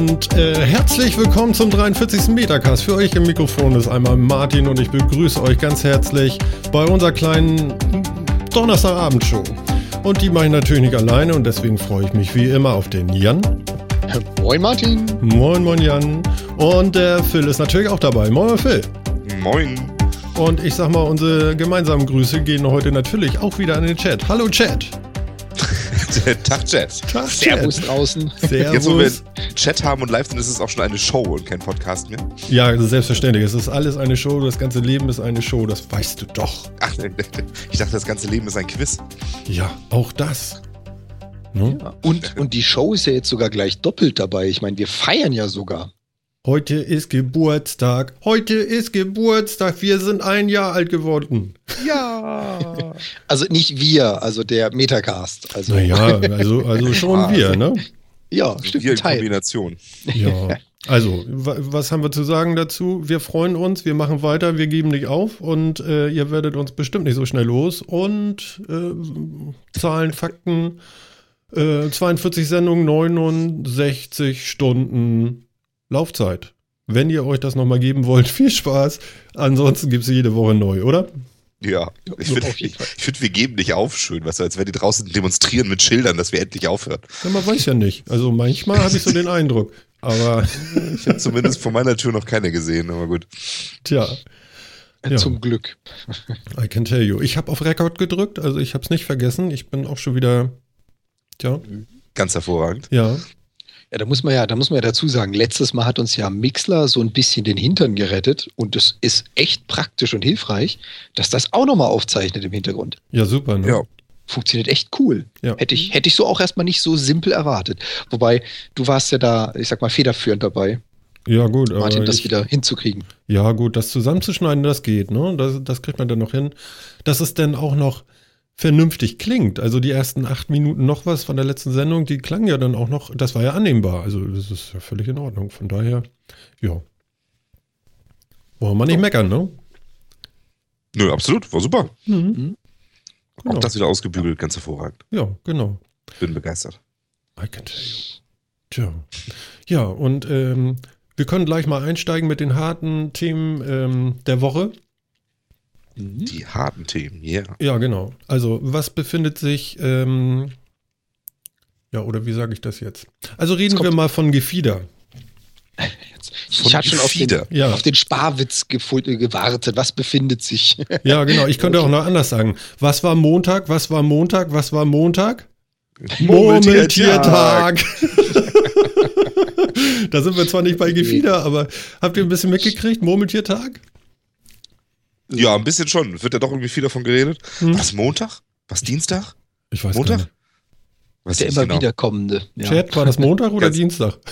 Und äh, herzlich willkommen zum 43. Metacast. Für euch im Mikrofon ist einmal Martin und ich begrüße euch ganz herzlich bei unserer kleinen Donnerstagabendshow. Und die mache ich natürlich nicht alleine und deswegen freue ich mich wie immer auf den Jan. Moin Martin. Moin, moin Jan. Und der Phil ist natürlich auch dabei. Moin Phil. Moin. Und ich sag mal, unsere gemeinsamen Grüße gehen heute natürlich auch wieder an den Chat. Hallo Chat. Tag Chat. Tag Servus draußen. Servus. Jetzt, wo wir Chat haben und live sind, ist es auch schon eine Show und kein Podcast mehr. Ja, selbstverständlich. Es ist alles eine Show. Das ganze Leben ist eine Show. Das weißt du doch. Ach, ich dachte, das ganze Leben ist ein Quiz. Ja, auch das. Ne? Und, und die Show ist ja jetzt sogar gleich doppelt dabei. Ich meine, wir feiern ja sogar. Heute ist Geburtstag. Heute ist Geburtstag. Wir sind ein Jahr alt geworden. Ja. Also nicht wir, also der Metacast. Also, Naja, also, also schon Ah, wir, ne? ja, stimmt. Hier ein in Teil. Kombination. Ja. Also, wa was haben wir zu sagen dazu? Wir freuen uns, wir machen weiter, wir geben nicht auf und äh, ihr werdet uns bestimmt nicht so schnell los. Und äh, Zahlen, Fakten, äh, 42 Sendungen, 69 Stunden Laufzeit. Wenn ihr euch das nochmal geben wollt, viel Spaß. Ansonsten gibt es jede Woche neu, oder? Ja, ich finde, find, wir geben nicht auf schön, was als wenn die draußen demonstrieren mit Schildern, dass wir endlich aufhören. Ja, man weiß ja nicht. Also manchmal habe ich so den Eindruck. Aber Ich habe zumindest vor meiner Tür noch keine gesehen, aber gut. tja, Ja. Zum Glück. I can tell you. Ich habe auf Rekord gedrückt, also ich habe es nicht vergessen. Ich bin auch schon wieder, tja, Ganz hervorragend. ja. Ja, da muss man ja, da muss man ja dazu sagen, letztes Mal hat uns ja Mixler so ein bisschen den Hintern gerettet und es ist echt praktisch und hilfreich, dass das auch nochmal aufzeichnet im Hintergrund. Ja, super, ne? Ja. Funktioniert echt cool. Ja. Hätte ich, hätte ich so auch erstmal nicht so simpel erwartet. Wobei, du warst ja da, ich sag mal, federführend dabei, Ja, gut. aber Martin, das ich, wieder hinzukriegen. Ja, gut, das zusammenzuschneiden, das geht, ne? Das, das kriegt man dann noch hin. Dass es dann auch noch vernünftig klingt. Also die ersten acht Minuten noch was von der letzten Sendung, die klangen ja dann auch noch, das war ja annehmbar. Also das ist ja völlig in Ordnung. Von daher, ja. Wollen wir nicht meckern, ne? Nö, absolut, war super. Mhm. Genau. Auch das wieder ausgebügelt, ganz hervorragend. Ja, genau. Bin begeistert. I can tell you. Tja. Ja, und ähm, wir können gleich mal einsteigen mit den harten Themen ähm, der Woche. Die harten Themen, ja. Ja, genau. Also, was befindet sich, ähm, ja, oder wie sage ich das jetzt? Also reden kommt- wir mal von Gefieder. Ich Von hatte schon auf den, Gefieder. Ja. auf den Sparwitz gewartet. Was befindet sich? Ja, genau. Ich könnte auch noch anders sagen. Was war Montag? Was war Montag? Was war Montag? Murmeltiertag. da sind wir zwar nicht bei Gefieder, aber habt ihr ein bisschen mitgekriegt? Murmeltiertag? Ja, ein bisschen schon. Wird ja doch irgendwie viel davon geredet. Hm. Was, Montag? Was, Dienstag? Ich weiß Montag? gar nicht. Was Der immer wiederkommende. Ja. Chat, war das Montag oder Dienstag?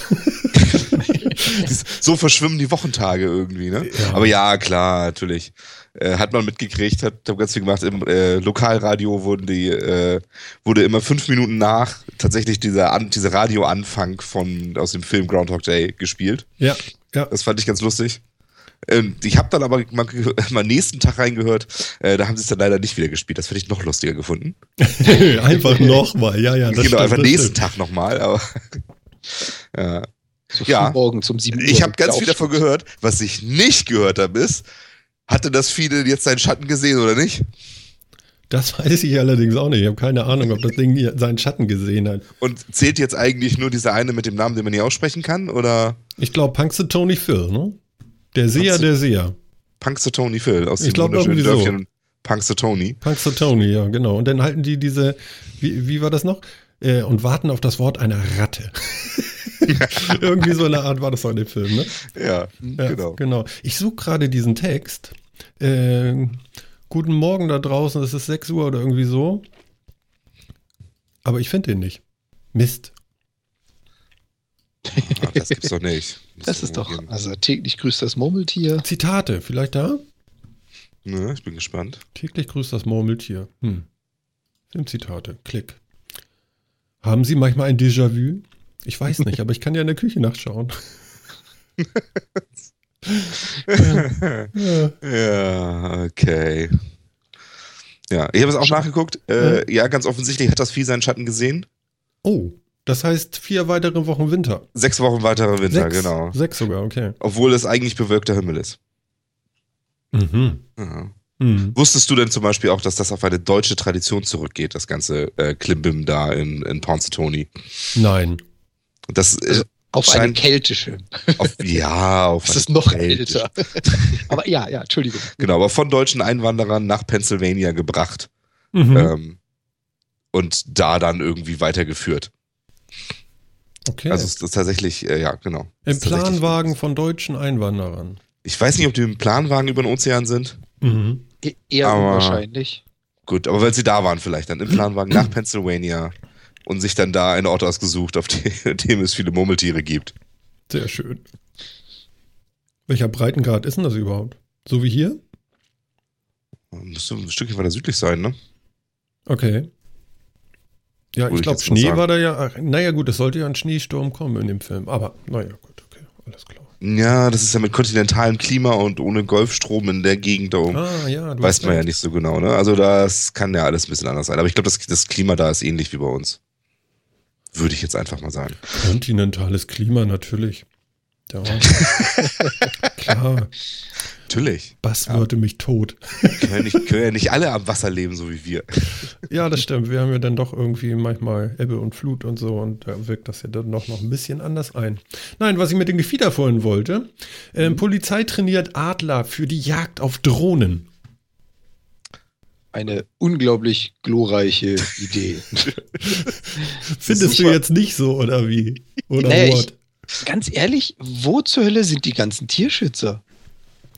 So verschwimmen die Wochentage irgendwie, ne? Ja. Aber ja, klar, natürlich. Äh, hat man mitgekriegt, hat hab ganz viel gemacht. Im äh, Lokalradio wurden die, äh, wurde immer fünf Minuten nach tatsächlich dieser, an, dieser Radioanfang von aus dem Film Groundhog Day gespielt. Ja, ja. Das fand ich ganz lustig. Ähm, ich habe dann aber mal, mal nächsten Tag reingehört, äh, da haben sie es dann leider nicht wieder gespielt. Das hätte ich noch lustiger gefunden. einfach nochmal. Ja, ja. Das genau, stimmt, einfach das nächsten stimmt. Tag nochmal, aber ja. So Ja. früh morgens um 7 Uhr. Ich habe ganz viel davon gehört. Was ich nicht gehört habe, ist, hatte das Fide jetzt seinen Schatten gesehen oder nicht? Das weiß ich allerdings auch nicht. Ich habe keine Ahnung, ob das Ding seinen Schatten gesehen hat. Und zählt jetzt eigentlich nur dieser eine mit dem Namen, den man nie aussprechen kann? Oder Ich glaube, Tony Phil, ne? Der Seher, Punkste- der Seher. Punkster Tony Phil aus Ich dem glaub, wunderschönen irgendwie so. Dörfchen Punkster Tony? Ja, genau. Und dann halten die diese, wie, wie war das noch? Äh, und warten auf das Wort einer Ratte. Irgendwie so eine Art war das auch in dem Film, ne? Ja, Ja, genau. genau. Ich suche gerade diesen Text. Äh, guten Morgen da draußen, es ist 6 Uhr oder irgendwie so. Aber ich finde den nicht. Mist. Ach, das gibt's doch nicht. Das ist doch, irgendwo also täglich grüßt das Murmeltier. Zitate, vielleicht da? geben. Ne, ich bin gespannt. Täglich grüßt das Murmeltier. Hm. Filmzitate. Klick. Haben Sie manchmal ein Déjà-vu? Ich weiß nicht, aber ich kann ja in der Küche nachschauen. ja. Ja. Ja, okay. Ja, ich habe es auch nachgeguckt. Äh, ja, ganz offensichtlich hat das Vieh seinen Schatten gesehen. Oh, Das heißt vier weitere Wochen Winter. Sechs Wochen weiterer Winter, Sechs, genau. Sechs sogar, okay. Obwohl es eigentlich bewölkter Himmel ist. Mhm. Ja. Mhm. Wusstest du denn zum Beispiel auch, dass das auf eine deutsche Tradition zurückgeht, das ganze äh, Klimbim da in, in Ponzatoni? Nein. Das äh, Also Auf eine scheint keltische. auf, ja, auf Das eine ist noch keltische- älter. Aber ja, ja, Entschuldigung. Genau, aber von deutschen Einwanderern nach Pennsylvania gebracht Mhm. ähm, und da dann irgendwie weitergeführt. Okay. Also es ist tatsächlich, äh, ja, genau. Im Planwagen von deutschen Einwanderern. Ich weiß nicht, ob die im Planwagen über den Ozean sind. Mhm. E- Eher Aber- unwahrscheinlich. Gut, aber weil sie da waren vielleicht dann im Planwagen nach Pennsylvania und sich dann da einen Ort ausgesucht, auf dem, dem es viele Murmeltiere gibt. Sehr schön. Welcher Breitengrad ist denn das überhaupt? So wie hier? Müsste ein Stückchen weiter südlich sein, ne? Okay. Ja, ich glaube, Schnee war da ja. Naja, gut, es sollte ja ein Schneesturm kommen in dem Film. Aber, naja, gut, okay, alles klar. Ja, das ist ja mit kontinentalem Klima und ohne Golfstrom in der Gegend da oben. Ah, ja, du Weiß man ja nicht so genau, ne? Also das kann ja alles ein bisschen anders sein. Aber ich glaube, das, das Klima da ist ähnlich wie bei uns. Würde ich jetzt einfach mal sagen. Kontinentales Klima, natürlich. Ja. Klar, Natürlich. Bass würde mich tot. Können ja, nicht, können ja nicht alle am Wasser leben, so wie wir. Ja, das stimmt. Wir haben ja dann doch irgendwie manchmal Ebbe und Flut und so und da wirkt das ja dann doch noch ein bisschen anders ein. Nein, was ich mit dem Gefieder vorhin wollte. Ähm, Polizei trainiert Adler für die Jagd auf Drohnen. Eine unglaublich glorreiche Idee. Findest du jetzt nicht so, oder wie? Oder Naja, what? Ganz ehrlich, wo zur Hölle sind die ganzen Tierschützer?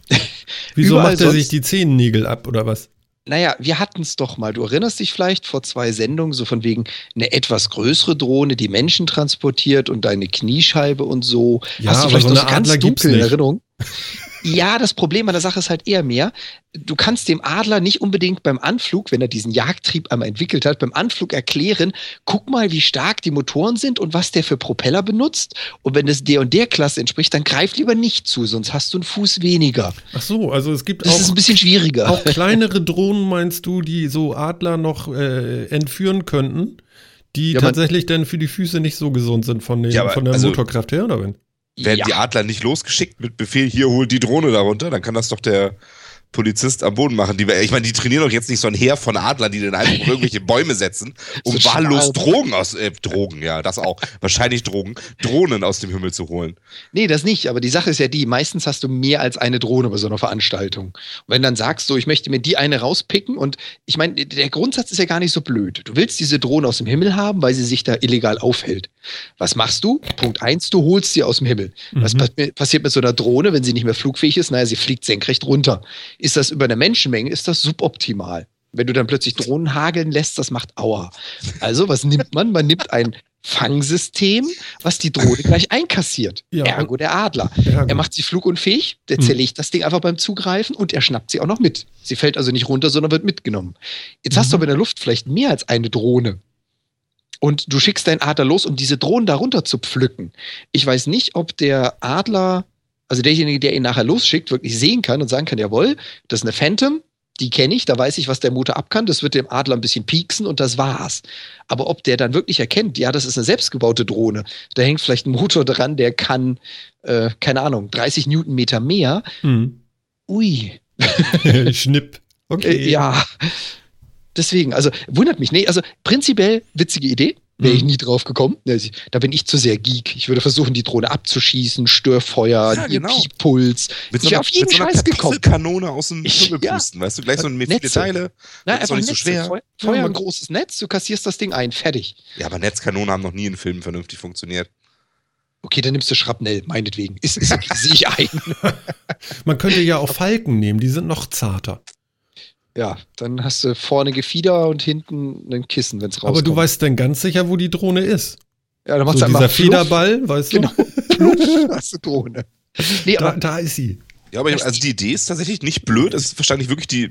Wieso überall macht er sich die Zehennägel ab, oder was? Naja, wir hatten es doch mal. Du erinnerst dich vielleicht vor zwei Sendungen, so von wegen eine etwas größere Drohne, die Menschen transportiert und deine Kniescheibe und so. Ja, Hast du vielleicht so noch eine ganz in. Erinnerung? Ja, das Problem an der Sache ist halt eher mehr, du kannst dem Adler nicht unbedingt beim Anflug, wenn er diesen Jagdtrieb einmal entwickelt hat, beim Anflug erklären, guck mal, wie stark die Motoren sind und was der für Propeller benutzt. Und wenn es der und der Klasse entspricht, dann greif lieber nicht zu, sonst hast du einen Fuß weniger. Ach so, also es gibt Das auch, ist ein bisschen schwieriger. auch kleinere Drohnen, meinst du, die so Adler noch äh, entführen könnten, die Ja, tatsächlich dann für die Füße nicht so gesund sind von, den, Ja, aber von der also- Motorkraft her, oder wenn? Werden die Adler nicht losgeschickt mit Befehl, hier hol die Drohne darunter, dann kann das doch der Polizist am Boden machen. Die, ich meine, die trainieren doch jetzt nicht so ein Heer von Adlern, die dann einfach auf irgendwelche Bäume setzen, um So wahllos. Drogen aus, äh, Drogen, ja, das auch, wahrscheinlich Drogen, Drohnen aus dem Himmel zu holen. Nee, das nicht. Aber die Sache ist ja die, meistens hast du mehr als eine Drohne bei so einer Veranstaltung. Und wenn dann sagst, so, ich möchte mir die eine rauspicken und ich meine, der Grundsatz ist ja gar nicht so blöd. Du willst diese Drohne aus dem Himmel haben, weil sie sich da illegal aufhält. Was machst du? Punkt eins, du holst sie aus dem Himmel. Was Mhm. pa- passiert mit so einer Drohne, wenn sie nicht mehr flugfähig ist? Naja, sie fliegt senkrecht runter. Ist das über eine Menschenmenge, ist das suboptimal. Wenn du dann plötzlich Drohnen hageln lässt, das macht Aua. Also, was nimmt man? Man nimmt ein Fangsystem, was die Drohne gleich einkassiert. Ja, Ergo der Adler. Ja, Er macht sie flugunfähig, der Hm. zerlegt das Ding einfach beim Zugreifen und er schnappt sie auch noch mit. Sie fällt also nicht runter, sondern wird mitgenommen. Jetzt hast du Mhm. aber in der Luft vielleicht mehr als eine Drohne. Und du schickst deinen Adler los, um diese Drohnen darunter zu pflücken. Ich weiß nicht, ob der Adler, also derjenige, der ihn nachher losschickt, wirklich sehen kann und sagen kann, jawohl, das ist eine Phantom, die kenne ich, da weiß ich, was der Motor ab kann, das wird dem Adler ein bisschen pieksen und das war's. Aber ob der dann wirklich erkennt, ja, das ist eine selbstgebaute Drohne, da hängt vielleicht ein Motor dran, der kann, äh, keine Ahnung, 30 Newtonmeter mehr. Hm. Ui, Schnipp. Okay. äh, ja. Deswegen, also wundert mich. Nee, also prinzipiell witzige Idee. Wäre ich Mhm. nie drauf gekommen. Da bin ich zu sehr Geek. Ich würde versuchen, die Drohne abzuschießen, Störfeuer, Ja, genau. Pieppuls. Mit Ich so einer, auf jeden mit so einer Scheiß gekommen. Kanone aus dem Himmel ja. pusten, weißt du, gleich so ein viele. Teile. Na, ist doch nicht so Netze. schwer. Feuer, Feuer ein großes Netz, du kassierst das Ding ein, fertig. Ja, aber Netzkanonen haben noch nie in Filmen vernünftig funktioniert. Okay, dann nimmst du Schrapnell, meinetwegen. Ist, ist sehe ich ein. Man könnte ja auch Falken nehmen, die sind noch zarter. Ja, dann hast du vorne Gefieder und hinten ein Kissen, wenn es rauskommt. Aber du weißt denn ganz sicher, wo die Drohne ist. ja, dann machst So du dieser einfach Fluff, Federball, weißt du? Genau, hast du Drohne. Nee, Da, aber da ist sie. Ja, aber ich, also die Idee ist tatsächlich nicht blöd. Es ist wahrscheinlich wirklich die,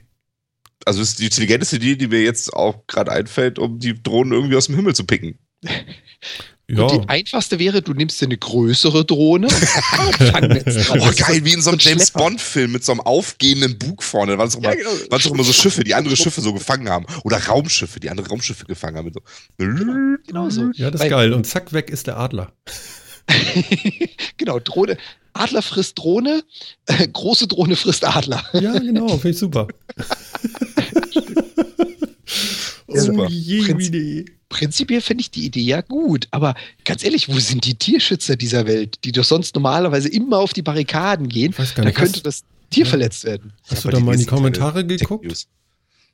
also ist die intelligenteste Idee, die mir jetzt auch gerade einfällt, um die Drohnen irgendwie aus dem Himmel zu picken. Ja. Und die einfachste wäre, du nimmst dir eine größere Drohne. Oh, geil, wie in so einem ein James. Bond-Film mit so einem aufgehenden Bug vorne. Da waren es auch, Ja, immer- genau. auch immer so Schiffe, die andere Schiffe so gefangen haben. Oder Raumschiffe, die andere Raumschiffe gefangen haben. So. Genau so. ja, das ist Weil- geil. Und zack, weg ist der Adler. genau, Drohne. Adler frisst Drohne, äh, große Drohne frisst Adler. Ja, genau, finde ich super. Ja, super. Oh je, Prinz- wie Idee. Prinzipiell finde ich die Idee ja gut, aber ganz ehrlich, wo sind die Tierschützer dieser Welt, die doch sonst normalerweise immer auf die Barrikaden gehen? Ich weiß gar Da nicht, könnte das Tier Ja. verletzt werden. hast du Aber da mal in die Kommentare geguckt News.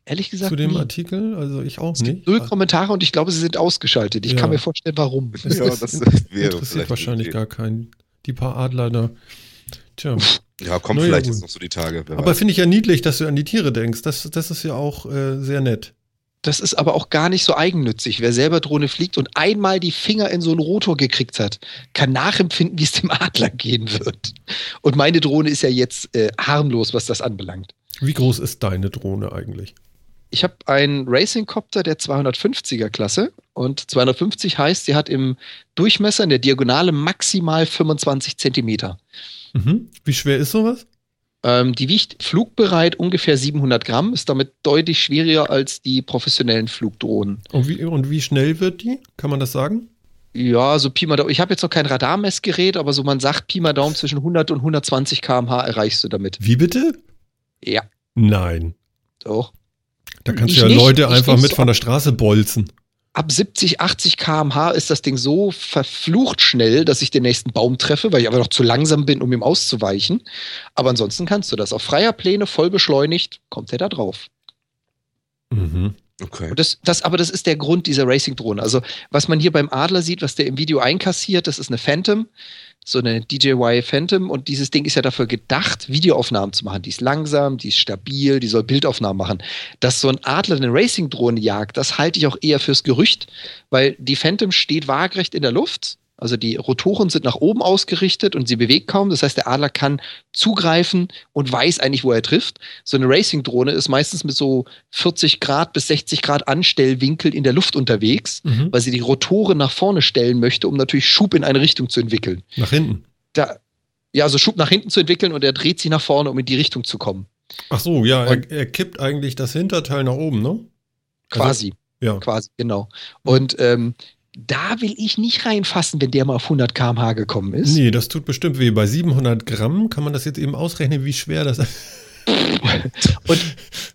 Ehrlich gesagt, zu dem nie. Artikel? Also ich auch es gibt nicht. null Kommentare und ich glaube, sie sind ausgeschaltet. Ich Ja. kann mir vorstellen, warum. Es Ja, ist- das Interessiert wahrscheinlich gar keinen. Die paar Adler da. Tja. Ja, kommt Na ja, vielleicht gut. jetzt noch so die Tage. Aber finde ich ja niedlich, dass du an die Tiere denkst. Das, das ist ja auch äh, sehr nett. Das ist aber auch gar nicht so eigennützig. Wer selber Drohne fliegt und einmal die Finger in so einen Rotor gekriegt hat, kann nachempfinden, wie es dem Adler gehen wird. Und meine Drohne ist ja jetzt äh, harmlos, was das anbelangt. Wie groß ist deine Drohne eigentlich? Ich habe einen Racing-Copter der 250er Klasse und 250 heißt, sie hat im Durchmesser in der Diagonale maximal 25 Zentimeter. Mhm. Wie schwer ist sowas? Ähm, die wiegt flugbereit ungefähr 700 Gramm, ist damit deutlich schwerer als die professionellen Flugdrohnen. Und wie, und wie schnell wird die? Kann man das sagen? Ja, so Pi mal Daumen. Ich habe jetzt noch kein Radarmessgerät, aber so man sagt Pi mal Daumen zwischen 100 und 120 km/h erreichst du damit. Wie bitte? Ja, Nein. doch. Da kannst Ich du ja nicht, Leute einfach mit so. von der Straße bolzen. Ab 70, 80 km/h ist das Ding so verflucht schnell, dass ich den nächsten Baum treffe, weil ich aber noch zu langsam bin, um ihm auszuweichen. Aber ansonsten kannst du das. Auf freier Pläne, voll beschleunigt, kommt er da drauf. Mhm. Okay. Das, das, aber das ist der Grund dieser Racing-Drohne. Also, was man hier beim Adler sieht, was der im Video einkassiert, das ist eine Phantom, so eine DJY Phantom. Und dieses Ding ist ja dafür gedacht, Videoaufnahmen zu machen. Die ist langsam, die ist stabil, die soll Bildaufnahmen machen. Dass so ein Adler eine Racing-Drohne jagt, das halte ich auch eher fürs Gerücht, weil die Phantom steht waagerecht in der Luft. Also die Rotoren sind nach oben ausgerichtet und sie bewegt kaum. Das heißt, der Adler kann zugreifen und weiß eigentlich, wo er trifft. So eine Racing-Drohne ist meistens mit so 40 Grad bis 60 Grad Anstellwinkel in der Luft unterwegs, Mhm. weil sie die Rotoren nach vorne stellen möchte, um natürlich Schub in eine Richtung zu entwickeln. Nach hinten. Da, ja, also Schub nach hinten zu entwickeln und er dreht sich nach vorne, um in die Richtung zu kommen. Ach so, ja, er, er kippt eigentlich das Hinterteil nach oben, ne? Quasi, Ja. quasi, genau. Und ähm, da will ich nicht reinfassen, wenn der mal auf 100 km/h gekommen ist. Nee, das tut bestimmt weh. Bei 700 Gramm kann man das jetzt eben ausrechnen, wie schwer das ist. Und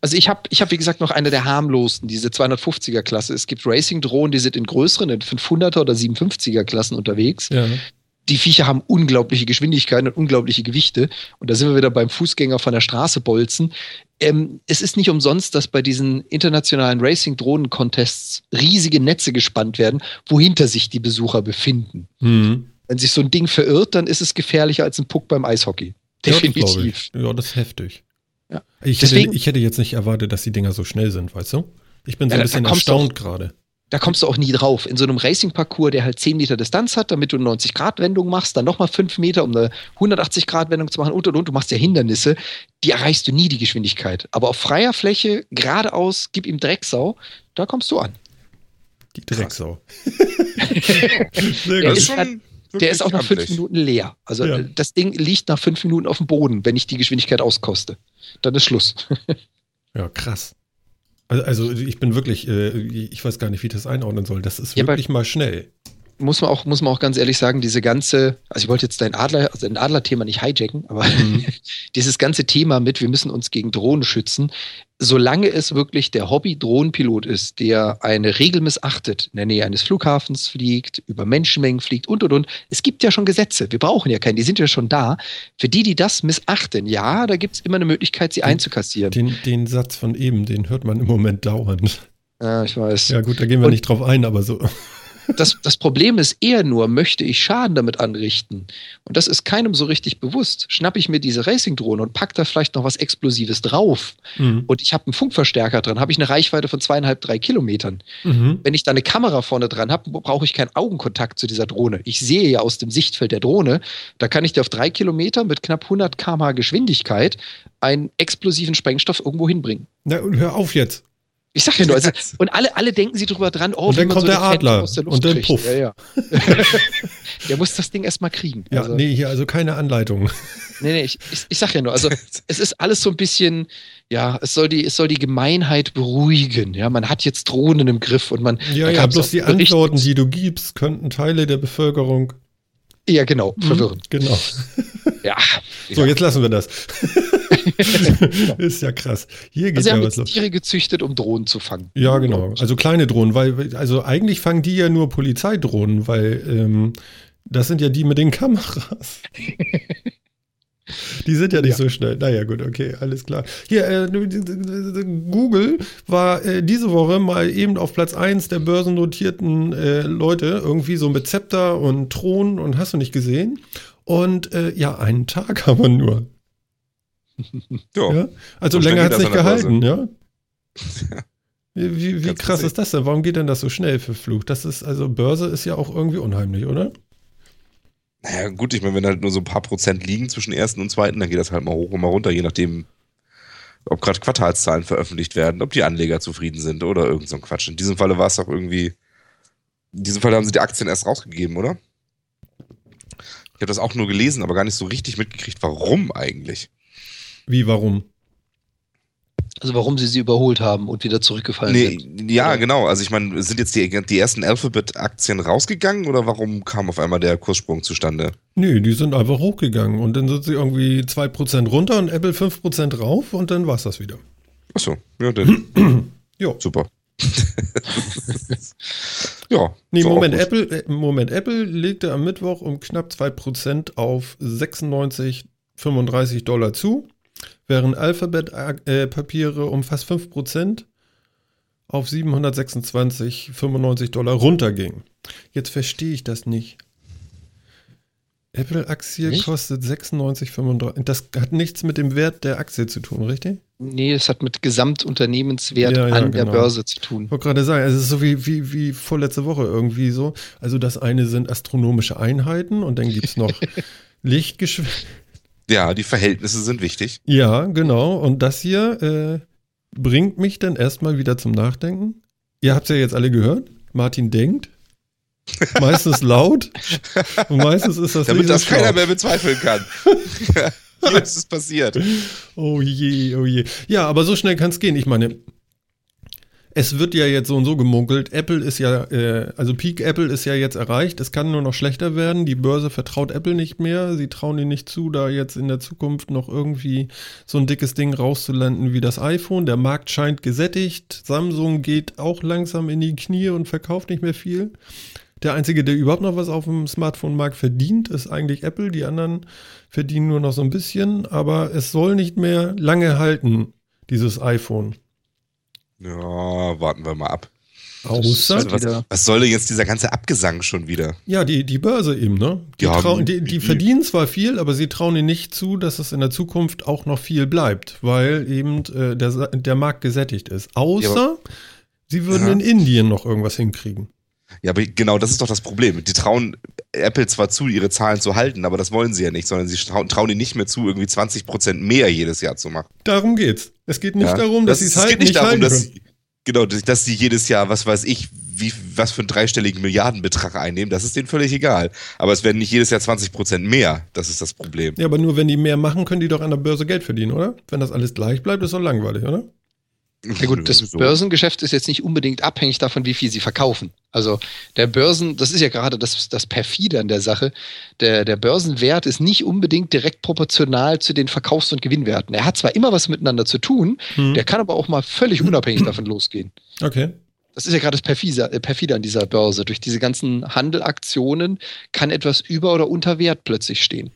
also ich habe, ich hab, wie gesagt, noch eine der harmlosen, diese 250er Klasse. Es gibt Racing-Drohnen, die sind in größeren, in 500er oder 750er Klassen unterwegs. Ja. Die Viecher haben unglaubliche Geschwindigkeiten und unglaubliche Gewichte. Und da sind wir wieder beim Fußgänger von der Straße bolzen. Ähm, es ist nicht umsonst, dass bei diesen internationalen Racing-Drohnen-Contests riesige Netze gespannt werden, wohinter sich die Besucher befinden. Mhm. Wenn sich so ein Ding verirrt, dann ist es gefährlicher als ein Puck beim Eishockey. Ja, das glaub Definitiv. Ja, das ist heftig. Ja. Ich, hätte, Deswegen- ich hätte jetzt nicht erwartet, dass die Dinger so schnell sind, weißt du? Ich bin so Ja, ein bisschen erstaunt gerade. Da kommst du auch nie drauf. In so einem Racing-Parcours, der halt 10 Meter Distanz hat, damit du eine 90-Grad-Wendung machst, dann nochmal 5 Meter, um eine 180-Grad-Wendung zu machen und und und. Du machst ja Hindernisse, die erreichst du nie, die Geschwindigkeit. Aber auf freier Fläche, geradeaus, gib ihm Drecksau, da kommst du an. Die Drecksau. Der ist schon Der ist auch nach 5 amtlich. Minuten leer. Also Ja. das Ding liegt nach 5 Minuten auf dem Boden, wenn ich die Geschwindigkeit auskoste. Dann ist Schluss. Ja, krass. Also, also ich bin wirklich, äh, ich weiß gar nicht, wie ich das einordnen soll. Das ist Ja, wirklich mal schnell. Muss man auch, muss man auch ganz ehrlich sagen, diese ganze, also ich wollte jetzt dein Adler, also ein Adler-Thema nicht hijacken, aber Mhm. dieses ganze Thema mit, wir müssen uns gegen Drohnen schützen, solange es wirklich der Hobby-Drohnenpilot ist, der eine Regel missachtet, in der Nähe eines Flughafens fliegt, über Menschenmengen fliegt und und und. Es gibt ja schon Gesetze, wir brauchen ja keinen, die sind ja schon da. Für die, die das missachten, ja, da gibt es immer eine Möglichkeit, sie Den- einzukassieren. Den, den Satz von eben, den hört man im Moment dauernd. Ja, ich weiß. Ja gut, da gehen wir Und- nicht drauf ein, aber so. Das, das Problem ist eher nur, möchte ich Schaden damit anrichten? Und das ist keinem so richtig bewusst. Schnappe ich mir diese Racing-Drohne und pack da vielleicht noch was Explosives drauf Mhm. und ich habe einen Funkverstärker dran, habe ich eine Reichweite von zweieinhalb, drei Kilometern. Mhm. Wenn ich da eine Kamera vorne dran habe, brauche ich keinen Augenkontakt zu dieser Drohne. Ich sehe ja aus dem Sichtfeld der Drohne, da kann ich dir auf drei Kilometer mit knapp 100 km/h Geschwindigkeit einen explosiven Sprengstoff irgendwo hinbringen. Na, und hör auf jetzt. Ich sag ja nur, also, und alle, alle denken sie drüber dran, oh, Und dann kommt so der Adler aus der und dann kriegt. puff. Ja, ja. der muss das Ding erstmal kriegen. Ja, also, nee, hier also keine Anleitung. Nee, nee, ich, ich, ich sag ja nur, also es ist alles so ein bisschen, ja, es soll die, es soll die Gemeinheit beruhigen. Ja, man hat jetzt Drohnen im Griff und man. Ja, ja, bloß die berichten. Antworten, die du gibst, könnten Teile der Bevölkerung Ja, genau, verwirren. Genau. Ja. So, jetzt lassen wir das. ist ja krass. Hier geht Also ja haben was los. Tiere gezüchtet, um Drohnen zu fangen. Ja, genau. Also kleine Drohnen, weil, also eigentlich fangen die ja nur Polizeidrohnen, weil ähm, das sind ja die mit den Kameras. Die sind ja nicht Ja. so schnell. Naja, gut, okay, alles klar. Hier, äh, Google war äh, diese Woche mal eben auf Platz 1 der börsennotierten äh, Leute, irgendwie so mit Zepter und Thron und hast du nicht gesehen. Und äh, ja, einen Tag aber nur. Ja. Ja? Also So länger hat es nicht gehalten, ja? Wie, wie, krass ist das denn? Warum geht denn das so schnell für Flug? Das ist, also Börse ist ja auch irgendwie unheimlich, oder? Naja, gut, ich meine, wenn halt nur so ein paar Prozent liegen zwischen ersten und zweiten, dann geht das halt mal hoch und mal runter, je nachdem, ob gerade Quartalszahlen veröffentlicht werden, ob die Anleger zufrieden sind oder irgend so ein Quatsch. In diesem Falle war es auch irgendwie, in diesem Fall haben sie die Aktien erst rausgegeben, oder? Ich habe das auch nur gelesen, aber gar nicht so richtig mitgekriegt, warum eigentlich. Wie, warum? Also warum sie sie überholt haben und wieder zurückgefallen Nee, sind. ja, Oder? genau. Also ich meine, sind jetzt die, die ersten Alphabet-Aktien rausgegangen oder warum kam auf einmal der Kurssprung zustande? Nö, die sind einfach hochgegangen und dann sind sie irgendwie 2% runter und Apple 5% rauf und dann war es das wieder. Achso, ja, dann Jo. super. ja. Nee, Moment. Apple, äh, Moment, Apple legte am Mittwoch um knapp 2% auf 96,35 Dollar zu, während Alphabet-Papiere um fast 5% auf 726,95 Dollar runtergingen. Jetzt verstehe ich das nicht. Apple-Aktie kostet 96,35. Das hat nichts mit dem Wert der Aktie zu tun, richtig? Nee, es hat mit Gesamtunternehmenswert Ja, ja, an der genau. Börse zu tun. Ich wollte gerade sagen, es ist so wie, wie, wie vorletzte Woche irgendwie so. Also das eine sind astronomische Einheiten und dann gibt es noch Lichtgeschwindigkeit. Ja, die Verhältnisse sind wichtig. Ja, genau. Und das hier äh, bringt mich dann erstmal wieder zum Nachdenken. Ihr habt es ja jetzt alle gehört. Martin denkt. Meistens laut. Und meistens ist das Damit das keiner mehr bezweifeln kann. Hier ist es passiert. Oh je, oh je. Ja, aber so schnell kann es gehen. Ich meine, es wird ja jetzt so und so gemunkelt. Apple ist ja, äh, also Peak Apple ist ja jetzt erreicht. Es kann nur noch schlechter werden. Die Börse vertraut Apple nicht mehr. Sie trauen ihnen nicht zu, da jetzt in der Zukunft noch irgendwie so ein dickes Ding rauszulanden wie das iPhone. Der Markt scheint gesättigt. Samsung geht auch langsam in die Knie und verkauft nicht mehr viel. Der einzige, der überhaupt noch was auf dem Smartphone-Markt verdient, ist eigentlich Apple. Die anderen verdienen nur noch so ein bisschen, aber es soll nicht mehr lange halten, dieses iPhone. Ja, warten wir mal ab. Außer, Also Was, was soll denn jetzt dieser ganze Abgesang schon wieder? ja, die, die Börse eben, ne? Die, Ja, trauen, die, die verdienen zwar viel, aber sie trauen ihnen nicht zu, dass es in der Zukunft auch noch viel bleibt, weil eben äh, der, der Markt gesättigt ist. Außer, Ja, sie würden Ja. in Indien noch irgendwas hinkriegen. Ja, aber genau das ist doch das Problem. Die trauen Apple zwar zu, ihre Zahlen zu halten, aber das wollen sie ja nicht, sondern sie trauen, trauen ihnen nicht mehr zu, irgendwie 20% mehr jedes Jahr zu machen. Darum geht's. Es geht nicht ja? darum, dass sie es es halten, geht nicht nicht darum, dass sie, genau, dass dass sie jedes Jahr, was weiß ich, wie, was für einen dreistelligen Milliardenbetrag einnehmen, das ist denen völlig egal. Aber es werden nicht jedes Jahr 20% mehr. Das ist das Problem. Ja, aber nur wenn die mehr machen, können die doch an der Börse Geld verdienen, oder? Wenn das alles gleich bleibt, ist doch langweilig, oder? Ja gut, das So. Börsengeschäft ist jetzt nicht unbedingt abhängig davon, wie viel sie verkaufen. Also der Börsen, das ist ja gerade das, das perfide an der Sache, der, der Börsenwert ist nicht unbedingt direkt proportional zu den Verkaufs- und Gewinnwerten. Er hat zwar immer was miteinander zu tun, Hm. der kann aber auch mal völlig unabhängig davon losgehen. Okay. Das ist ja gerade das perfide, äh, perfide an dieser Börse. Durch diese ganzen Handelaktionen kann etwas über oder unter Wert plötzlich stehen.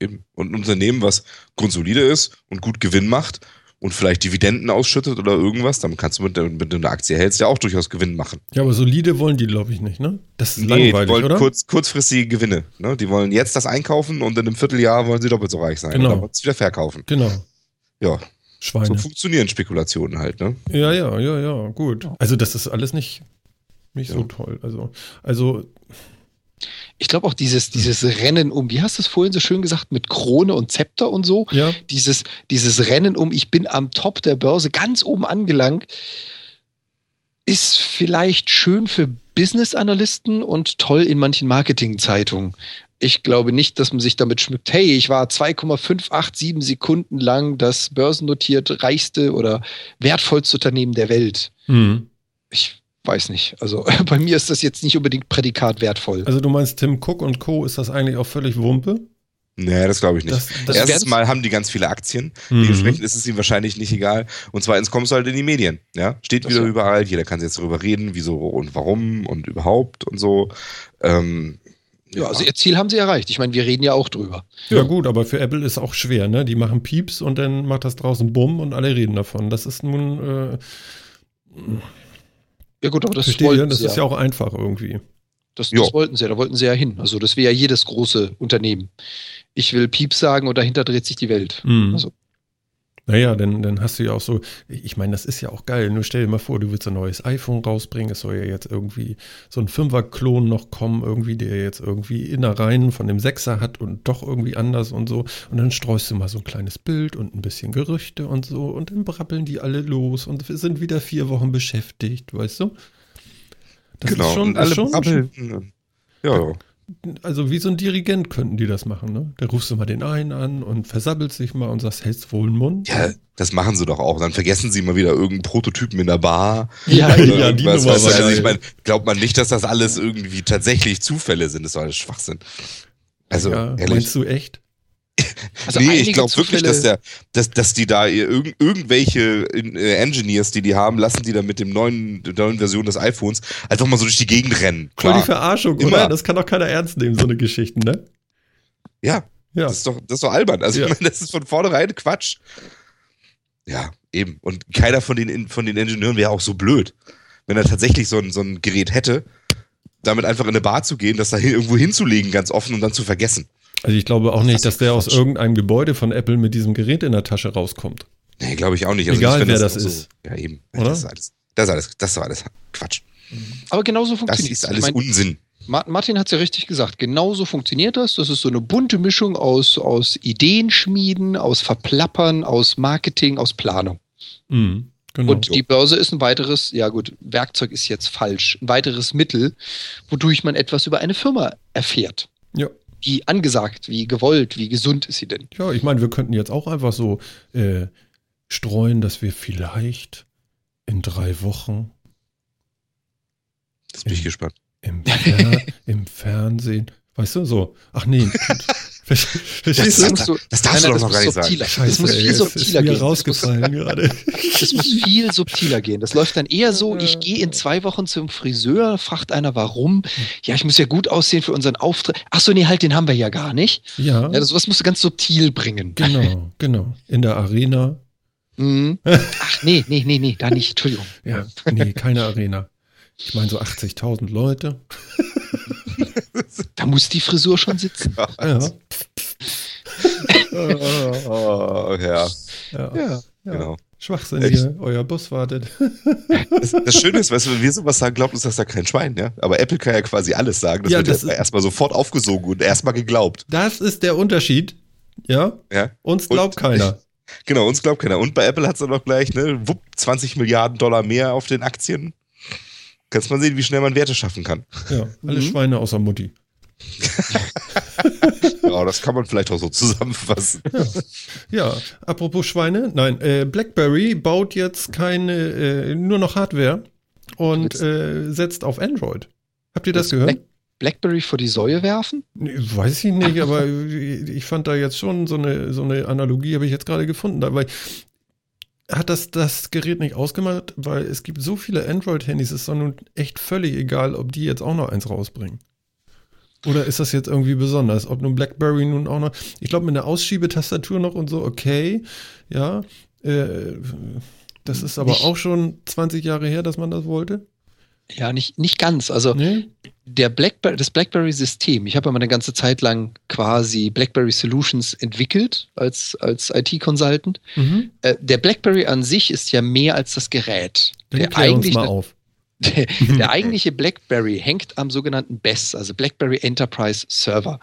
Eben. Und ein Unternehmen, was grundsolide ist und gut Gewinn macht und vielleicht Dividenden ausschüttet oder irgendwas, dann kannst du mit, mit einer Aktie hältst ja auch durchaus Gewinn machen. Ja, aber solide wollen die, glaube ich, nicht, ne? Das ist Nee, langweilig, die wollen oder? Kurz, kurzfristige Gewinne. Ne? Die wollen jetzt das einkaufen und in einem Vierteljahr wollen sie doppelt so reich sein. Genau. Und dann wollen sie wieder verkaufen. Genau. Ja, Schweine. so funktionieren Spekulationen halt. Ne? Ja, ja, ja, ja, gut. Also das ist alles nicht, nicht so Ja. toll. Also, also Ich glaube auch dieses, dieses Rennen um, wie hast du es vorhin so schön gesagt, mit Krone und Zepter und so. Ja. Dieses, dieses Rennen um, ich bin am Top der Börse ganz oben angelangt, ist vielleicht schön für Business-Analysten und toll in manchen Marketing-Zeitungen. Ich glaube nicht, dass man sich damit schmückt, hey, ich war 2,587 Sekunden lang das börsennotiert reichste oder wertvollste Unternehmen der Welt. Mhm. Ich weiß nicht. Also bei mir ist das jetzt nicht unbedingt Prädikat wertvoll. Also du meinst Tim Cook und Co. ist das eigentlich auch völlig Wumpe? Nee, das glaube ich nicht. Das, das Erstens mal haben die ganz viele Aktien. Mhm. Dementsprechend ist es ihm wahrscheinlich nicht egal. Und zweitens kommst du halt in die Medien. Ja, steht Ach wieder so. überall. Jeder kann jetzt darüber reden, wieso und warum und überhaupt und so. Ähm, ja, also ihr Ziel haben sie erreicht. Ich meine, wir reden ja auch drüber. Ja, gut, aber für Apple ist auch schwer, ne? Die machen Pieps und dann macht das draußen Bumm und alle reden davon. Das ist nun, äh, Ja gut, aber das verstehe, wollten das sie ist ja auch einfach irgendwie. Das, das wollten sie ja, da wollten sie ja hin. Also das wäre ja jedes große Unternehmen. Ich will Pieps sagen und dahinter dreht sich die Welt. Mhm. Also. Naja, dann, dann hast du ja auch so, ich meine, das ist ja auch geil. Nur stell dir mal vor, du willst ein neues iPhone rausbringen. Es soll ja jetzt irgendwie so ein Fünfer-Klon noch kommen, irgendwie, der jetzt irgendwie Innereien von dem Sechser hat und doch irgendwie anders und so. Und dann streust du mal so ein kleines Bild und ein bisschen Gerüchte und so. Und dann brabbeln die alle los und wir sind wieder vier Wochen beschäftigt, weißt du? Das genau. ist schon, und alle ist schon, brabbeln. Ja, ja. Also wie so ein Dirigent könnten die das machen, ne? Da rufst du mal den einen an und versabbelst dich mal und sagst, hältst wohl den Mund. Ja, das machen sie doch auch. Dann vergessen sie mal wieder irgendeinen Prototypen in der Bar. Ja, ja, die irgendwas, Nummer war Also ich meine, glaubt man nicht, dass das alles irgendwie tatsächlich Zufälle sind. Das ist doch alles Schwachsinn. Also, ja, ehrlich. meinst du echt? Also nee, ich glaube wirklich, dass, der, dass, dass die da irgend, irgendwelche äh, Engineers, die die haben, lassen die da mit dem neuen, der neuen Version des iPhones einfach mal so durch die Gegend rennen. Voll die Klar. Verarschung, Immer. oder? Das kann doch keiner ernst nehmen, so eine Geschichte, ne? Ja, Ja. das ist doch, das ist doch albern. Also Ja. ich meine, das ist von vornherein Quatsch. Ja, eben. Und keiner von den, von den Ingenieuren wäre auch so blöd, wenn er tatsächlich so ein, so ein Gerät hätte, damit einfach in eine Bar zu gehen, das da irgendwo hinzulegen, ganz offen und dann zu vergessen. Also ich glaube auch nicht, ist dass der aus Quatsch. irgendeinem Gebäude von Apple mit diesem Gerät in der Tasche rauskommt. Nee, glaube ich auch nicht. Also Egal, ich wer das so- ist. Ja, eben. Oder? Das ist alles, das ist alles, das ist doch alles Quatsch. Aber genauso Das funktioniert ist es. alles Ich mein, Unsinn. Ma- Martin hat es ja richtig gesagt. Genauso funktioniert das. Das ist so eine bunte Mischung aus, aus Ideenschmieden, aus Verplappern, aus Marketing, aus Planung. Mhm, genau. Und die Börse ist ein weiteres, ja gut, Werkzeug ist jetzt falsch, ein weiteres Mittel, wodurch man etwas über eine Firma erfährt. ja. Wie angesagt, wie gewollt, wie gesund ist sie denn? ja, ich meine, wir könnten jetzt auch einfach so äh, streuen, dass wir vielleicht in drei Wochen Jetzt bin ich gespannt. im, Fer im Fernsehen, weißt du, so, ach nee, verstehst Das- du? das- du- das darfst du Nein, doch noch gar nicht muss subtiler. sagen. Das muss ey, viel es ist subtiler mir gehen. Rausgefallen gerade. das muss viel subtiler gehen. Das läuft dann eher so, ich gehe in zwei Wochen zum Friseur, fragt einer warum. Ja, ich muss ja gut aussehen für unseren Auftritt. Ach so, nee, halt, den haben wir ja gar nicht. Ja, Ja, das, sowas musst du ganz subtil bringen. genau, genau. In der Arena. Mhm. Ach nee, nee, nee, nee, da nicht. Entschuldigung. Ja, nee, keine Arena. Ich meine so 80.000 Leute. Da muss die Frisur schon sitzen. Ja, Oh, ja, ja, Ja. ja. genau. Schwachsinn Echt? hier, euer Bus wartet. Das, das Schöne ist, weißt du, wenn wir sowas sagen, glaubt uns das da kein Schwein, ja? Aber Apple kann ja quasi alles sagen. Das Ja, wird das ja ist- erstmal sofort aufgesogen und erstmal geglaubt. Das ist der Unterschied. Ja, Ja? uns glaubt Und- keiner. Genau, uns glaubt keiner. Und bei Apple hat es dann noch gleich, ne, wupp, 20 Milliarden Dollar mehr auf den Aktien. Kannst mal sehen, wie schnell man Werte schaffen kann. Ja, alle Mhm. Schweine außer Mutti. Ja, das kann man vielleicht auch so zusammenfassen. Ja, apropos Schweine, nein, äh, BlackBerry baut jetzt keine, äh, nur noch Hardware und äh, setzt auf Android. Habt ihr das du gehört? Blackberry vor die Säue werfen? Nee, Weiß ich nicht, aber ich fand da jetzt schon so eine, so eine Analogie, habe ich jetzt gerade gefunden. Da, weil hat das das Gerät nicht ausgemacht, weil es gibt so viele Android-Handys, es ist doch nun echt völlig egal, ob die jetzt auch noch eins rausbringen. Oder ist das jetzt irgendwie besonders? Ob nun BlackBerry nun auch noch. Ich glaube, mit einer Ausschiebetastatur noch und so, okay, ja. Äh, das ist aber Nicht- auch schon 20 Jahre her, dass man das wollte. Ja, nicht, nicht ganz. Also Nee? der Blackberry, das BlackBerry-System, ich habe ja mal eine ganze Zeit lang quasi BlackBerry Solutions entwickelt als, als IT-Consultant. Mhm. Äh, der BlackBerry an sich ist ja mehr als das Gerät. Dann Der eigentlich mal auf. Der, der eigentliche BlackBerry hängt am sogenannten BES, also BlackBerry Enterprise Server.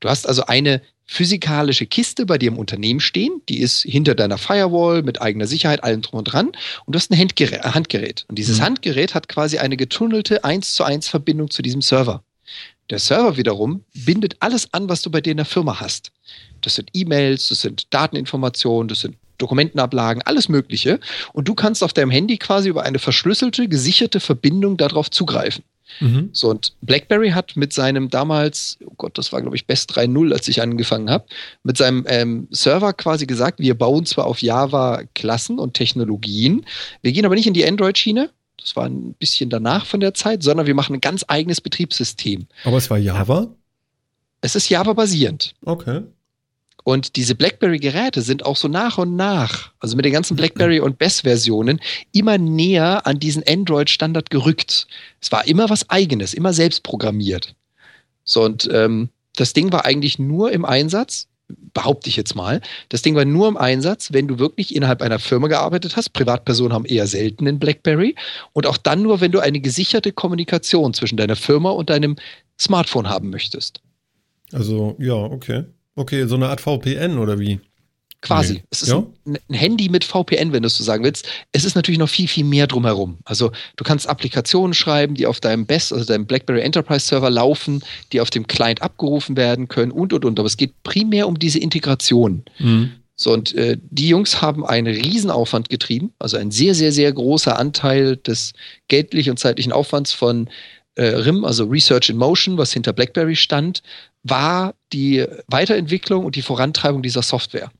Du hast also eine physikalische Kiste bei dir im Unternehmen stehen, die ist hinter deiner Firewall mit eigener Sicherheit, allem drum und dran und du hast ein Handgerät. Handgerät. Und dieses mhm. Handgerät hat quasi eine getunnelte 1 zu 1 Verbindung zu diesem Server. Der Server wiederum bindet alles an, was du bei dir in der Firma hast. Das sind E-Mails, das sind Dateninformationen, das sind Dokumentenablagen, alles Mögliche. Und du kannst auf deinem Handy quasi über eine verschlüsselte, gesicherte Verbindung darauf zugreifen. Mhm. So, und BlackBerry hat mit seinem damals, oh Gott, das war glaube ich Best 3.0, als ich angefangen habe, mit seinem ähm, Server quasi gesagt, wir bauen zwar auf Java Klassen und Technologien, wir gehen aber nicht in die Android-Schiene, das war ein bisschen danach von der Zeit, sondern wir machen ein ganz eigenes Betriebssystem. Aber es war Java? Es ist Java basierend. Okay. Und diese BlackBerry-Geräte sind auch so nach und nach, also mit den ganzen BlackBerry und BES-Versionen, immer näher an diesen Android-Standard gerückt. Es war immer was Eigenes, immer selbst programmiert. So, und ähm, das Ding war eigentlich nur im Einsatz, behaupte ich jetzt mal, das Ding war nur im Einsatz, wenn du wirklich innerhalb einer Firma gearbeitet hast. Privatpersonen haben eher selten in BlackBerry. Und auch dann nur, wenn du eine gesicherte Kommunikation zwischen deiner Firma und deinem Smartphone haben möchtest. Also, ja, okay. Okay, so eine Art VPN oder wie? Quasi. Nee. Es ist ja? ein, ein, Handy mit VPN, wenn du es so sagen willst. Es ist natürlich noch viel, viel mehr drumherum. Also du kannst Applikationen schreiben, die auf deinem Best, also deinem BlackBerry Enterprise Server laufen, die auf dem Client abgerufen werden können und, und, und. Aber es geht primär um diese Integration. Mhm. So, und äh, die Jungs haben einen Riesenaufwand getrieben, also ein sehr, sehr, sehr großer Anteil des geldlichen und zeitlichen Aufwands von äh, RIM, also Research in Motion, was hinter BlackBerry stand, war die Weiterentwicklung und die Vorantreibung dieser Software.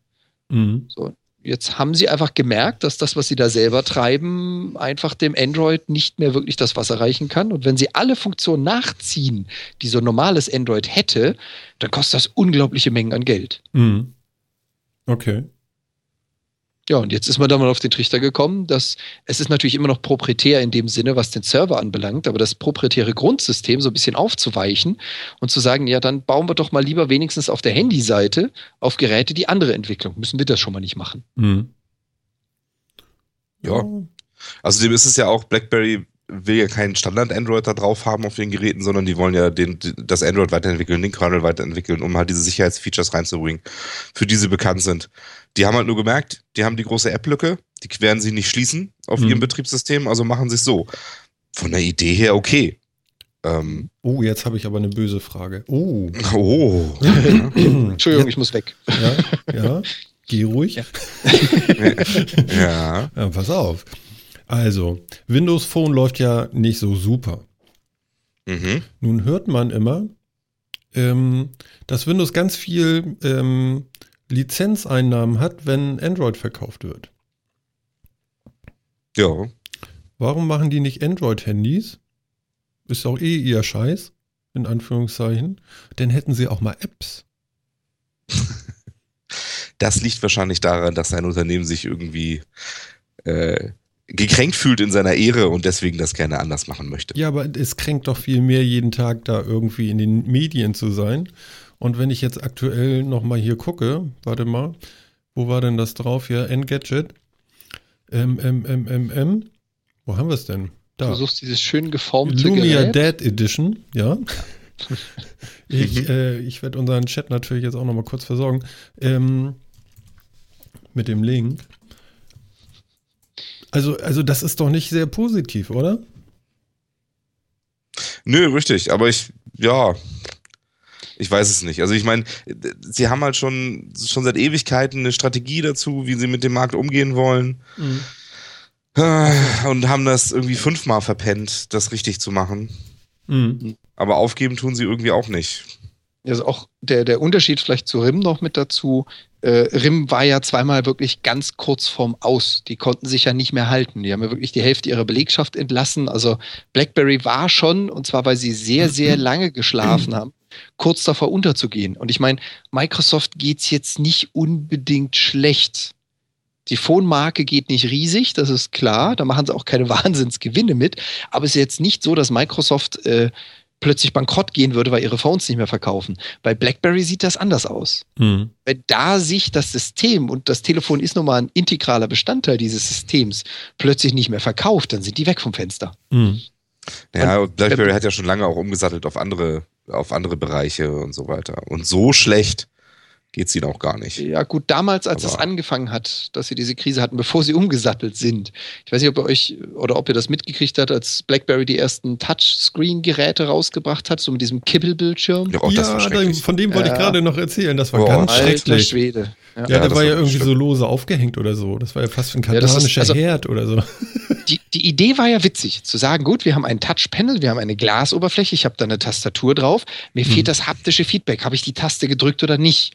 Mhm. So, jetzt haben sie einfach gemerkt, dass das, was sie da selber treiben, einfach dem Android nicht mehr wirklich das Wasser reichen kann. Und wenn sie alle Funktionen nachziehen, die so ein normales Android hätte, dann kostet das unglaubliche Mengen an Geld. Mhm. Okay. Ja, und jetzt ist man da mal auf den Trichter gekommen, dass es ist natürlich immer noch proprietär in dem Sinne, was den Server anbelangt, aber das proprietäre Grundsystem so ein bisschen aufzuweichen und zu sagen, ja, dann bauen wir doch mal lieber wenigstens auf der Handyseite auf Geräte die andere Entwicklung. Müssen wir das schon mal nicht machen. Mhm. Ja. Also dem ist es ja auch, BlackBerry will ja keinen Standard-Android da drauf haben auf den Geräten, sondern die wollen ja den, das Android weiterentwickeln, den Kernel weiterentwickeln, um halt diese Sicherheitsfeatures reinzubringen, für die sie bekannt sind. Die haben halt nur gemerkt, die haben die große App-Lücke, die werden sie nicht schließen auf mhm. ihrem Betriebssystem, also machen sie es so. Von der Idee her okay. Ähm, oh, jetzt habe ich aber eine böse Frage. Oh. Oh. Entschuldigung, ich muss weg. Ja, ja. Geh ruhig. Ja. ja. ja. Pass auf. Also, Windows Phone läuft ja nicht so super. Mhm. Nun hört man immer, ähm, dass Windows ganz viel ähm, Lizenzeinnahmen hat, wenn Android verkauft wird. Ja. Warum machen die nicht Android-Handys? Ist auch eh ihr Scheiß, in Anführungszeichen. Denn hätten sie auch mal Apps. Das liegt wahrscheinlich daran, dass ein Unternehmen sich irgendwie äh, gekränkt fühlt in seiner Ehre und deswegen das gerne anders machen möchte. Ja, aber es kränkt doch viel mehr, jeden Tag da irgendwie in den Medien zu sein. Und wenn ich jetzt aktuell nochmal hier gucke, warte mal, wo war denn das drauf hier? Engadget. M, M, M, M, M. Wo haben wir es denn? Da. Du suchst dieses schön geformte Lumia Gerät. Dead Edition, ja. ich äh, ich werde unseren Chat natürlich jetzt auch nochmal kurz versorgen. Ähm, mit dem Link. Also, also das ist doch nicht sehr positiv, oder? Nö, richtig. Aber ich, ja, ich weiß es nicht. Also ich meine, sie haben halt schon, schon seit Ewigkeiten eine Strategie dazu, wie sie mit dem Markt umgehen wollen. Mhm. Und haben das irgendwie fünfmal verpennt, das richtig zu machen. Mhm. Aber aufgeben tun sie irgendwie auch nicht. Also auch der, der Unterschied vielleicht zu RIM noch mit dazu. Äh, RIM war ja zweimal wirklich ganz kurz vorm Aus. Die konnten sich ja nicht mehr halten. Die haben ja wirklich die Hälfte ihrer Belegschaft entlassen. Also BlackBerry war schon, und zwar weil sie sehr, sehr lange geschlafen haben, kurz davor unterzugehen. Und ich meine, Microsoft geht's jetzt nicht unbedingt schlecht. Die Phone-Marke geht nicht riesig, das ist klar. Da machen sie auch keine Wahnsinnsgewinne mit. Aber es ist jetzt nicht so, dass Microsoft äh, plötzlich bankrott gehen würde, weil ihre Phones nicht mehr verkaufen. Bei BlackBerry sieht das anders aus. Mhm. Wenn da sich das System und das Telefon ist nun mal ein integraler Bestandteil dieses Systems plötzlich nicht mehr verkauft, dann sind die weg vom Fenster. Mhm. Ja, und BlackBerry hat ja schon lange auch umgesattelt auf andere, auf andere Bereiche und so weiter. Und so schlecht geht es ihnen auch gar nicht. Ja, gut, damals, als Aber- es angefangen hat, dass sie diese Krise hatten, bevor sie umgesattelt sind. Ich weiß nicht, ob ihr euch oder ob ihr das mitgekriegt habt, als BlackBerry die ersten Touchscreen-Geräte rausgebracht hat, so mit diesem Kippelbildschirm. Ja, auch das war ja, schrecklich. von dem wollte ich gerade noch erzählen. Das war Boah, ganz schrecklich. Schwede. Ja. Ja, Ja, der das war ja war irgendwie schlimm. so lose aufgehängt oder so. Das war ja fast wie ein Ja, das ist- kardanischer also- Herd oder so. Die, die Idee war ja witzig, zu sagen, gut, wir haben ein Touchpanel, wir haben eine Glasoberfläche, ich habe da eine Tastatur drauf, mir fehlt das haptische Feedback, habe ich die Taste gedrückt oder nicht?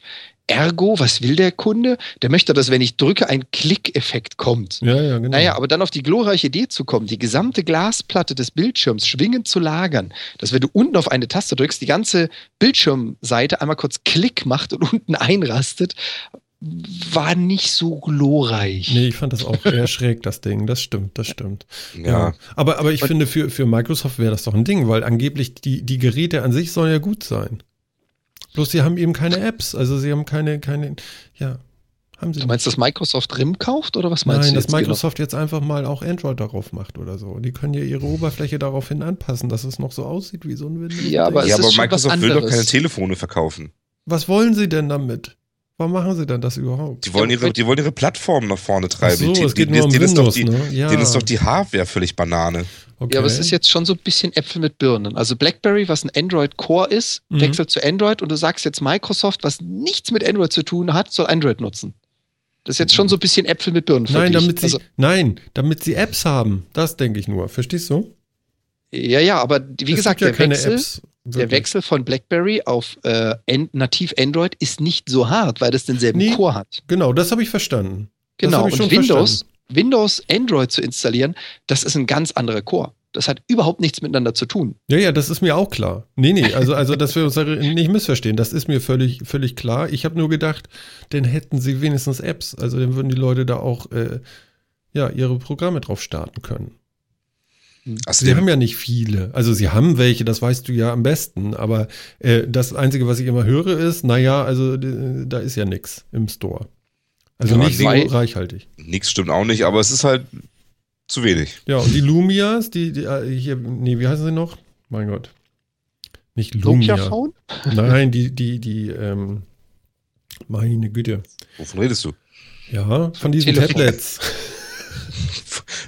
Ergo, was will der Kunde? Der möchte, dass wenn ich drücke, ein Klickeffekt kommt. Ja, ja, genau. Naja, aber dann auf die glorreiche Idee zu kommen, die gesamte Glasplatte des Bildschirms schwingend zu lagern, dass wenn du unten auf eine Taste drückst, die ganze Bildschirmseite einmal kurz Klick macht und unten einrastet, war nicht so glorreich. Nee, ich fand das auch eher schräg, das Ding. Das stimmt, das stimmt. Ja. Aber, aber ich Und- finde, für, für Microsoft wäre das doch ein Ding, weil angeblich die, die Geräte an sich sollen ja gut sein. Bloß sie haben eben keine Apps. Also sie haben keine, keine, ja, haben sie Du meinst, dass Microsoft RIM kauft oder was meinst Nein, du dass jetzt genau? Microsoft jetzt einfach mal auch Android darauf macht oder so. Die können ja ihre Oberfläche daraufhin anpassen, dass es noch so aussieht wie so ein Windows. Ja, aber ja, aber Microsoft will doch keine Telefone verkaufen. Was wollen sie denn damit? Warum machen sie denn das überhaupt? Die wollen ihre, die wollen ihre Plattform nach vorne Ach treiben. so, Die- es geht die- nur um denen ist doch Windows, die, ne? Ja. Denen ist doch die Hardware völlig Banane. okay. Ja, aber es ist jetzt schon so ein bisschen Äpfel mit Birnen. Also BlackBerry, was ein Android Core ist, Mhm. wechselt zu Android und du sagst jetzt Microsoft, was nichts mit Android zu tun hat, soll Android nutzen. Das ist jetzt schon so ein bisschen Äpfel mit Birnen. Nein, damit sie, also, nein, damit sie Apps haben. Das denke ich nur. Verstehst du? ja, ja, aber wie Es gesagt, gibt ja der keine Wechsel, Apps. Der wirklich. Wechsel von BlackBerry auf äh, nativ Android ist nicht so hart, weil das denselben Nee. Core hat. Genau, das habe ich verstanden. Genau. ich Und Windows, verstanden. Windows Android zu installieren, das ist ein ganz anderer Core. Das hat überhaupt nichts miteinander zu tun. Ja, ja, das ist mir auch klar. Nee, nee, also, also dass wir uns nicht missverstehen, das ist mir völlig, völlig klar. Ich habe nur gedacht, dann hätten sie wenigstens Apps. Also dann würden die Leute da auch äh, ja, ihre Programme drauf starten können. Also Sie haben ja nicht viele. Also sie haben welche, das weißt du ja am besten. Aber äh, das Einzige, was ich immer höre, ist, naja, also da ist ja nichts im Store. Also Ja, nicht so reichhaltig. Nix stimmt auch nicht, aber es ist halt zu wenig. Ja, und die Lumias, die, die äh, hier, nee, wie heißen sie noch? Mein Gott. Nicht Lumia. Nokia Phone? Nein, die, die, die, ähm, meine Güte. Wovon redest du? Ja, von diesen Telefon. Tablets.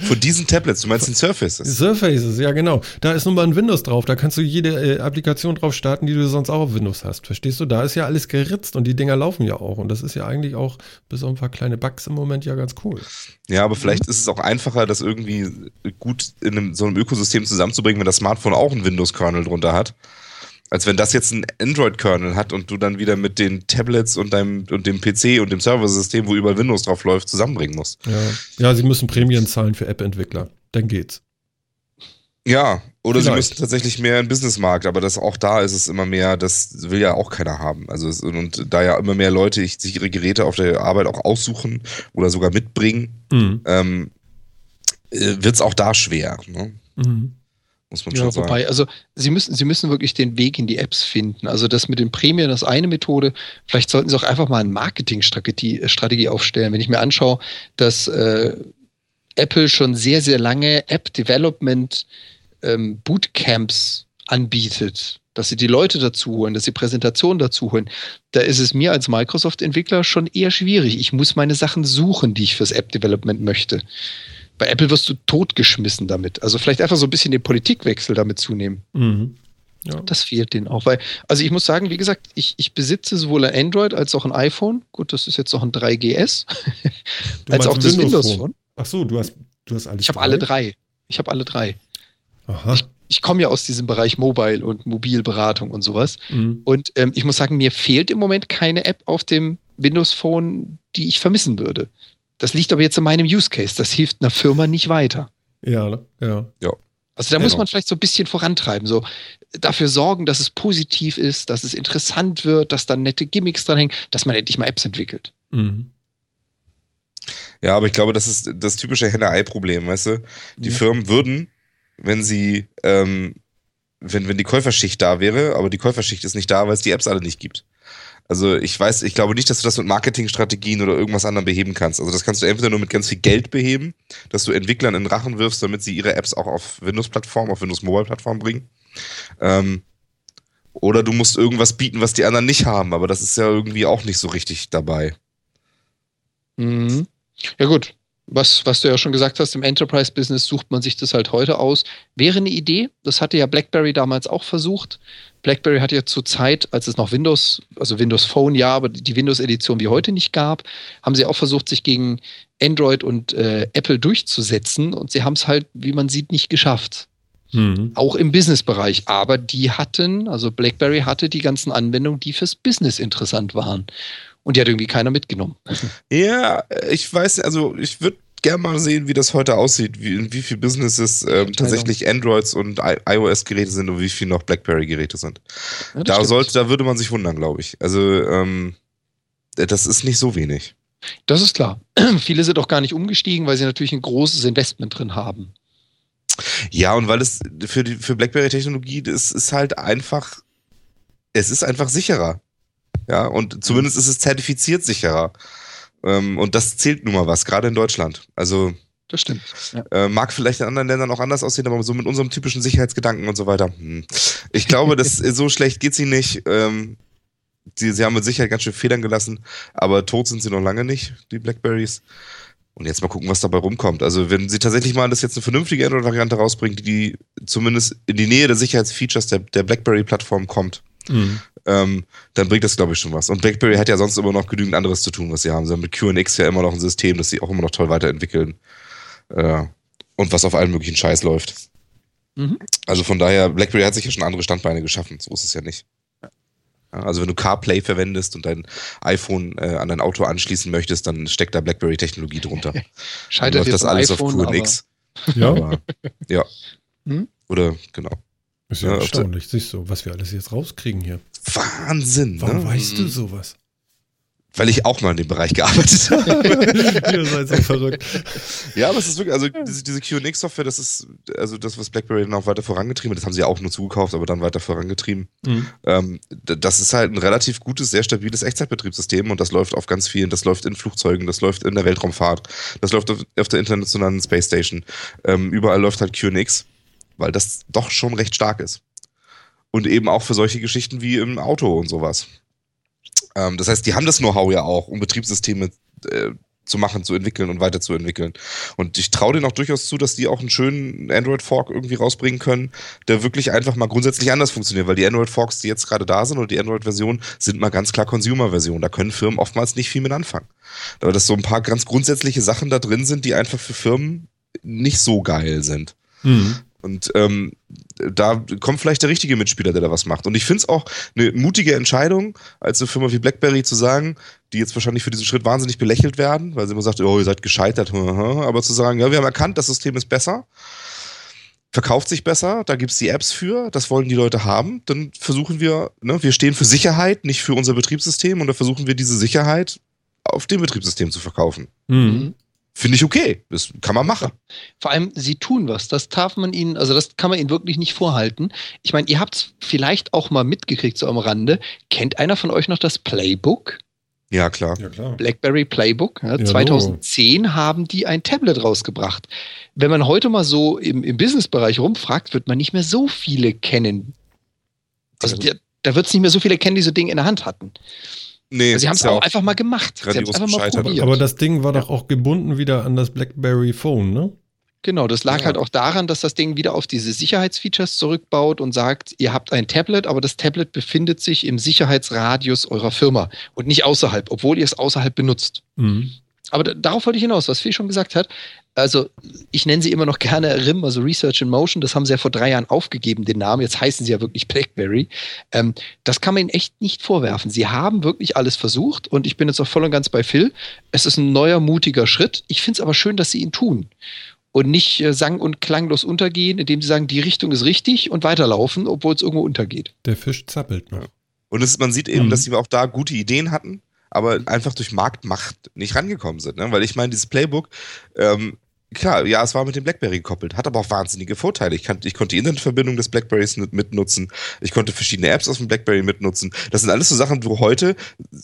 Von diesen Tablets, du meinst den Surfaces? Surfaces, ja genau. Da ist nun mal ein Windows drauf. Da kannst du jede äh, Applikation drauf starten, die du sonst auch auf Windows hast. Verstehst du? Da ist ja alles geritzt und die Dinger laufen ja auch. Und das ist ja eigentlich auch, bis auf ein paar kleine Bugs im Moment, ja ganz cool. Ja, aber vielleicht ist es auch einfacher, das irgendwie gut in einem, so einem Ökosystem zusammenzubringen, wenn das Smartphone auch einen Windows-Kernel drunter hat. Als wenn das jetzt einen Android-Kernel hat und du dann wieder mit den Tablets und deinem und dem PC und dem Serversystem, wo überall Windows drauf läuft, zusammenbringen musst. Ja, ja sie müssen Prämien zahlen für App-Entwickler. Dann geht's. Ja, oder sie Vielleicht. müssen tatsächlich mehr in den Businessmarkt, aber das auch da ist es immer mehr, das will ja auch keiner haben. Also es, und da ja immer mehr Leute sich ihre Geräte auf der Arbeit auch aussuchen oder sogar mitbringen, Mhm. ähm, wird es auch da schwer, ne? Mhm. Muss man schon Ja, sagen. wobei, also sie müssen, sie müssen wirklich den Weg in die Apps finden. Also das mit den Prämien das ist eine Methode. Vielleicht sollten sie auch einfach mal eine Marketingstrategie äh, Strategie aufstellen. Wenn ich mir anschaue, dass äh, Apple schon sehr, sehr lange App-Development ähm, Bootcamps anbietet, dass sie die Leute dazu holen, dass sie Präsentationen dazu holen, da ist es mir als Microsoft-Entwickler schon eher schwierig. Ich muss meine Sachen suchen, die ich fürs App-Development möchte. Bei Apple wirst du totgeschmissen damit. Also vielleicht einfach so ein bisschen den Politikwechsel damit zunehmen. Mhm. Ja. Das fehlt denen auch. Weil, also ich muss sagen, wie gesagt, ich, ich besitze sowohl ein Android als auch ein iPhone. Gut, das ist jetzt noch ein 3GS. Du als auch das Windows Phone? Ach so, du hast, du hast alles Ich habe alle drei. Ich habe alle drei. Aha. Ich komme ja aus diesem Bereich Mobile und Mobilberatung und sowas. Mhm. Und ähm, ich muss sagen, mir fehlt im Moment keine App auf dem Windows Phone, die ich vermissen würde. Das liegt aber jetzt in meinem Use Case. Das hilft einer Firma nicht weiter. Ja, ne? ja. Also da muss Genau. man vielleicht so ein bisschen vorantreiben, so dafür sorgen, dass es positiv ist, dass es interessant wird, dass da nette Gimmicks dran hängen, dass man endlich mal Apps entwickelt. Mhm. Ja, aber ich glaube, das ist das typische Henne-Ei-Problem, weißt du? Die Ja. Firmen würden, wenn sie, ähm, wenn, wenn die Käuferschicht da wäre, aber die Käuferschicht ist nicht da, weil es die Apps alle nicht gibt. Also ich weiß, ich glaube nicht, dass du das mit Marketingstrategien oder irgendwas anderem beheben kannst. Also das kannst du entweder nur mit ganz viel Geld beheben, dass du Entwicklern in den Rachen wirfst, damit sie ihre Apps auch auf Windows-Plattformen, auf Windows-Mobile-Plattformen bringen. Ähm, oder du musst irgendwas bieten, was die anderen nicht haben, aber das ist ja irgendwie auch nicht so richtig dabei. Mhm. Ja gut, was, was du ja schon gesagt hast, im Enterprise-Business sucht man sich das halt heute aus. Wäre eine Idee, das hatte ja BlackBerry damals auch versucht. BlackBerry hat ja zur Zeit, als es noch Windows, also Windows Phone ja, aber die Windows-Edition wie heute nicht gab, haben sie auch versucht, sich gegen Android und äh, Apple durchzusetzen und sie haben es halt, wie man sieht, nicht geschafft. Mhm. Auch im Business-Bereich. Aber die hatten, also BlackBerry hatte die ganzen Anwendungen, die fürs Business interessant waren. Und die hat irgendwie keiner mitgenommen. Ja, ich weiß, also ich würde gerne mal sehen, wie das heute aussieht, wie, in wie viel Businesses ähm, tatsächlich Androids und iOS-Geräte sind und wie viel noch BlackBerry-Geräte sind. Ja, da sollte, da würde man sich wundern, glaube ich. Also ähm, das ist nicht so wenig. Das ist klar. Viele sind auch gar nicht umgestiegen, weil sie natürlich ein großes Investment drin haben. Ja, und weil es für die für BlackBerry-Technologie, das ist halt einfach, es ist einfach sicherer. Ja, und zumindest ist es zertifiziert sicherer. Ähm, und das zählt nun mal was, gerade in Deutschland. Also. Das stimmt. Ja. Äh, mag vielleicht in anderen Ländern auch anders aussehen, aber so mit unserem typischen Sicherheitsgedanken und so weiter. Hm. Ich glaube, das, so schlecht geht sie nicht. Ähm, sie, sie haben mit Sicherheit ganz schön Federn gelassen, aber tot sind sie noch lange nicht, die Blackberries. Und jetzt mal gucken, was dabei rumkommt. Also, wenn sie tatsächlich mal das jetzt eine vernünftige Android-Variante rausbringt, die zumindest in die Nähe der Sicherheitsfeatures der, der BlackBerry-Plattform kommt, mhm ähm, dann bringt das, glaube ich, schon was. Und BlackBerry hat ja sonst immer noch genügend anderes zu tun, was sie haben. Sie haben mit QNX ja immer noch ein System, das sie auch immer noch toll weiterentwickeln. Äh, und was auf allen möglichen Scheiß läuft. Mhm. Also von daher, BlackBerry hat sich ja schon andere Standbeine geschaffen. So ist es ja nicht. Ja, also wenn du CarPlay verwendest und dein iPhone äh, an dein Auto anschließen möchtest, dann steckt da BlackBerry-Technologie drunter. Scheitert dann läuft das alles iPhone, auf QNX. Ja. Aber, ja. Hm? Oder genau. Ist ja, ja erstaunlich, siehst du, was wir alles jetzt rauskriegen hier. Wahnsinn. Warum ne? weißt du sowas? Weil ich auch mal in dem Bereich gearbeitet habe. Ihr seid so verrückt. Ja, aber es ist wirklich, also diese, diese QNX-Software, das ist, also das, was BlackBerry dann auch weiter vorangetrieben hat, das haben sie ja auch nur zugekauft, aber dann weiter vorangetrieben. Mhm. Ähm, das ist halt ein relativ gutes, sehr stabiles Echtzeitbetriebssystem und das läuft auf ganz vielen, das läuft in Flugzeugen, das läuft in der Weltraumfahrt, das läuft auf, auf der internationalen Space Station. Ähm, überall läuft halt QNX, weil das doch schon recht stark ist. Und eben auch für solche Geschichten wie im Auto und sowas. Ähm, das heißt, die haben das Know-how ja auch, um Betriebssysteme äh, zu machen, zu entwickeln und weiterzuentwickeln. Und ich traue denen auch durchaus zu, dass die auch einen schönen Android-Fork irgendwie rausbringen können, der wirklich einfach mal grundsätzlich anders funktioniert, weil die Android-Forks, die jetzt gerade da sind oder die Android-Version, sind mal ganz klar Consumer-Version. Da können Firmen oftmals nicht viel mit anfangen. Aber dass so ein paar ganz grundsätzliche Sachen da drin sind, die einfach für Firmen nicht so geil sind. Mhm. Und ähm, da kommt vielleicht der richtige Mitspieler, der da was macht. Und ich finde es auch eine mutige Entscheidung, als eine Firma wie BlackBerry zu sagen, die jetzt wahrscheinlich für diesen Schritt wahnsinnig belächelt werden, weil sie immer sagt, oh, ihr seid gescheitert, aber zu sagen, ja, wir haben erkannt, das System ist besser, verkauft sich besser, da gibt es die Apps für, das wollen die Leute haben, dann versuchen wir, ne, wir stehen für Sicherheit, nicht für unser Betriebssystem und da versuchen wir diese Sicherheit auf dem Betriebssystem zu verkaufen. Mhm. Finde ich okay. Das kann man machen. Vor allem, sie tun was. Das darf man ihnen, also das kann man ihnen wirklich nicht vorhalten. Ich meine, ihr habt es vielleicht auch mal mitgekriegt so am Rande. Kennt einer von euch noch das Playbook? Ja, klar. Ja, klar. BlackBerry Playbook. Ja, ja, 2010 no. haben die ein Tablet rausgebracht. Wenn man heute mal so im, im Businessbereich rumfragt, wird man nicht mehr so viele kennen. Also da, da wird es nicht mehr so viele kennen, die so Ding in der Hand hatten. Nee, also sie haben es auch einfach mal gemacht. Sie einfach mal probiert. Aber das Ding war ja. doch auch gebunden wieder an das BlackBerry Phone, ne? Genau, das lag ja. halt auch daran, dass das Ding wieder auf diese Sicherheitsfeatures zurückbaut und sagt, ihr habt ein Tablet, aber das Tablet befindet sich im Sicherheitsradius eurer Firma und nicht außerhalb, obwohl ihr es außerhalb benutzt. Mhm. Aber darauf wollte ich hinaus, was Phil schon gesagt hat. Also, ich nenne sie immer noch gerne RIM, also Research in Motion. Das haben sie ja vor drei Jahren aufgegeben, den Namen. Jetzt heißen sie ja wirklich BlackBerry. Ähm, das kann man ihnen echt nicht vorwerfen. Sie haben wirklich alles versucht und ich bin jetzt auch voll und ganz bei Phil. Es ist ein neuer, mutiger Schritt. Ich finde es aber schön, dass sie ihn tun und nicht äh, sang- und klanglos untergehen, indem sie sagen, die Richtung ist richtig und weiterlaufen, obwohl es irgendwo untergeht. Der Fisch zappelt noch. Und es, man sieht eben, mhm. dass sie auch da gute Ideen hatten aber einfach durch Marktmacht nicht rangekommen sind. Ne? Weil ich meine, dieses Playbook, ähm, Klar, ja, es war mit dem BlackBerry gekoppelt, hat aber auch wahnsinnige Vorteile. Ich, kann, ich konnte die Internetverbindung des BlackBerrys mit- mitnutzen, ich konnte verschiedene Apps aus dem BlackBerry mitnutzen. Das sind alles so Sachen, wo heute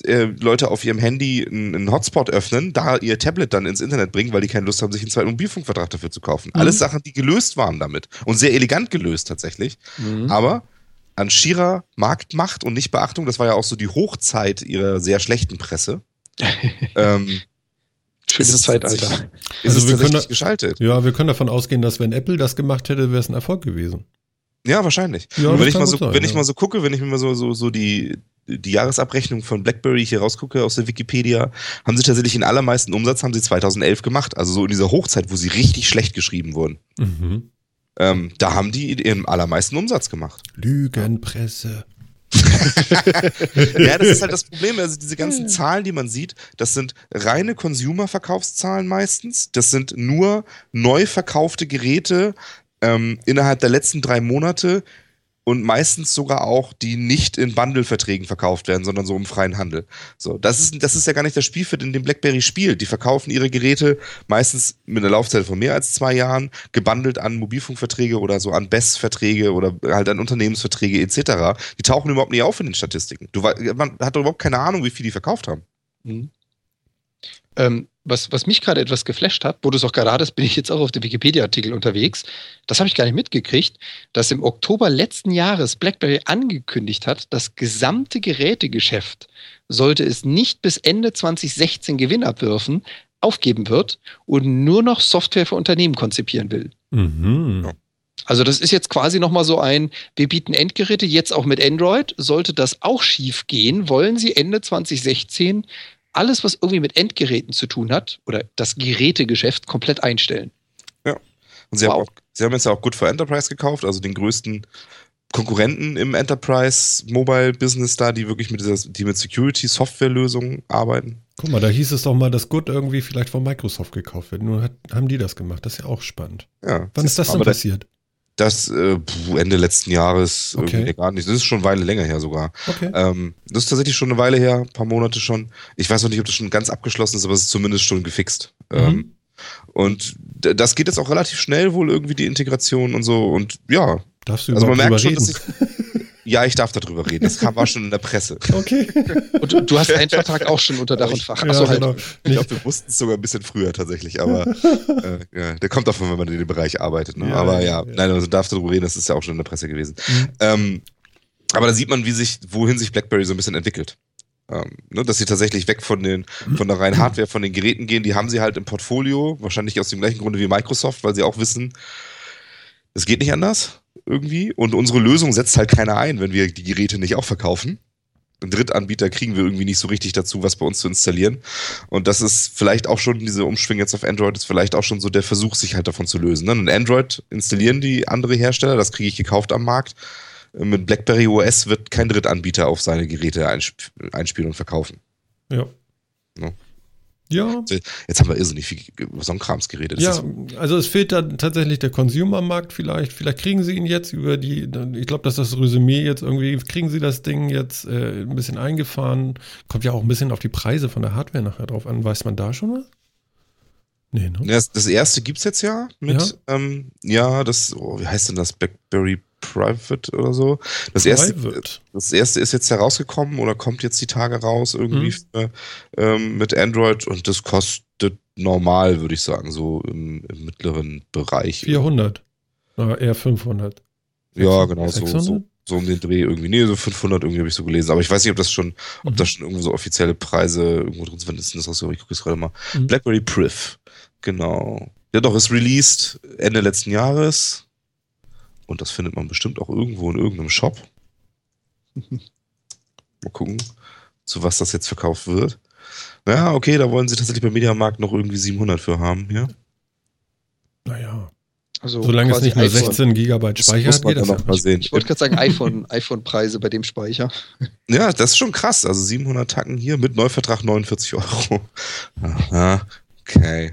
äh, Leute auf ihrem Handy einen, einen Hotspot öffnen, da ihr Tablet dann ins Internet bringen, weil die keine Lust haben, sich einen zweiten Mobilfunkvertrag dafür zu kaufen. Mhm. Alles Sachen, die gelöst waren damit und sehr elegant gelöst tatsächlich. Mhm. Aber an schierer Marktmacht und Nichtbeachtung, das war ja auch so die Hochzeit ihrer sehr schlechten Presse. ähm, Schönes ist es Zeitalter. Ist Also es wir können geschaltet? Ja, wir können davon ausgehen, dass wenn Apple das gemacht hätte, wäre es ein Erfolg gewesen. Ja, wahrscheinlich. Ja, wenn ich, mal so, sein, wenn ich ja. mal so gucke, wenn ich mir mal so, so, so die, die Jahresabrechnung von BlackBerry hier rausgucke aus der Wikipedia, haben sie tatsächlich den allermeisten Umsatz haben sie 2011 gemacht. Also so in dieser Hochzeit, wo sie richtig schlecht geschrieben wurden. Mhm. Ähm, da haben die ihren allermeisten Umsatz gemacht. Lügenpresse. Ja, das ist halt das Problem. Also diese ganzen Zahlen, die man sieht, das sind reine Consumer-Verkaufszahlen meistens. Das sind nur neu verkaufte Geräte ähm, innerhalb der letzten drei Monate und meistens sogar auch, die nicht in Bundle-Verträgen verkauft werden, sondern so im freien Handel. So, das ist, das ist ja gar nicht das Spielfeld, in dem BlackBerry spielt. Die verkaufen ihre Geräte meistens mit einer Laufzeit von mehr als zwei Jahren, gebundelt an Mobilfunkverträge oder so an BES-Verträge oder halt an Unternehmensverträge etc. Die tauchen überhaupt nicht auf in den Statistiken. Du, man hat doch überhaupt keine Ahnung, wie viel die verkauft haben. Mhm. Ähm, was, was mich gerade etwas geflasht hat, wo du es auch gerade hattest, bin ich jetzt auch auf dem Wikipedia-Artikel unterwegs. Das habe ich gar nicht mitgekriegt, dass im Oktober letzten Jahres BlackBerry angekündigt hat, das gesamte Gerätegeschäft, sollte es nicht bis Ende 2016 Gewinn abwürfen, aufgeben wird und nur noch Software für Unternehmen konzipieren will. Mhm. Also das ist jetzt quasi nochmal so ein, wir bieten Endgeräte jetzt auch mit Android. Sollte das auch schief gehen, wollen Sie Ende 2016 alles, was irgendwie mit Endgeräten zu tun hat oder das Gerätegeschäft komplett einstellen. Und sie, Wow. haben auch, sie haben jetzt ja auch Good for Enterprise gekauft, also den größten Konkurrenten im Enterprise Mobile Business da, die wirklich mit dieser, die mit Security Software Lösungen arbeiten. Guck mal, da hieß es doch mal, dass Good irgendwie vielleicht von Microsoft gekauft wird. Nur hat, haben die das gemacht. Das ist ja auch spannend. Ja. Wann ist das denn passiert? Das äh, Ende letzten Jahres Okay. gar nicht. Das ist schon eine Weile länger her sogar. Okay. Ähm, das ist tatsächlich schon eine Weile her, ein paar Monate schon. Ich weiß noch nicht, ob das schon ganz abgeschlossen ist, aber es ist zumindest schon gefixt. Mhm. Ähm, und das geht jetzt auch relativ schnell wohl irgendwie die Integration und so. Und ja, Darfst du also man merkt schon, reden? dass ich. Ja, ich darf darüber reden. Das kam, war schon in der Presse. okay. Und du, du hast einen Vertrag auch schon unter Dach und Fach. Ja, Achso, halt. genau. Ich glaube, wir wussten es sogar ein bisschen früher tatsächlich, aber äh, ja, der kommt davon, wenn man in dem Bereich arbeitet. Ne? Ja, aber ja, ja, ja. nein, also darf darüber reden, das ist ja auch schon in der Presse gewesen. Mhm. Ähm, aber da sieht man, wie sich, wohin sich BlackBerry so ein bisschen entwickelt. Ähm, ne, dass sie tatsächlich weg von den, von der reinen Hardware, von den Geräten gehen, die haben sie halt im Portfolio, wahrscheinlich aus dem gleichen Grunde wie Microsoft, weil sie auch wissen, es geht nicht anders irgendwie. Und unsere Lösung setzt halt keiner ein, wenn wir die Geräte nicht auch verkaufen. Einen Drittanbieter kriegen wir irgendwie nicht so richtig dazu, was bei uns zu installieren. Und das ist vielleicht auch schon, diese Umschwing jetzt auf Android ist vielleicht auch schon so der Versuch, sich halt davon zu lösen. Ne? Und Android installieren die andere Hersteller, das kriege ich gekauft am Markt. Mit BlackBerry OS wird kein Drittanbieter auf seine Geräte einsp einspielen und verkaufen. ja. Ja. Ja, Jetzt haben wir irrsinnig viel über so einen Krams geredet. Das ja, also es fehlt da tatsächlich der Consumer-Markt vielleicht. Vielleicht kriegen sie ihn jetzt über die, ich glaube, dass das Resümee jetzt irgendwie, kriegen sie das Ding jetzt äh, ein bisschen eingefahren. Kommt ja auch ein bisschen auf die Preise von der Hardware nachher drauf an. Weiß man da schon was? Nee, ne? Das, das erste gibt's jetzt ja mit, ja, ähm, ja das, oh, wie heißt denn das? BlackBerry Private oder so? Das erste, Private. das erste ist jetzt herausgekommen oder kommt jetzt die Tage raus irgendwie Mhm. für, ähm, mit Android und das kostet normal, würde ich sagen, so im, im mittleren Bereich. 400. Aber eher 500. Ja, genau, so, 600? so, so um den Dreh irgendwie. Nee, so 500 irgendwie habe ich so gelesen. Aber ich weiß nicht, ob das schon, ob Mhm. da schon irgendwo so offizielle Preise irgendwo drin sind. Ist das rausgekommen? Ich gucke jetzt gerade mal. Mhm. BlackBerry Priv. Genau. Ja, doch, ist released Ende letzten Jahres. Und das findet man bestimmt auch irgendwo in irgendeinem Shop. Mal gucken, zu was das jetzt verkauft wird. Ja, okay, da wollen sie tatsächlich beim Mediamarkt noch irgendwie 700 für haben, ja. Naja. Also Solange es nicht nur iPhone. 16 Gigabyte Das Speicher muss hat, man geht das ja. noch mal sehen. Ich wollte gerade sagen, iPhone, iPhone-Preise bei dem Speicher. Ja, das ist schon krass. Also 700 Tacken hier mit Neuvertrag 49 Euro. Aha, okay.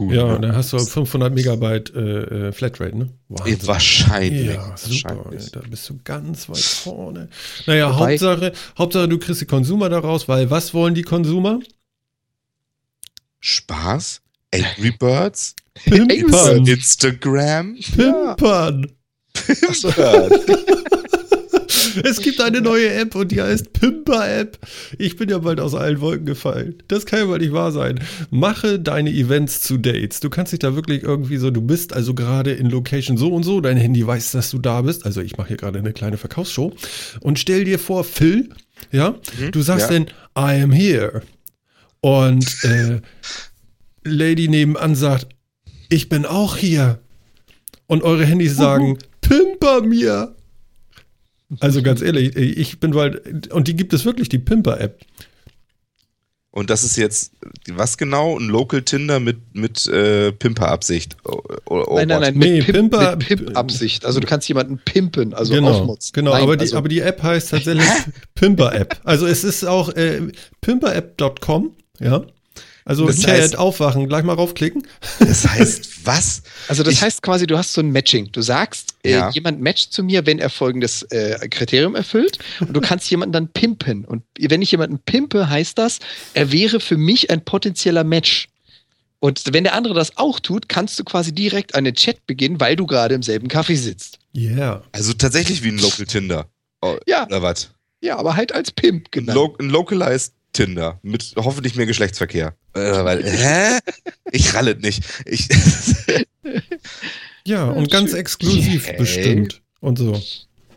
Gut, Ja, dann hast du 500 Megabyte äh, äh, Flatrate, ne? Eh, Wahrscheinlich. Ja, super. wahrscheinlich. Da bist du ganz weit vorne. Naja, Wobei- Hauptsache, Hauptsache, du kriegst die Consumer daraus, weil was wollen die Consumer? Spaß? Angry Birds? Pimpern. Instagram. Pimpern. Achso. Es gibt eine neue App und die heißt Pimper-App. Ich bin ja bald aus allen Wolken gefallen. Das kann ja mal nicht wahr sein. Mache deine Events zu Dates. Du kannst dich da wirklich irgendwie so, du bist also gerade in Location so und so, dein Handy weiß, dass du da bist. Also ich mache hier gerade eine kleine Verkaufsshow. Und stell dir vor, Phil, ja, du sagst ja. dann, I am here. Und äh, Lady nebenan sagt, ich bin auch hier. Und eure Handys sagen, Pimper mir. Also ganz ehrlich, ich bin bald, und die gibt es wirklich, die Pimper-App. Und das ist jetzt, was genau? Ein Local Tinder mit, mit äh, Pimper-Absicht. Oh, oh, oh Nein, nein, nein, Nee, mit Pimp- Pimper- mit Pimp-Absicht. also du kannst jemanden pimpen, also genau, aufmotzen. genau Nein, aber, die, also, aber die App heißt tatsächlich Pimper-App. Also es ist auch äh, pimperapp.com, ja. Also Das Chat, heißt- aufwachen, gleich mal raufklicken. Das heißt, was? also das ich- heißt quasi, du hast so ein Matching. Du sagst, Ja. äh, jemand matcht zu mir, wenn er folgendes äh, Kriterium erfüllt und du kannst jemanden dann pimpen. Und wenn ich jemanden pimpe, heißt das, er wäre für mich ein potenzieller Match. Und wenn der andere das auch tut, kannst du quasi direkt einen Chat beginnen, weil du gerade im selben Kaffee sitzt. Yeah. Also tatsächlich wie ein Local Tinder. Oh, Ja, Oder was? ja, aber halt als Pimp Ein, genannt. Lo ein Localized Tinder mit hoffentlich mehr Geschlechtsverkehr. Äh, weil, hä? Ich ralle nicht. Ich, Ja, und ganz exklusiv Okay. bestimmt. Und so.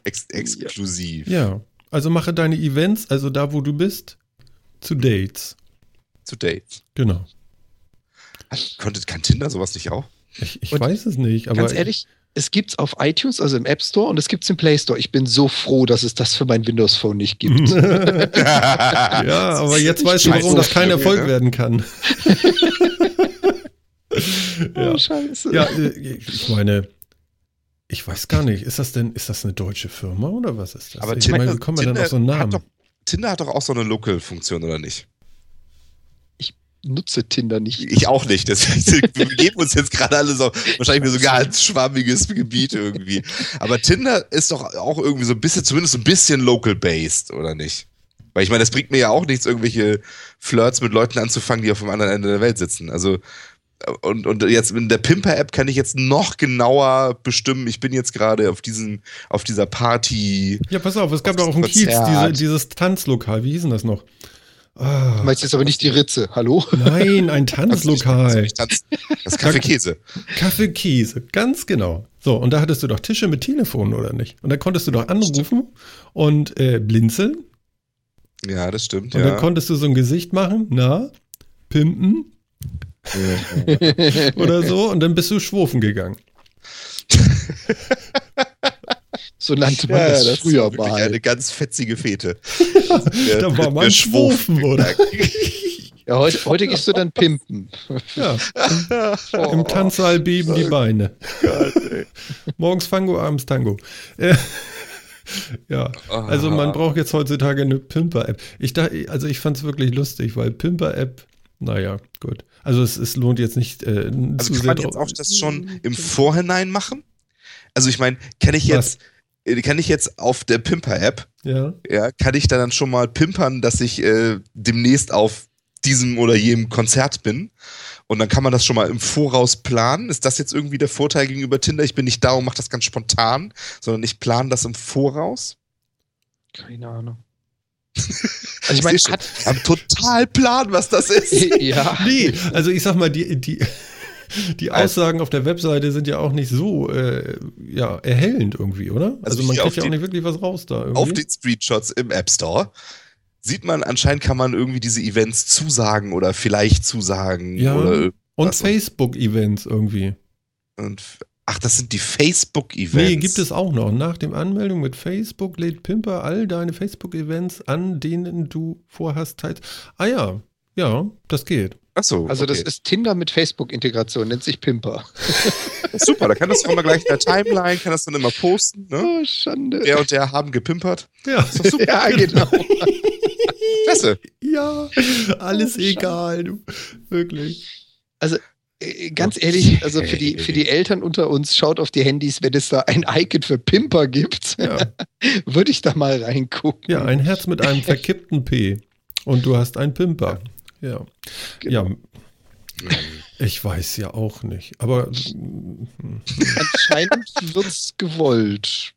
ex exklusiv. Ja. Also mache deine Events, also da, wo du bist, zu Dates. Zu Dates. Genau. Konnte, kann Tinder sowas nicht auch? Ich, ich weiß es nicht, aber. Ganz ehrlich, es gibt's auf iTunes, also im App Store, und es gibt's im Play Store. Ich bin so froh, dass es das für mein Windows Phone nicht gibt. ja, aber jetzt weißt du, warum das kein Erfolg Ja. werden kann. ja. Oh, scheiße. ja, äh, ich meine, ich weiß gar nicht, ist das denn, ist das eine deutsche Firma oder was ist das? Aber ich Tinder, meine, wie kommen wir denn auf so einen Tinder, Namen? hat doch, Tinder hat doch auch so eine Local-Funktion, oder nicht? Nutze Tinder nicht. Ich auch nicht. Deswegen wir begeben uns jetzt gerade alle so wahrscheinlich mir so ganz schwammiges Gebiet irgendwie. Aber Tinder ist doch auch irgendwie so ein bisschen, zumindest ein bisschen local-based, oder nicht? Weil ich meine, das bringt mir ja auch nichts, irgendwelche Flirts mit Leuten anzufangen, die auf dem anderen Ende der Welt sitzen. Also und, und jetzt in der Pimper-App kann ich jetzt noch genauer bestimmen, ich bin jetzt gerade auf diesen, auf dieser Party. Ja, pass auf, es gab doch auch im das Kiez diese, dieses Tanzlokal, wie hieß denn das noch? Ah, Du meinst jetzt aber nicht die Ritze, hallo? nein, ein Tanzlokal. Das ist Kaffee Käse. Kaffee Käse, ganz genau. So, und da hattest du doch Tische mit Telefon, oder nicht? Und da konntest du doch anrufen und äh, blinzeln. Ja, das stimmt. Und ja. dann konntest du so ein Gesicht machen, na, pimpen oder so. Und dann bist du schwufen gegangen. So nannte man das, ist früher wirklich mal. Eine ganz fetzige Fete. Da war man schwufen, oder? Ja, heute, heute gehst du dann pimpen. Ja, Oh. im Tanzsaal beben die Beine. Morgens Fango, abends Tango. Äh, Ja, also man braucht jetzt heutzutage eine Pimper-App. Ich dachte, also ich fand es wirklich lustig, weil Pimper-App, naja, gut. Also es, es lohnt jetzt nicht äh, Also zu kann man sehr jetzt drauf- auch das schon im Vorhinein machen? Also ich meine, kann ich jetzt, äh, kann ich jetzt auf der Pimper-App, Ja, ja, kann ich da dann schon mal pimpern, dass ich äh, demnächst auf diesem oder jenem Konzert bin? Und dann kann man das schon mal im Voraus planen. Ist das jetzt irgendwie der Vorteil gegenüber Tinder? Ich bin nicht da und mache das ganz spontan, sondern ich plane das im Voraus. Keine Ahnung. Also ich meine, wir haben total Plan, was das ist. ja. nee, also ich sag mal, die, die, die Also- Aussagen auf der Webseite sind ja auch nicht so äh, ja, erhellend irgendwie, oder? Also, Also man kriegt ja auch nicht wirklich was raus da irgendwie. Auf den Screenshots im App Store sieht man, anscheinend kann man irgendwie diese Events zusagen oder vielleicht zusagen. Ja. Oder Und. Facebook-Events irgendwie. Und, ach, das sind die Facebook-Events. Nee, gibt es auch noch. Nach dem Anmeldung mit Facebook lädt Pimper all deine Facebook-Events, an denen du vorhast, teils. Ah ja, ja, das geht. Achso, Also das okay. ist Tinder mit Facebook-Integration, nennt sich Pimper. super. Da kann das auch immer gleich in der Timeline, kann das dann immer posten. Ne? Oh, Schande. Der und der haben gepimpert. Ja, Ist doch super. Ja, genau. Klasse. ja alles Oh, egal, du. Wirklich. Äh, Ganz ehrlich, also für die, für die Eltern unter uns, schaut auf die Handys, wenn es da ein Icon für Pimper gibt, Ja, würde ich da mal reingucken. ja, ein Herz mit einem verkippten P. Und du hast einen Pimper. Ja. Genau. Ja. Ich weiß ja auch nicht. Aber Anscheinend wird's gewollt.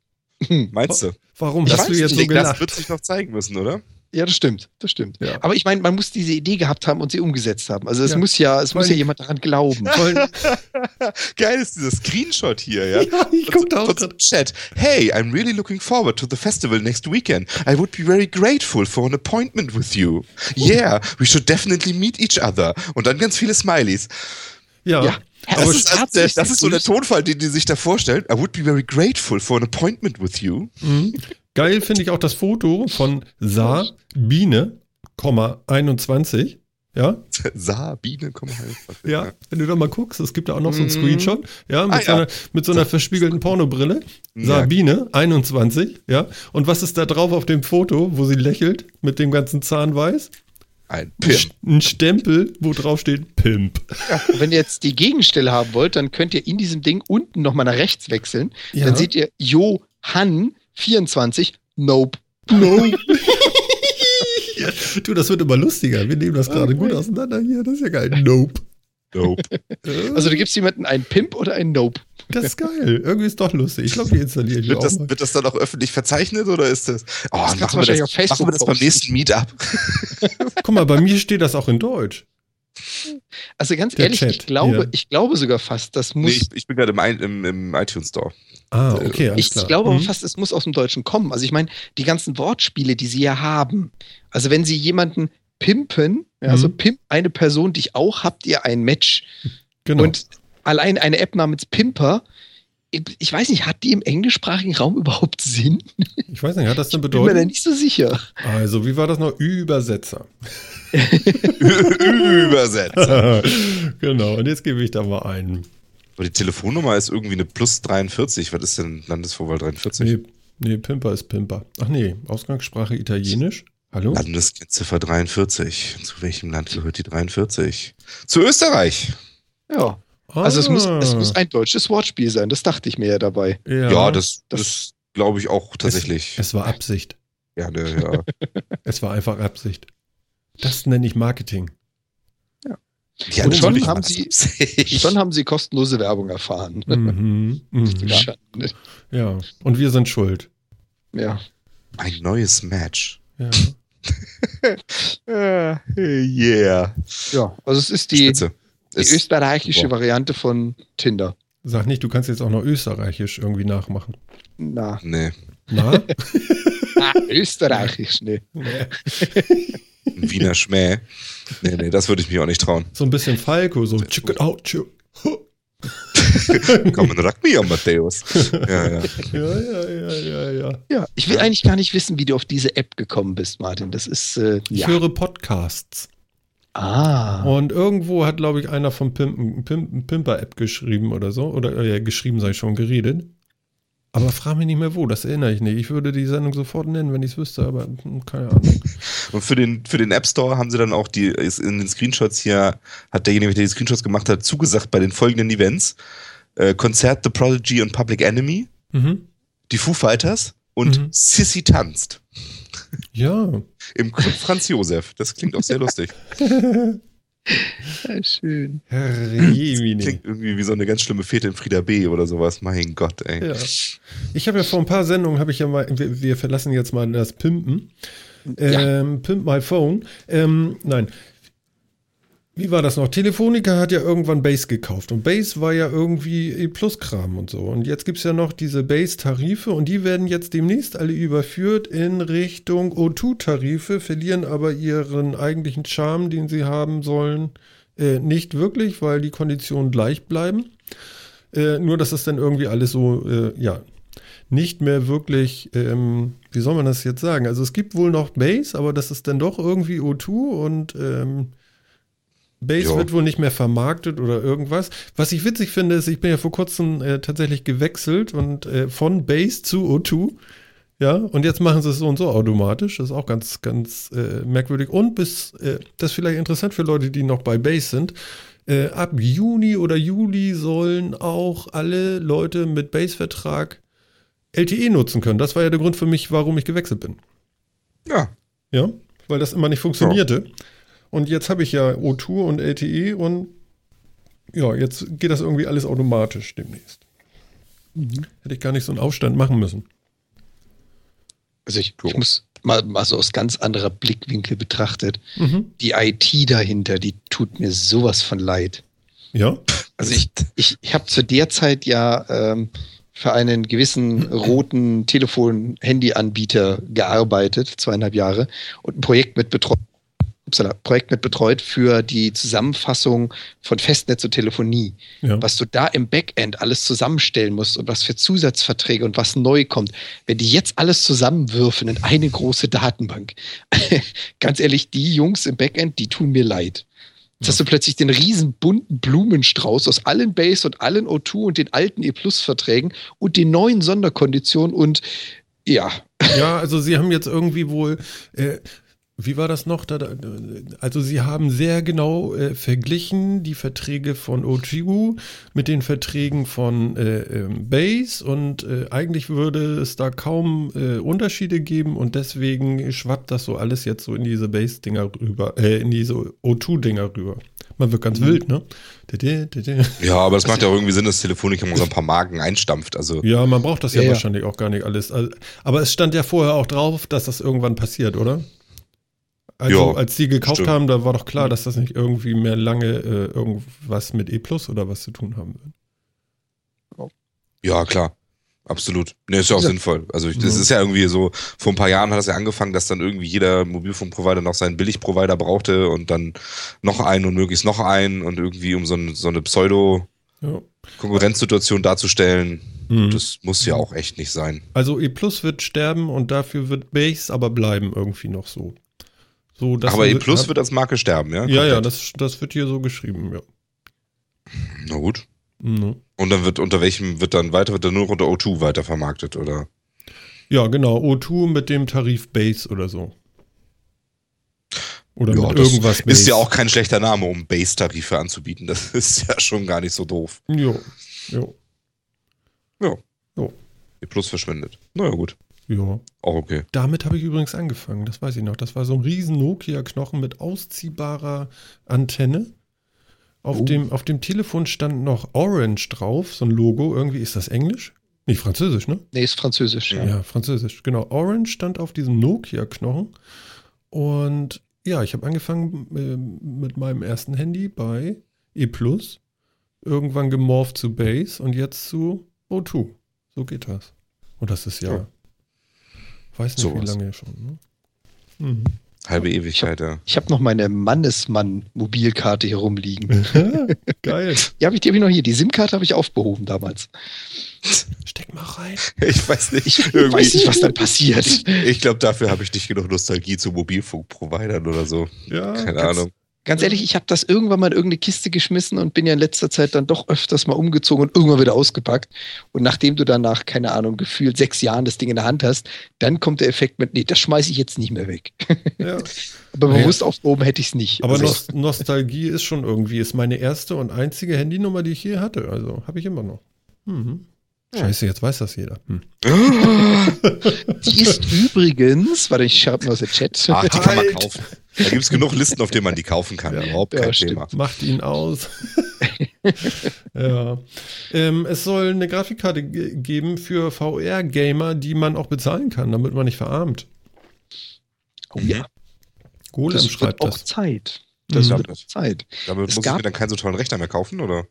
Meinst du? warum Ich hast du jetzt so Ich denke, das gelacht? wird sich noch zeigen müssen, oder? Ja, das stimmt, das stimmt. Ja. Aber ich meine, man muss diese Idee gehabt haben und sie umgesetzt haben. Also es Ja. muss ja, es muss ja jemand daran glauben. Geil ist dieser Screenshot hier, ja? Ja, ich guck da auch grad. Chat. Hey, I'm really looking forward to the festival next weekend. I would be very grateful for an appointment with you. Yeah, we should definitely meet each other. Und dann ganz viele Smileys. Ja. Ja. Das Aber ist, also der, das ist so der Tonfall, den die sich da vorstellen. I would be very grateful for an appointment with you. Mhm. Geil finde ich auch das Foto von Sabine, Komma 21. Ja, Sabine, komm mal. ja, wenn du da mal guckst, es gibt da auch noch so einen Mhm. Screenshot, ja, mit, Ah, so, ja. einer, mit so einer verspiegelten Pornobrille. Ja. Sabine, 21, ja. Und was ist da drauf auf dem Foto, wo sie lächelt, mit dem ganzen Zahnweiß? Ein Pimp. Ein Stempel, wo drauf steht Pimp. Und wenn ihr jetzt die Gegenstelle haben wollt, dann könnt ihr in diesem Ding unten nochmal nach rechts wechseln. Ja. Dann seht ihr Johann 24, Nope. No. ja, du, das wird immer lustiger. Wir nehmen das gerade gut auseinander hier. Das ist ja geil. Nope. Nope. Äh, Also da gibt es jemanden einen Pimp oder einen Nope. das ist geil. Irgendwie ist doch lustig. Ich glaube, die installiere ich Wird auch das, mal. wird das dann auch öffentlich verzeichnet oder ist das? Oh, du machen, wir das, auf Facebook machen wir das beim nächsten Meetup. Guck mal, bei mir steht das auch in Deutsch. Also ganz Der ehrlich, Chat, ich glaube, ja. ich glaube sogar fast, das muss. Nee, ich, ich bin gerade im, im, im iTunes Store. Ah, okay, alles ich, klar. ich glaube aber Mhm. fast, es muss aus dem Deutschen kommen. Also ich meine, die ganzen Wortspiele, die sie ja haben. Also wenn sie jemanden pimpen, also Mhm. pimp eine Person, die ich auch, habt ihr ein Match. Genau. Und allein eine App namens Pimper, ich, ich weiß nicht, hat die im englischsprachigen Raum überhaupt Sinn? ich weiß nicht, hat das eine Bin mir da Bedeutung? nicht so sicher. Also, wie war das noch? Übersetzer. Übersetzer. genau, und jetzt gebe ich da mal ein. Aber die Telefonnummer ist irgendwie eine plus 43. Was ist denn Landesvorwahl 43? Nee, nee, Pimper ist Pimper. Ach nee, Ausgangssprache Italienisch. Hallo? Landeskennziffer 43. Zu welchem Land gehört die 43? Zu Österreich. Ja. Also es, muss, es Ah. muss ein deutsches Wortspiel sein, das dachte ich mir ja dabei. Ja, Ja, das, das- das glaube ich auch tatsächlich. Es war Absicht. ja, ne, ja. Es war einfach Absicht. Das nenne ich Marketing. Ja Und schon haben sie-. Schon haben sie kostenlose Werbung erfahren. Mhm, mhm. Ja. Ja, und wir sind schuld. ja. Ein neues Match. Ja. Yeah. yeah. ja, also es ist die, Spitze. die Ist- österreichische super. Variante von Tinder. Sag nicht, du kannst jetzt auch noch österreichisch irgendwie nachmachen. Na, Nee, Na? ah, österreichisch, ne. ein Wiener Schmäh. Nee, nee, das würde ich mir auch nicht trauen. So ein bisschen Falco, so check it out. check- Komm und rack mich an, Matthäus. Ja, ja. Ja, ja, ja, ja, ja. Ja, ich will eigentlich gar nicht wissen, wie du auf diese App gekommen bist, Martin. Das ist, äh, Ich ja. höre Podcasts. Ah. Und irgendwo hat, glaube ich, einer vom Pimpen, Pimpen, Pimper-App geschrieben oder so. Oder äh, geschrieben sei schon geredet. Aber frag mich nicht mehr wo, das erinnere ich nicht. Ich würde die Sendung sofort nennen, wenn ich es wüsste, aber hm, keine Ahnung. Und für den, für den App Store haben sie dann auch die, in den Screenshots hier, hat derjenige, der die Screenshots gemacht hat, zugesagt bei den folgenden Events. Äh, Konzert The Prodigy und Public Enemy, Mhm. die Foo Fighters und Mhm. Sissy tanzt. Ja. Im Club Franz Josef. Das klingt auch sehr lustig. Ja, schön. Herr Jemine. Klingt irgendwie wie so eine ganz schlimme Fete in Frieda B. oder sowas. Mein Gott, ey. Ja. Ich habe ja vor ein paar Sendungen, habe ich ja mal, wir, wir verlassen jetzt mal das Pimpen. Ähm, Pimp My Phone. Ähm, nein. Wie war das noch? Telefonica hat ja irgendwann Base gekauft und Base war ja irgendwie E-Plus-Kram und so. Und jetzt gibt es ja noch diese Base-Tarife und die werden jetzt demnächst alle überführt in Richtung O2-Tarife, verlieren aber ihren eigentlichen Charme, den sie haben sollen, äh, nicht wirklich, weil die Konditionen gleich bleiben. Äh, nur, dass es dann irgendwie alles so, äh, ja, nicht mehr wirklich, ähm, wie soll man das jetzt sagen? Also es gibt wohl noch Base, aber das ist dann doch irgendwie O2 und ähm, Base Ja. wird wohl nicht mehr vermarktet oder irgendwas. Was ich witzig finde, ist, ich bin ja vor kurzem äh, tatsächlich gewechselt und äh, von Base zu O2. Ja, und jetzt machen sie es so und so automatisch. Das ist auch ganz, ganz äh, merkwürdig. Und bis, äh, das ist vielleicht interessant für Leute, die noch bei Base sind. Äh, ab Juni oder Juli sollen auch alle Leute mit Base-Vertrag LTE nutzen können. Das war ja der Grund für mich, warum ich gewechselt bin. Ja. Ja, weil das immer nicht funktionierte. Und jetzt habe ich ja O2 und LTE und ja, jetzt geht das irgendwie alles automatisch demnächst. Hätte ich gar nicht so einen Aufstand machen müssen. Also ich, ich muss mal, mal so aus ganz anderer Blickwinkel betrachtet. Mhm. Die IT dahinter, die tut mir sowas von leid. Ja. Also ich, ich, ich habe zu der Zeit ja ähm, für einen gewissen roten Telefon-Handy-Anbieter gearbeitet, zweieinhalb Jahre, und ein Projekt mit betreut. Upsala, Projekt mit betreut für die Zusammenfassung von Festnetz und Telefonie. ja. Was du da im Backend alles zusammenstellen musst und was für Zusatzverträge und was neu kommt, wenn die jetzt alles zusammenwürfen in eine große Datenbank. Ganz ehrlich, die Jungs im Backend, die tun mir leid. Jetzt hast du plötzlich den riesen bunten Blumenstrauß aus allen Base und allen O2 und den alten E-Plus-Verträgen und den neuen Sonderkonditionen und ja, Ja, also sie haben jetzt irgendwie wohl, äh, wie war das noch? Da, also sie haben sehr genau äh, verglichen die Verträge von OGU mit den Verträgen von äh, ähm, Base und äh, eigentlich würde es da kaum äh, Unterschiede geben und deswegen schwappt das so alles jetzt so in diese Base-Dinger rüber, äh, in diese O2-Dinger rüber. Man wird ganz wild, ne? Ja, aber das macht ja auch irgendwie Sinn, dass Telefonica mal so ein paar Marken einstampft. Also, Ja, man braucht das ja, Ja, ja. wahrscheinlich auch gar nicht alles. Also, aber es stand ja vorher auch drauf, dass das irgendwann passiert, oder? Also, Ja, als die gekauft stimmt. haben, da war doch klar, dass das nicht irgendwie mehr lange äh, irgendwas mit E Plus oder was zu tun haben wird. ja, klar. Absolut. Nee, ist ja auch Ja. sinnvoll. Also ich, das ist ja irgendwie so, vor ein paar Jahren hat das ja angefangen, dass dann irgendwie jeder Mobilfunkprovider noch seinen Billigprovider brauchte und dann noch einen und möglichst noch einen und irgendwie um so, ein, so eine Pseudo-Konkurrenzsituation darzustellen. Mhm. Das muss ja auch echt nicht sein. Also E Plus wird sterben und dafür wird Base aber bleiben irgendwie noch so. So Aber E Plus wird als Marke sterben, ja? Ja, ja, Komplett. das, das wird hier so geschrieben, ja. Na gut. Mhm. Und dann wird unter welchem wird dann weiter, wird dann nur unter O2 weiter vermarktet, oder? Ja, genau, O2 mit dem Tarif Base oder so. Oder Ja, mit irgendwas Ist ja auch kein schlechter Name, um Base-Tarife anzubieten. Das ist ja schon gar nicht so doof. Jo, jo, E Plus verschwindet. Na ja, gut. Jo. Auch okay. Damit habe ich übrigens angefangen, das weiß ich noch. Das war so ein riesen Nokia-Knochen mit ausziehbarer Antenne. Auf, Oh. dem, auf dem Telefon stand noch Orange drauf, so ein Logo. Irgendwie ist das Englisch? Nicht Französisch, ne? nee, ist französisch. Ja, Französisch. Genau. Orange stand auf diesem Nokia-Knochen. Und ja, ich habe angefangen äh, mit meinem ersten Handy bei E+. Irgendwann gemorpht zu Base und jetzt zu O2. So geht das. Und das ist ja, Ja. Weiß nicht wie Sowas. lange schon. Ne? Mhm. Halbe Ewigkeit, ja. Ich habe noch meine Mannesmann-Mobilkarte hier rumliegen. Geil. Ja, hab ich die habe ich noch hier. Die SIM-Karte habe ich aufbehoben damals. Steck mal rein. Ich weiß nicht. Ich irgendwie- weiß nicht, was dann passiert. Ich glaube, dafür habe ich nicht genug Nostalgie zu Mobilfunkprovidern oder so. Ja, Keine Ahnung. Ganz ehrlich, ich habe das irgendwann mal in irgendeine Kiste geschmissen und bin ja in letzter Zeit dann doch öfters mal umgezogen und irgendwann wieder ausgepackt. Und nachdem du dann nach, keine Ahnung, gefühlt sechs Jahren das Ding in der Hand hast, dann kommt der Effekt mit, nee, das schmeiße ich jetzt nicht mehr weg. ja. Aber bewusst aufgehoben hätte ich es nicht. Aber Also, Nos Nostalgie ist schon irgendwie, ist meine erste und einzige Handynummer, die ich je hatte. Also habe ich immer noch. Mhm. Scheiße, jetzt weiß das jeder. Hm. die ist übrigens, warte, ich schreibe mal aus dem Chat. Ach, die kann man Halt. kaufen. Da gibt es genug Listen, auf denen man die kaufen kann. Ja. Überhaupt Ja, kein stimmt. Thema. Macht ihn aus. ja. Ähm, es soll eine Grafikkarte ge- geben für VR-Gamer, die man auch bezahlen kann, damit man nicht verarmt. Oh ja, Golem das schreibt wird auch das. Zeit. Das Mhm. wird auch Zeit. Damit Es muss ich mir dann keinen so tollen Rechner mehr kaufen, oder?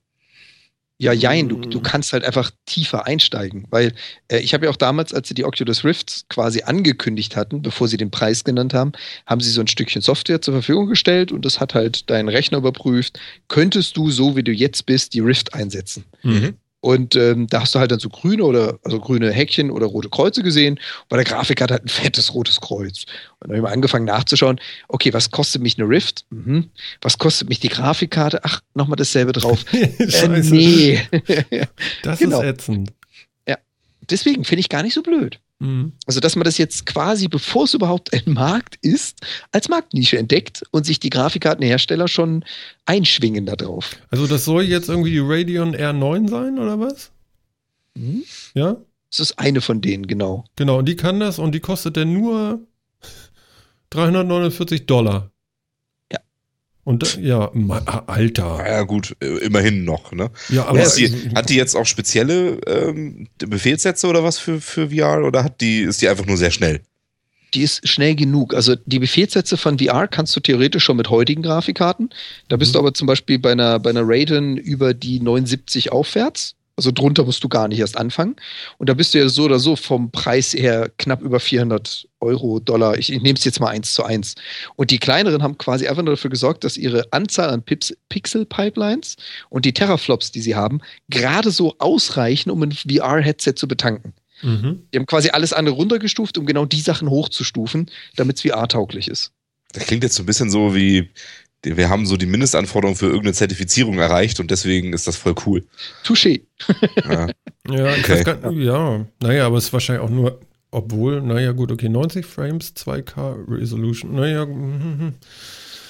Ja, jein, du, Mm. du kannst halt einfach tiefer einsteigen, weil äh, ich habe ja auch damals, als sie die Oculus Rift quasi angekündigt hatten, bevor sie den Preis genannt haben, haben sie so ein Stückchen Software zur Verfügung gestellt und das hat halt deinen Rechner überprüft. Könntest du, so wie du jetzt bist, die Rift einsetzen? Mhm. Und ähm, da hast du halt dann so grüne oder also grüne Häkchen oder rote Kreuze gesehen. Bei der Grafik hat halt ein fettes rotes Kreuz. Und dann habe ich mal angefangen nachzuschauen, okay, was kostet mich eine Rift? Mhm. Was kostet mich die Grafikkarte? Ach, nochmal dasselbe drauf. äh, nee. Das Genau. ist ätzend. Deswegen finde ich gar nicht so blöd. Mhm. Also, dass man das jetzt quasi, bevor es überhaupt ein Markt ist, als Marktnische entdeckt und sich die Grafikkartenhersteller schon einschwingen da drauf. Also das soll jetzt irgendwie die Radeon R9 sein, oder was? Mhm. Ja? Das ist eine von denen, genau. Genau, und die kann das und die kostet dann nur 349 Dollar. Und da- ja, Alter. Ja, gut, äh, immerhin noch, ne? Ja, Aber die, hat die jetzt auch spezielle ähm, Befehlssätze oder was für, für VR oder hat die, ist die einfach nur sehr schnell? die ist schnell genug. Also die Befehlssätze von VR kannst du theoretisch schon mit heutigen Grafikkarten. Da bist Mhm. du aber zum Beispiel bei einer, bei einer Radeon über die 79 aufwärts. Also drunter musst du gar nicht erst anfangen. Und da bist du ja so oder so vom Preis her knapp über 400 Euro, Dollar. Ich, ich nehme es jetzt mal eins zu eins. Und die kleineren haben quasi einfach nur dafür gesorgt, dass ihre Anzahl an Pips, Pixel-Pipelines und die Teraflops, die sie haben, gerade so ausreichen, um ein VR-Headset zu betanken. Mhm. Die haben quasi alles andere runtergestuft, um genau die Sachen hochzustufen, damit es VR-tauglich ist. Das klingt jetzt so ein bisschen so wie, wir haben so die Mindestanforderungen für irgendeine Zertifizierung erreicht und deswegen ist das voll cool. Touché. Ja. Ja, Okay. gar, ja, naja, aber es ist wahrscheinlich auch nur, obwohl, naja, gut, okay, 90 Frames, 2K Resolution, naja, mhm,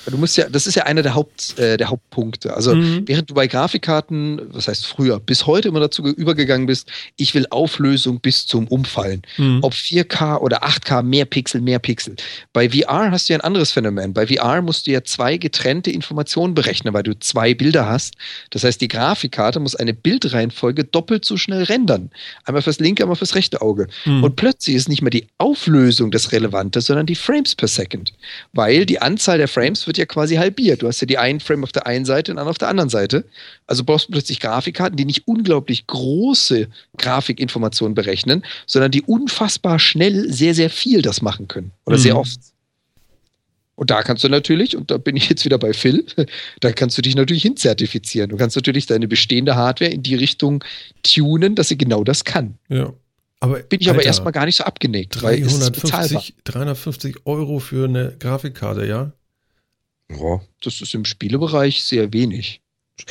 Du musst ja, das ist ja einer der, Haupt, äh, der Hauptpunkte. Also Mhm. während du bei Grafikkarten, was heißt früher, bis heute immer dazu ge- übergegangen bist, ich will Auflösung bis zum Umfallen. mhm. Ob 4K oder 8K, mehr Pixel, mehr Pixel. Bei VR hast du ja ein anderes Phänomen. Bei VR musst du ja zwei getrennte Informationen berechnen, weil du zwei Bilder hast. Das heißt, die Grafikkarte muss eine Bildreihenfolge doppelt so schnell rendern. Einmal fürs linke, einmal fürs rechte Auge. Mhm. Und plötzlich ist nicht mehr die Auflösung das Relevante, sondern die Frames per Second. Weil die Anzahl der Frames wird ja quasi halbiert. Du hast ja die einen Frame auf der einen Seite und dann auf der anderen Seite. Also brauchst du plötzlich Grafikkarten, die nicht unglaublich große Grafikinformationen berechnen, sondern die unfassbar schnell sehr, sehr viel das machen können. Oder Mhm. sehr oft. Und da kannst du natürlich, und da bin ich jetzt wieder bei Phil, da kannst du dich natürlich hinzertifizieren. Du kannst natürlich deine bestehende Hardware in die Richtung tunen, dass sie genau das kann. ja. Aber, Bin ich aber Alter, erstmal gar nicht so abgeneigt, weil es ist bezahlbar. 350, 350 Euro für eine Grafikkarte, ja? Ja. Das ist im Spielebereich sehr wenig.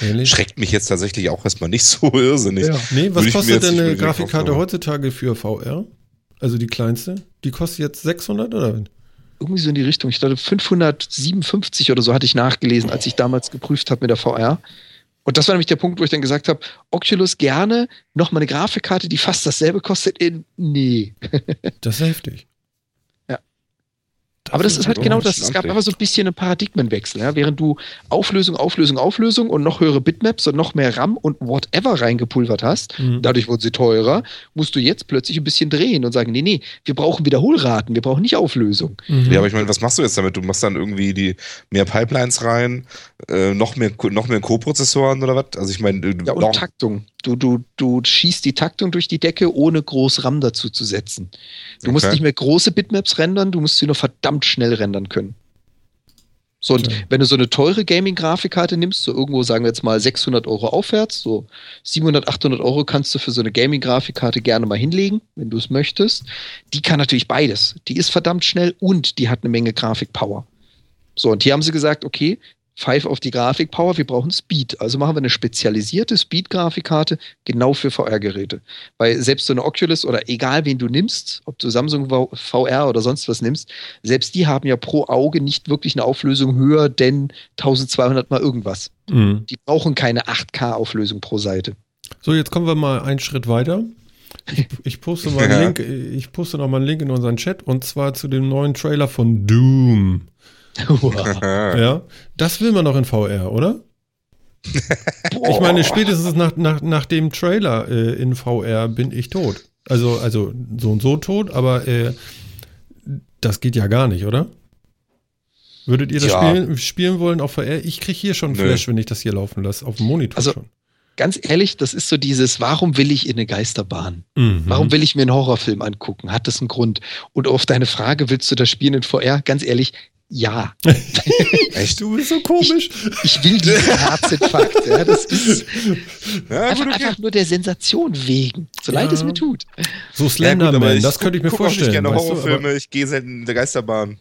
Ehrlich? Schreckt mich jetzt tatsächlich auch erstmal nicht so irrsinnig. Nee, Würde was mir kostet denn eine Grafikkarte heutzutage für VR? Also die kleinste? Die kostet jetzt 600 oder? Irgendwie so in die Richtung. Ich glaube, 557 oder so hatte ich nachgelesen, als ich damals geprüft habe mit der VR. Und das war nämlich der Punkt, wo ich dann gesagt habe, Oculus gerne, noch mal eine Grafikkarte, die fast dasselbe kostet. In, nee. Das ist heftig. Ja. Aber das ist halt genau das das. Es gab einfach so ein bisschen einen Paradigmenwechsel. Ja? Während du Auflösung, Auflösung, Auflösung und noch höhere Bitmaps und noch mehr RAM und whatever reingepulvert hast, Mhm. dadurch wurden sie teurer, musst du jetzt plötzlich ein bisschen drehen und sagen, nee, nee, wir brauchen Wiederholraten, wir brauchen nicht Auflösung. Mhm. Ja, aber ich meine, was machst du jetzt damit? Du machst dann irgendwie die mehr Pipelines rein, äh, noch mehr noch mehr Co-Prozessoren oder was? Also ich meine, Ja, und noch- Taktung. Du, du, du schießt die Taktung durch die Decke, ohne groß RAM dazu zu setzen. Du musst Okay. nicht mehr große Bitmaps rendern, du musst sie nur verdammt schnell rendern können. So, und Okay. wenn du so eine teure Gaming-Grafikkarte nimmst, so irgendwo sagen wir jetzt mal 600 Euro aufwärts, so 700, 800 Euro kannst du für so eine Gaming-Grafikkarte gerne mal hinlegen, wenn du es möchtest. Die kann natürlich beides. Die ist verdammt schnell und die hat eine Menge Grafikpower. So, und hier haben sie gesagt, okay, pfeif auf die Grafikpower, wir brauchen Speed. Also machen wir eine spezialisierte Speed-Grafikkarte genau für VR-Geräte. Weil selbst so eine Oculus oder egal wen du nimmst, ob du Samsung VR oder sonst was nimmst, selbst die haben ja pro Auge nicht wirklich eine Auflösung höher denn 1200 mal irgendwas. Mhm. Die brauchen keine 8K-Auflösung pro Seite. So, jetzt kommen wir mal einen Schritt weiter. Ich, ich poste mal einen. Link, ich poste noch mal einen Link in unseren Chat und zwar zu dem neuen Trailer von Doom. Ja, das will man noch in VR, oder? Ich meine, spätestens nach, nach, nach dem Trailer äh, in VR bin ich tot. Also, also so und so tot, aber äh, das geht ja gar nicht, oder? Würdet ihr das Ja. spielen, spielen wollen auf VR? Ich kriege hier schon Nö. Flash, wenn ich das hier laufen lasse, auf dem Monitor Also, schon. Ganz ehrlich, das ist so dieses, warum will ich in eine Geisterbahn? Mhm. Warum will ich mir einen Horrorfilm angucken? Hat das einen Grund? Und auf deine Frage, willst du das spielen in VR? Ganz ehrlich, ja. Echt? Du bist so komisch. Ich will diesen Herzinfarkt. Ja, das ist Ja, einfach, okay. einfach nur der Sensation wegen. So leid Ja. es mir tut. So Ja, Slenderman, das könnte ich mir vorstellen. Nicht gerne weißt du, Horrorfilme, aber- ich gehe selten in der Geisterbahn.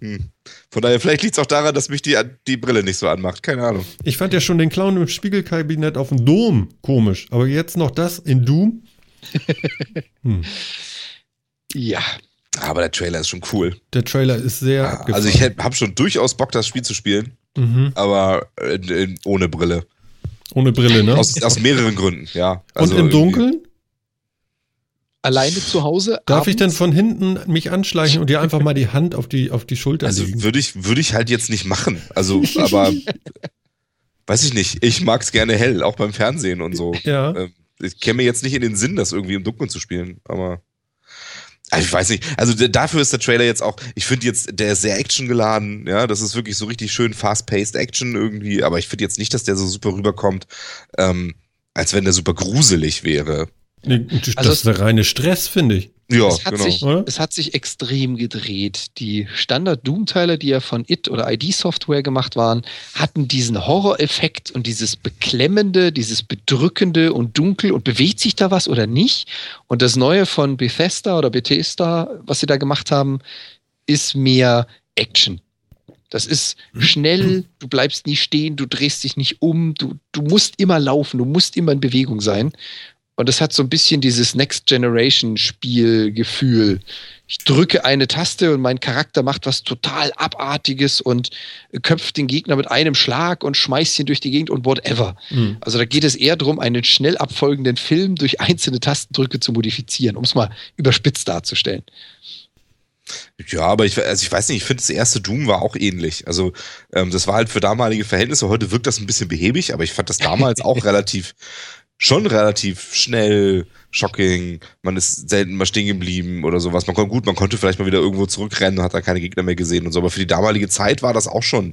Hm. Von daher, vielleicht liegt es auch daran, dass mich die, die Brille nicht so anmacht. Keine Ahnung. Ich fand ja schon den Clown im Spiegelkabinett auf dem Dom komisch. Aber jetzt noch das in Doom? Hm. Ja. Aber der Trailer ist schon cool. Der Trailer ist sehr abgefahren. Also ich habe schon durchaus Bock, das Spiel zu spielen, Mhm. aber äh, äh, ohne Brille. Ohne Brille, ne? Aus, aus mehreren Gründen, ja. Und Also im irgendwie- Dunkeln? alleine zu Hause. Darf ich denn abends. von hinten mich anschleichen und dir einfach mal die Hand auf die, auf die Schulter Also legen? würde ich, würde ich halt jetzt nicht machen. Also, aber weiß ich nicht. Ich mag es gerne hell, auch beim Fernsehen und so. Ja. Ähm, Ich käme mir jetzt nicht in den Sinn, das irgendwie im Dunkeln zu spielen, aber. Also ich weiß nicht. Also dafür ist der Trailer jetzt auch, ich finde jetzt, der ist sehr actiongeladen, ja, das ist wirklich so richtig schön fast-paced Action irgendwie, aber ich finde jetzt nicht, dass der so super rüberkommt, ähm, als wenn der super gruselig wäre. Das Also ist der reine Stress, finde ich. Ja, es, hat genau. sich, Oder? es hat sich extrem gedreht. Die Standard-Doom-Teile, die ja von IT oder ID-Software gemacht waren, hatten diesen Horror-Effekt und dieses Beklemmende, dieses Bedrückende und Dunkel und bewegt sich da was oder nicht. Und das Neue von Bethesda oder Bethesda, was sie da gemacht haben, ist mehr Action. Das ist schnell, du bleibst nie stehen, du drehst dich nicht um, du, du musst immer laufen, du musst immer in Bewegung sein. Und das hat so ein bisschen dieses Next Generation Spielgefühl. Ich drücke eine Taste und mein Charakter macht was total Abartiges und köpft den Gegner mit einem Schlag und schmeißt ihn durch die Gegend und whatever. Hm. Also da geht es eher darum, einen schnell abfolgenden Film durch einzelne Tastendrücke zu modifizieren, um es mal überspitzt darzustellen. Ja, aber ich, also ich weiß nicht, ich finde das erste Doom war auch ähnlich. Also ähm, das war halt für damalige Verhältnisse, heute wirkt das ein bisschen behäbig, aber ich fand das damals auch relativ, schon relativ schnell, shocking. Man ist selten mal stehen geblieben oder sowas. Man konnte gut, man konnte vielleicht mal wieder irgendwo zurückrennen und hat da keine Gegner mehr gesehen und so, aber für die damalige Zeit war das auch schon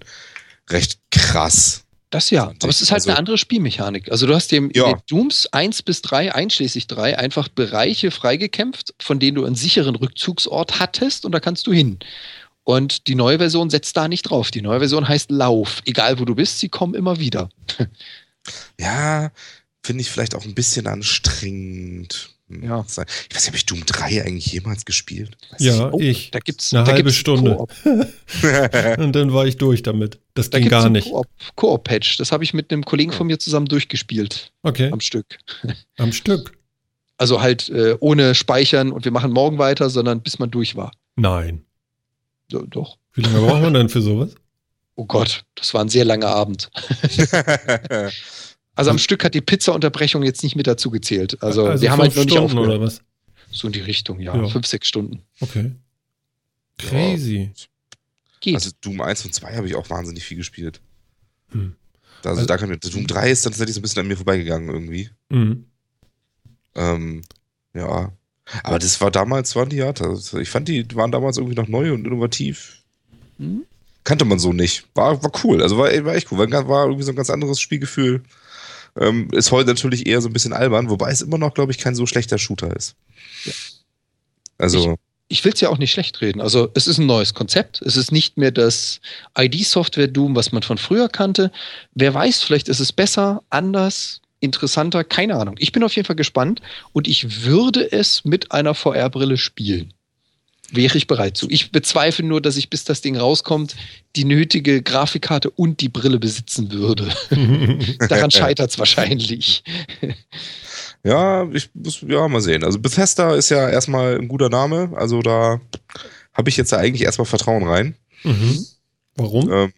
recht krass. Das ja, aber es ist halt Also- eine andere Spielmechanik. Also du hast dem Ja. Dooms 1 bis 3, einschließlich 3, einfach Bereiche freigekämpft, von denen du einen sicheren Rückzugsort hattest und da kannst du hin. Und die neue Version setzt da nicht drauf. Die neue Version heißt Lauf. Egal wo du bist, sie kommen immer wieder. Ja, finde ich vielleicht auch ein bisschen anstrengend. Hm, Ja. Ich weiß nicht, habe ich Doom 3 eigentlich jemals gespielt? Weiß Ja, Oh, ich. Da gibt's Eine da halbe gibt's Stunde. Und dann war ich durch damit. Das Da ging gibt's gar nicht. Koop- Koop-Patch. Das habe ich mit einem Kollegen von mir zusammen durchgespielt Okay, am Stück. am Stück. Also halt äh, ohne Speichern und wir machen morgen weiter, sondern bis man durch war. Nein. So, doch. Wie lange braucht man denn für sowas? Oh Gott, das war ein sehr langer Abend. Also am Stück hat die Pizza-Unterbrechung jetzt nicht mit dazu gezählt. Also, wir haben halt fünf noch nicht aufgehört. oder was? So in die Richtung, ja. Ja. Fünf, sechs Stunden. Okay. Crazy. Geht. Also Doom 1 und 2 habe ich auch wahnsinnig viel gespielt. Hm. Also, Also- da kann mir, Doom 3 ist dann tatsächlich so ein bisschen an mir vorbeigegangen irgendwie. Mhm. Ähm, ja. Aber das war damals, waren die ja, das, ich fand die waren damals irgendwie noch neu und innovativ. Hm? Kannte man so nicht. War, war cool. Also war, war echt cool. War, war irgendwie so ein ganz anderes Spielgefühl. Ähm, ist heute natürlich eher so ein bisschen albern, wobei es immer noch, glaube ich, kein so schlechter Shooter ist. Ja. Also, Ich will es ja auch nicht schlecht reden. Also es ist ein neues Konzept. Es ist nicht mehr das ID-Software-Doom, was man von früher kannte. Wer weiß, vielleicht ist es besser, anders, interessanter, keine Ahnung. Ich bin auf jeden Fall gespannt und ich würde es mit einer VR-Brille spielen. Wäre ich bereit zu. Ich bezweifle nur, dass ich, bis das Ding rauskommt, die nötige Grafikkarte und die Brille besitzen würde. Daran scheitert es wahrscheinlich. ja, ich muss, ja, mal sehen. Also Bethesda ist ja erstmal ein guter Name. Also da habe ich jetzt ja eigentlich erstmal Vertrauen rein. Mhm. Warum? Ähm,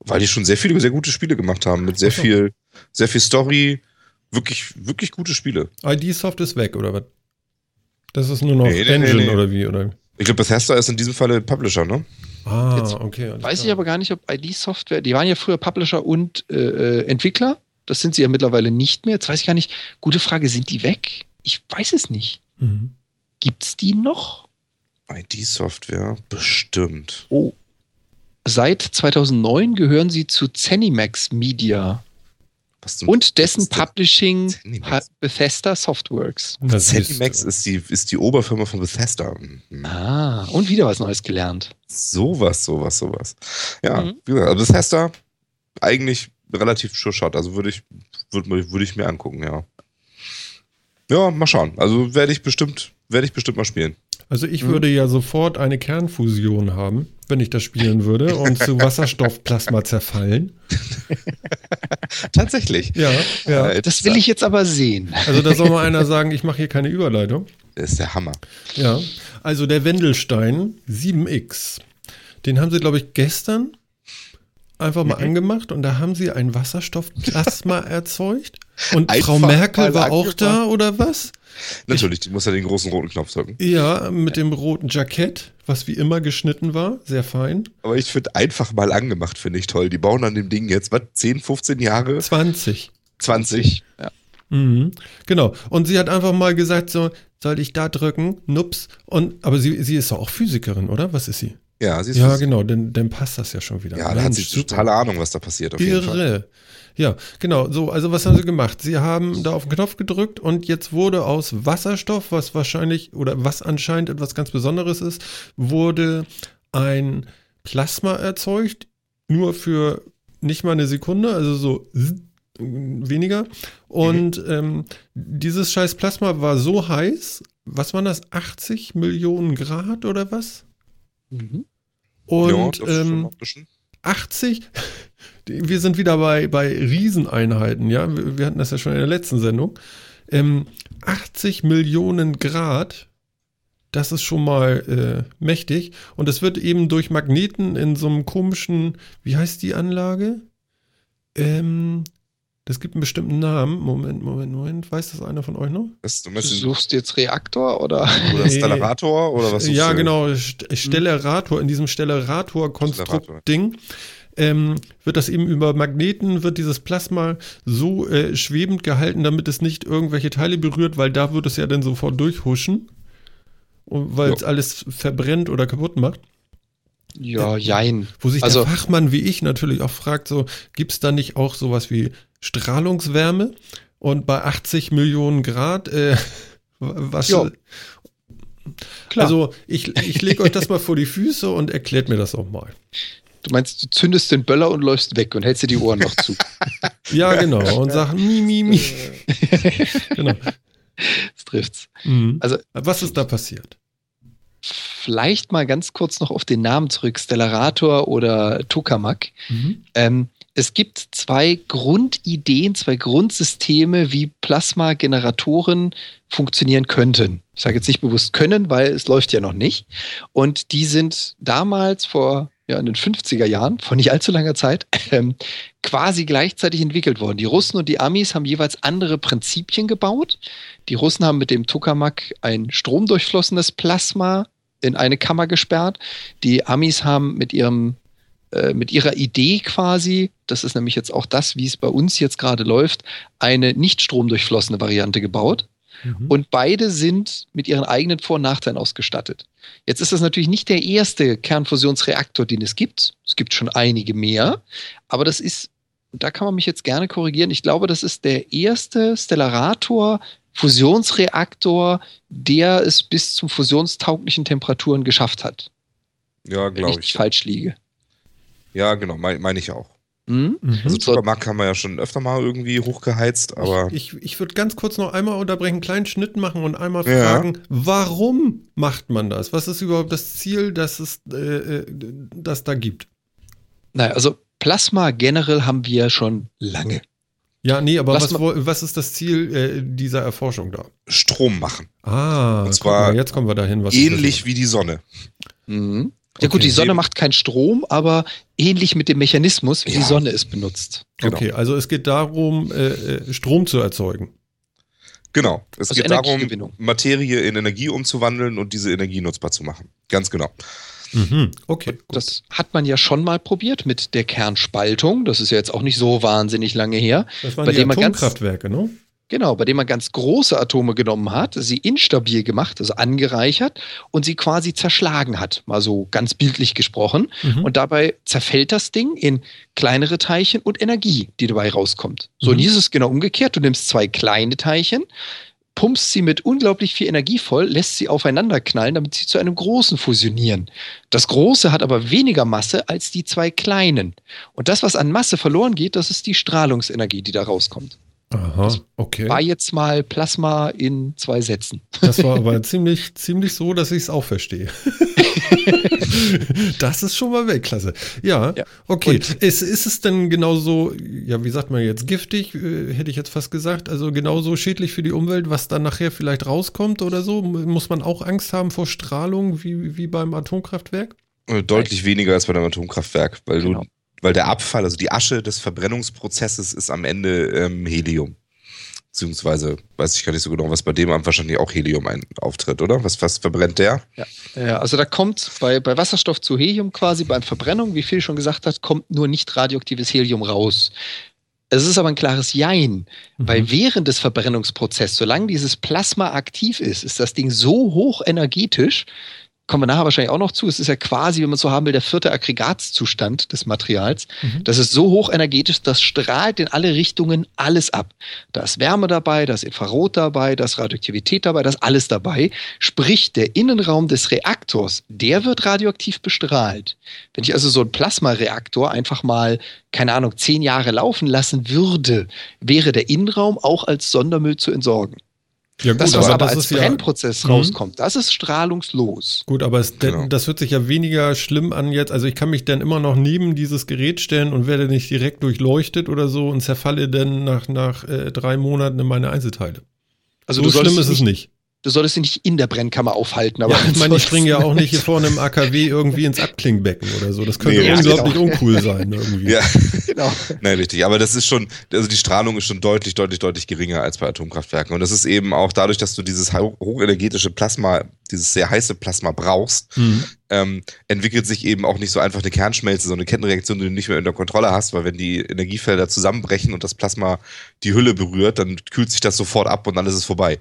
weil die schon sehr viele, sehr gute Spiele gemacht haben. Mit sehr viel, sehr viel Story. Wirklich, wirklich gute Spiele. ID-Soft ist weg, oder was? Das ist nur noch Nee, nee, Engine nee, nee. oder wie? Oder? Ich glaube, Bethesda ist in diesem Falle Publisher, ne? Ah, Jetzt okay. Weiß ich klar. aber gar nicht, ob ID-Software, die waren ja früher Publisher und äh, äh, Entwickler. Das sind sie ja mittlerweile nicht mehr. Jetzt weiß ich gar nicht. Gute Frage, sind die weg? Ich weiß es nicht. Mhm. Gibt's die noch? ID-Software, bestimmt. Oh. Seit 2009 gehören sie zu Zenimax Media und dessen denn Publishing Zenimax? hat Bethesda Softworks. Das Zenimax ist, die, ist die Oberfirma von Bethesda. Mhm. Ah, und wieder was Neues gelernt. Sowas, sowas, sowas. Ja, Mhm. wie gesagt, also Bethesda eigentlich relativ sure shot. Also würde ich, würde würd ich mir angucken, ja. Ja, mal schauen. Also werde ich bestimmt, werde ich bestimmt mal spielen. Also ich Mhm. würde ja sofort eine Kernfusion haben, wenn ich das spielen würde und zu Wasserstoffplasma zerfallen. Tatsächlich. Ja, ja. Äh, Das will ich jetzt aber sehen. Also da soll mal einer sagen, ich mache hier keine Überleitung. Das ist der Hammer. Ja, also der Wendelstein 7X, den haben sie, glaube ich, gestern einfach mal Mhm. angemacht und da haben sie ein Wasserstoffplasma erzeugt. Und Einfach Frau Merkel war auch da, oder was? Natürlich, die muss ja den großen roten Knopf drücken. Ja, mit dem roten Jackett, was wie immer geschnitten war, sehr fein. Aber ich finde einfach mal angemacht, finde ich toll. Die bauen an dem Ding jetzt, was, 10, 15 Jahre? 20. 20. Ja. Mhm. Genau. Und sie hat einfach mal gesagt, so, soll ich da drücken? Nups. Und, aber sie, sie ist doch auch Physikerin, oder? Was ist sie? Ja, sie ist Ja, genau, dann, dann passt das ja schon wieder. Ja, da hat sie Mensch, super. totale Ahnung, was da passiert. Auf jeden Fall. Irre. Ja, genau. So, also was haben sie gemacht? Sie haben da auf den Knopf gedrückt und jetzt wurde aus Wasserstoff, was wahrscheinlich oder was anscheinend etwas ganz Besonderes ist, wurde ein Plasma erzeugt, nur für nicht mal eine Sekunde, also so weniger. Und ähm, dieses scheiß Plasma war so heiß, was waren das, 80 Millionen Grad oder was? Mhm. Und ja, ähm, noch ein bisschen. 80, die- wir sind wieder bei, bei Rieseneinheiten, ja. Wir, wir hatten das ja schon in der letzten Sendung. Ähm, 80 Millionen Grad, das ist schon mal äh, mächtig. Und es wird eben durch Magneten in so einem komischen, wie heißt die Anlage? Ähm, das gibt einen bestimmten Namen. Moment, Moment, Moment. Weiß das einer von euch noch? Das, du suchst jetzt Reaktor oder? oder Nee. Stellarator oder was? Ja, du? genau. St- Stellarator, in diesem Stellarator-Konstrukt-Ding ähm, wird das eben über Magneten, wird dieses Plasma so äh, schwebend gehalten, damit es nicht irgendwelche Teile berührt, weil da wird es ja dann sofort durchhuschen, und weil es alles verbrennt oder kaputt macht. Ja, jein. Wo sich Also- der Fachmann wie ich natürlich auch fragt, so, gibt es da nicht auch sowas wie Strahlungswärme? Und bei 80 Millionen Grad, äh, was... Ja. Klar. Also ich, ich lege euch das mal vor die Füße und erklärt mir das auch mal. du meinst, du zündest den Böller und läufst weg und hältst dir die Ohren noch zu. Ja, genau. Und sag mi, mi, mi. genau. Das trifft's. Mhm. Also- Was ist da passiert? Vielleicht mal ganz kurz noch auf den Namen zurück, Stellarator oder Tokamak. Mhm. Ähm, es gibt zwei Grundideen, zwei Grundsysteme, wie Plasmageneratoren funktionieren könnten. Ich sage jetzt nicht bewusst können, weil es läuft ja noch nicht. Und die sind damals vor ja, in den 50er Jahren, vor nicht allzu langer Zeit, ähm, quasi gleichzeitig entwickelt worden. Die Russen und die Amis haben jeweils andere Prinzipien gebaut. Die Russen haben mit dem Tokamak ein stromdurchflossenes Plasma in eine Kammer gesperrt. Die Amis haben mit ihrem äh, mit ihrer Idee quasi, das ist nämlich jetzt auch das, wie es bei uns jetzt gerade läuft, eine nicht stromdurchflossene Variante gebaut. Mhm. Und beide sind mit ihren eigenen Vor- und Nachteilen ausgestattet. Jetzt ist das natürlich nicht der erste Kernfusionsreaktor, den es gibt. Es gibt schon einige mehr. Aber das ist, da kann man mich jetzt gerne korrigieren, ich glaube, das ist der erste Stellarator Fusionsreaktor, der es bis zu fusionstauglichen Temperaturen geschafft hat. Ja, Wenn glaube ich nicht ich. falsch liege. Ja, genau, meine mein ich auch. Hm? Mhm. Also So- Supermarkt haben wir ja schon öfter mal irgendwie hochgeheizt, aber ich ich würde ganz kurz noch einmal unterbrechen, einen kleinen Schnitt machen und einmal Ja. fragen, warum macht man das? Was ist überhaupt das Ziel, das es äh, äh, das da gibt? Naja, also Plasma generell haben wir schon lange. Ja, nee, aber was, was ist das Ziel äh, dieser Erforschung da? Strom machen. Ah, Und zwar mal, jetzt kommen wir dahin, was Ähnlich wie die Sonne. Mhm. Ja Okay. gut, die Sonne macht keinen Strom, aber ähnlich mit dem Mechanismus, wie Ja. die Sonne es benutzt. Genau. Okay, also es geht darum, äh, äh, Strom zu erzeugen. Genau. Es Also geht darum. Materie in Energie umzuwandeln und diese Energie nutzbar zu machen. Ganz genau. Mhm. Okay, gut. Das hat man ja schon mal probiert mit der Kernspaltung. Das ist ja jetzt auch nicht so wahnsinnig lange her. Das waren bei die Atomkraftwerke, ne? Genau, bei dem man ganz große Atome genommen hat, sie instabil gemacht, also angereichert und sie quasi zerschlagen hat, mal so ganz bildlich gesprochen. Mhm. Und dabei zerfällt das Ding in kleinere Teilchen und Energie, die dabei rauskommt. So, Mhm. und hier ist es genau umgekehrt. Du nimmst zwei kleine Teilchen, pumpst sie mit unglaublich viel Energie voll, lässt sie aufeinander knallen, damit sie zu einem großen fusionieren. Das große hat aber weniger Masse als die zwei kleinen. Und das, was an Masse verloren geht, das ist die Strahlungsenergie, die da rauskommt. Aha, okay. War jetzt mal Plasma in zwei Sätzen. Das war aber ziemlich, ziemlich so, dass ich es auch verstehe. das ist schon mal Weltklasse. Ja, Ja. okay. Und- ist, ist es denn genauso, ja, wie sagt man jetzt, giftig, äh, hätte ich jetzt fast gesagt, also genauso schädlich für die Umwelt, was dann nachher vielleicht rauskommt oder so? Muss man auch Angst haben vor Strahlung wie, wie beim Atomkraftwerk? Äh, Deutlich weniger als bei einem Atomkraftwerk, weil Genau. du weil der Abfall, also die Asche des Verbrennungsprozesses ist am Ende ähm, Helium. Beziehungsweise weiß ich gar nicht so genau, was bei dem wahrscheinlich auch Helium ein, auftritt, oder? Was, was verbrennt der? Ja. ja, also da kommt bei, bei Wasserstoff zu Helium quasi beim Verbrennung, wie Phil schon gesagt hat, kommt nur nicht radioaktives Helium raus. Es ist aber ein klares Jein, mhm. weil während des Verbrennungsprozesses, solange dieses Plasma aktiv ist, ist das Ding so hoch energetisch, kommen wir nachher wahrscheinlich auch noch zu. Es ist ja quasi, wenn man so haben will, der vierte Aggregatzustand des Materials. Mhm. Das ist so hoch energetisch, das strahlt in alle Richtungen alles ab. Da ist Wärme dabei, da ist Infrarot dabei, da ist Radioaktivität dabei, da ist alles dabei. Sprich, der Innenraum des Reaktors, der wird radioaktiv bestrahlt. Wenn ich also so einen Plasmareaktor einfach mal, keine Ahnung, zehn Jahre laufen lassen würde, wäre der Innenraum auch als Sondermüll zu entsorgen. Ja, gut, das, was aber, aber als Brennprozess ja, mhm. rauskommt, das ist strahlungslos. Gut, aber es, genau. das hört sich ja weniger schlimm an jetzt. Also ich kann mich dann immer noch neben dieses Gerät stellen und werde nicht direkt durchleuchtet oder so und zerfalle dann nach, nach äh, drei Monaten in meine Einzelteile. Also so schlimm ist es nicht du solltest dich nicht in der Brennkammer aufhalten. Aber ja, ich meine, ich springe ja auch nicht hier vorne im AKW irgendwie ins Abklingbecken oder so. Das könnte nee, unglaublich genau. uncool sein irgendwie. Ja, genau. Nein, richtig. Aber das ist schon, also die Strahlung ist schon deutlich, deutlich, deutlich geringer als bei Atomkraftwerken. Und das ist eben auch dadurch, dass du dieses hochenergetische Plasma, dieses sehr heiße Plasma brauchst, mhm. ähm, entwickelt sich eben auch nicht so einfach eine Kernschmelze, so eine Kettenreaktion, die du nicht mehr unter Kontrolle hast, weil wenn die Energiefelder zusammenbrechen und das Plasma die Hülle berührt, dann kühlt sich das sofort ab und dann ist es vorbei.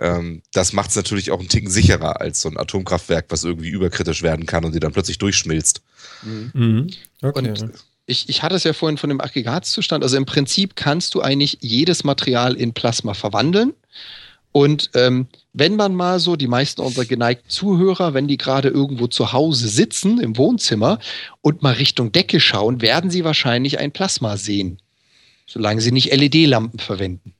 Ähm, das macht es natürlich auch einen Ticken sicherer als so ein Atomkraftwerk, was irgendwie überkritisch werden kann und die dann plötzlich durchschmilzt. Mhm. mhm. Okay. Und ich, ich hatte es ja vorhin von dem Aggregatzustand. Also im Prinzip kannst du eigentlich jedes Material in Plasma verwandeln. Und ähm, wenn man mal so, die meisten unserer geneigten Zuhörer, wenn die gerade irgendwo zu Hause sitzen im Wohnzimmer und mal Richtung Decke schauen, werden sie wahrscheinlich ein Plasma sehen. Solange sie nicht LED-Lampen verwenden.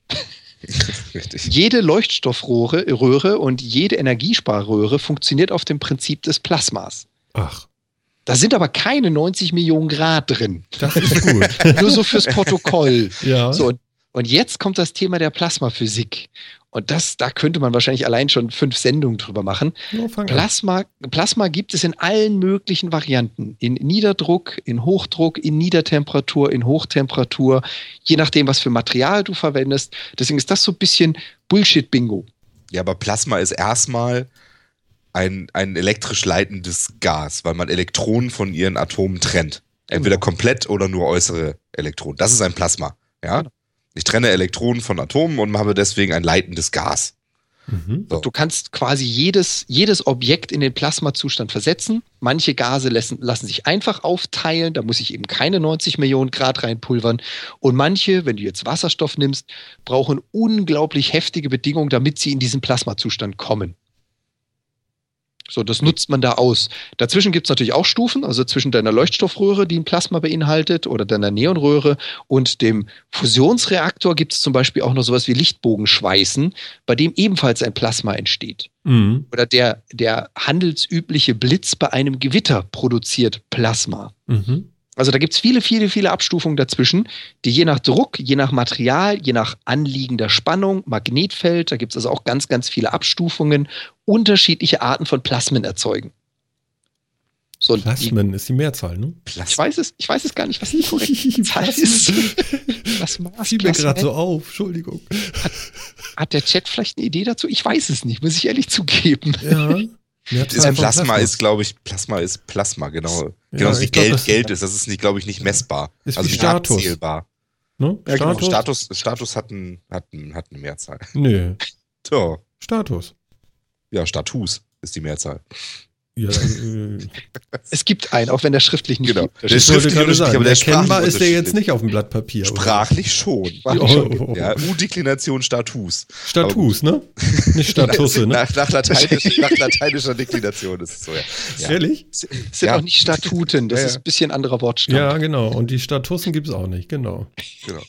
Richtig. Jede Leuchtstoffröhre Röhre und jede Energiesparröhre funktioniert auf dem Prinzip des Plasmas. Ach. Da sind aber keine 90 Millionen Grad drin. Das ist gut. Nur so fürs Protokoll. Ja. So, und jetzt kommt das Thema der Plasmaphysik. Und das, da könnte man wahrscheinlich allein schon fünf Sendungen drüber machen. Ja, Plasma, Plasma gibt es in allen möglichen Varianten. In Niederdruck, in Hochdruck, in Niedertemperatur, in Hochtemperatur, je nachdem, was für Material du verwendest. Deswegen ist das so ein bisschen Bullshit-Bingo. Ja, aber Plasma ist erstmal ein, ein elektrisch leitendes Gas, weil man Elektronen von ihren Atomen trennt. Entweder genau. komplett oder nur äußere Elektronen. Das ist ein Plasma. Ja. Genau. Ich trenne Elektronen von Atomen und habe deswegen ein leitendes Gas. Mhm. So. Du kannst quasi jedes, jedes Objekt in den Plasmazustand versetzen. Manche Gase lassen, lassen sich einfach aufteilen, da muss ich eben keine 90 Millionen Grad reinpulvern. Und manche, wenn du jetzt Wasserstoff nimmst, brauchen unglaublich heftige Bedingungen, damit sie in diesen Plasmazustand kommen. So, das nutzt man da aus. Dazwischen gibt es natürlich auch Stufen, also zwischen deiner Leuchtstoffröhre, die ein Plasma beinhaltet, oder deiner Neonröhre und dem Fusionsreaktor gibt es zum Beispiel auch noch sowas wie Lichtbogenschweißen, bei dem ebenfalls ein Plasma entsteht. Mhm. Oder der, der handelsübliche Blitz bei einem Gewitter produziert Plasma. Mhm. Also da gibt es viele, viele, viele Abstufungen dazwischen, die je nach Druck, je nach Material, je nach anliegender Spannung, Magnetfeld, da gibt es also auch ganz, ganz viele Abstufungen, unterschiedliche Arten von Plasmen erzeugen. So, Plasmen die, ist die Mehrzahl, ne? Ich weiß es, ich weiß es gar nicht, was die korrekte Zahl ist. Was Fiel mir gerade so auf, Entschuldigung. Hat, hat, der Chat vielleicht eine Idee dazu? Ich weiß es nicht, muss ich ehrlich zugeben. Ja. Ist Plasma, Plasma ist, glaube ich, Plasma ist Plasma, genau. Ja, genau wie Geld glaub, Geld ist. Das ist nicht, glaube ich, nicht messbar. Ist also wie Status. Abzählbar. Ne? Ja, Status? Genau. Status, Status hat, ein, hat, ein, hat eine Mehrzahl. Nö. So. Status. Ja, Status ist die Mehrzahl. Ja, äh, es gibt einen, auch wenn der schriftlich nicht genau. gibt. Der schriftlich nicht, sagen, aber der erkennbar ist der jetzt nicht auf dem Blatt Papier. Sprachlich schon. Sprachlich oh, oh, oh. Ja, U-Deklination Status. Status, ne? Nicht Statusse, ne? Nach, nach, Lateinisch, nach lateinischer Deklination ist es so, ja. ja. Ehrlich? Es sind ja. auch nicht Statuten, das ja, ist ein bisschen anderer Wortstamm. Ja, genau. Und die Statussen gibt es auch nicht, genau. Genau.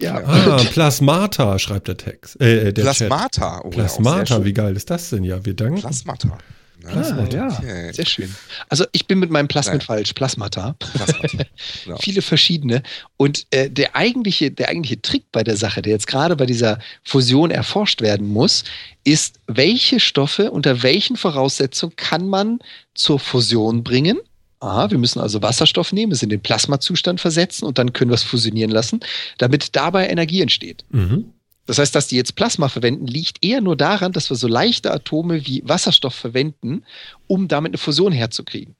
Ja. Ah, Plasmata, schreibt der Text. Äh, der Plasmata. Oh, Plasmata, wie geil ist das denn? Ja, wir danken. Plasmata. Ah, ja, okay. sehr schön. Also ich bin mit meinem Plasmid Nein. falsch, Plasmata. Plasmata. Genau. Viele verschiedene. Und äh, der, eigentliche, der eigentliche Trick bei der Sache, der jetzt gerade bei dieser Fusion erforscht werden muss, ist, welche Stoffe unter welchen Voraussetzungen kann man zur Fusion bringen aha, wir müssen also Wasserstoff nehmen, es in den Plasmazustand versetzen und dann können wir es fusionieren lassen, damit dabei Energie entsteht. Mhm. Das heißt, dass die jetzt Plasma verwenden, liegt eher nur daran, dass wir so leichte Atome wie Wasserstoff verwenden, um damit eine Fusion herzukriegen.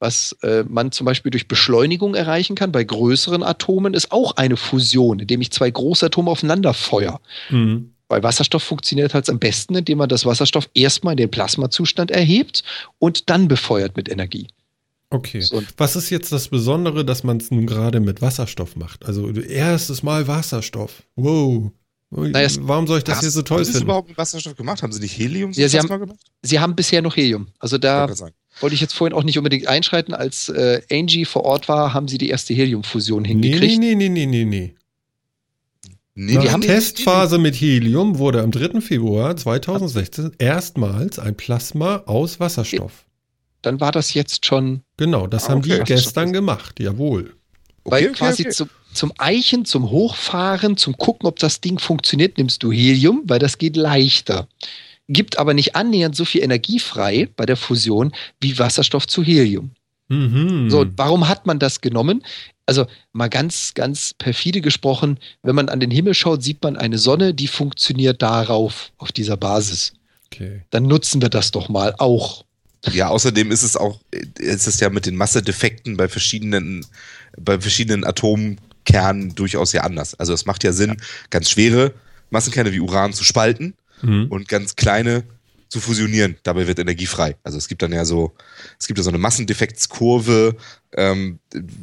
Was äh, man zum Beispiel durch Beschleunigung erreichen kann bei größeren Atomen, ist auch eine Fusion, indem ich zwei große Atome aufeinander feuer. Mhm. Bei Wasserstoff funktioniert halt am besten, indem man das Wasserstoff erstmal in den Plasmazustand erhebt und dann befeuert mit Energie. Okay. So. Was ist jetzt das Besondere, dass man es nun gerade mit Wasserstoff macht? Also erstes Mal Wasserstoff. Wow. Es- Warum soll ich das Hast- hier so toll haben Sie es finden? überhaupt mit Wasserstoff gemacht? Haben Sie nicht Helium Ja, Sie haben- gemacht? Sie haben bisher noch Helium. Also da Wollte ich jetzt vorhin auch nicht unbedingt einschreiten. Als äh, Angie vor Ort war, haben sie die erste Heliumfusion hingekriegt. nee, nee, nee, nee, nee. Nee, Nach die haben Testphase mit Helium wurde am 3. Februar 2016 erstmals ein Plasma aus Wasserstoff. Dann war das jetzt schon Genau, das Ah, haben okay. die gestern gemacht, jawohl. Weil Okay, okay, quasi okay. Zum, zum Eichen, zum Hochfahren, zum Gucken, ob das Ding funktioniert, nimmst du Helium, weil das geht leichter. Gibt aber nicht annähernd so viel Energie frei bei der Fusion wie Wasserstoff zu Helium. Mhm. So, warum hat man das genommen? Also mal ganz, ganz perfide gesprochen, wenn man an den Himmel schaut, sieht man eine Sonne, die funktioniert darauf, auf dieser Basis. okay. Dann nutzen wir das doch mal auch. Ja, außerdem ist es auch, ist es ja mit den Massedefekten bei verschiedenen, bei verschiedenen Atomkernen durchaus ja anders. Also es macht ja Sinn, ganz schwere Massenkerne wie Uran zu spalten Mhm. und ganz kleine zu fusionieren. Dabei wird Energie frei. Also es gibt dann ja so, es gibt ja so eine Massendefektskurve, ähm,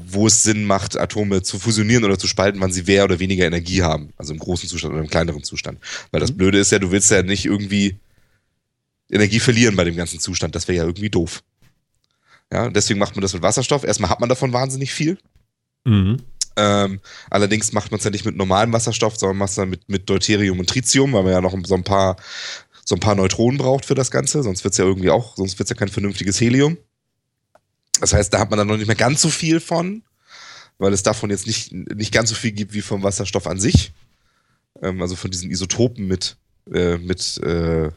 wo es Sinn macht, Atome zu fusionieren oder zu spalten, wann sie mehr oder weniger Energie haben. Also im großen Zustand oder im kleineren Zustand. Weil das Mhm. Blöde ist ja, du willst ja nicht irgendwie Energie verlieren bei dem ganzen Zustand. Das wäre ja irgendwie doof. Ja, deswegen macht man das mit Wasserstoff. Erstmal hat man davon wahnsinnig viel. Mhm. Ähm, allerdings macht man es ja nicht mit normalem Wasserstoff, sondern macht es dann mit, mit Deuterium und Tritium, weil man ja noch so ein paar, so ein paar Neutronen braucht für das Ganze. Sonst wird es ja irgendwie auch, sonst wird es ja kein vernünftiges Helium. Das heißt, da hat man dann noch nicht mehr ganz so viel von, weil es davon jetzt nicht, nicht ganz so viel gibt wie vom Wasserstoff an sich. Ähm, also von diesen Isotopen mit, äh, mit, äh,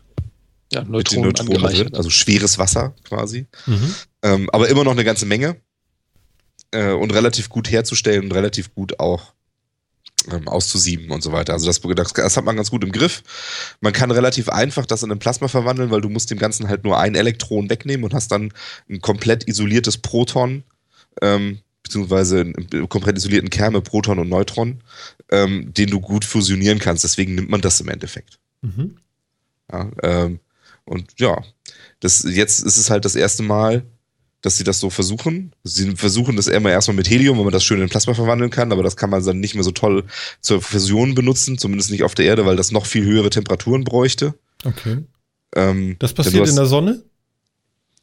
Ja, mit den Neutronen, Neutronen drin, also schweres Wasser quasi. Mhm. Ähm, aber immer noch eine ganze Menge. Äh, und relativ gut herzustellen und relativ gut auch ähm, auszusieben und so weiter. Also das, das, das hat man ganz gut im Griff. Man kann relativ einfach das in ein Plasma verwandeln, weil du musst dem Ganzen halt nur ein Elektron wegnehmen und hast dann ein komplett isoliertes Proton, ähm, beziehungsweise einen komplett isolierten Kern mit Proton und Neutron, ähm, den du gut fusionieren kannst. Deswegen nimmt man das im Endeffekt. Mhm. Ja, ähm, und ja, das, jetzt ist es halt das erste Mal, dass sie das so versuchen. Sie versuchen das immer erstmal mit Helium, wenn man das schön in Plasma verwandeln kann, aber das kann man dann nicht mehr so toll zur Fusion benutzen, zumindest nicht auf der Erde, weil das noch viel höhere Temperaturen bräuchte. Okay. Ähm, Das passiert hast- in der Sonne?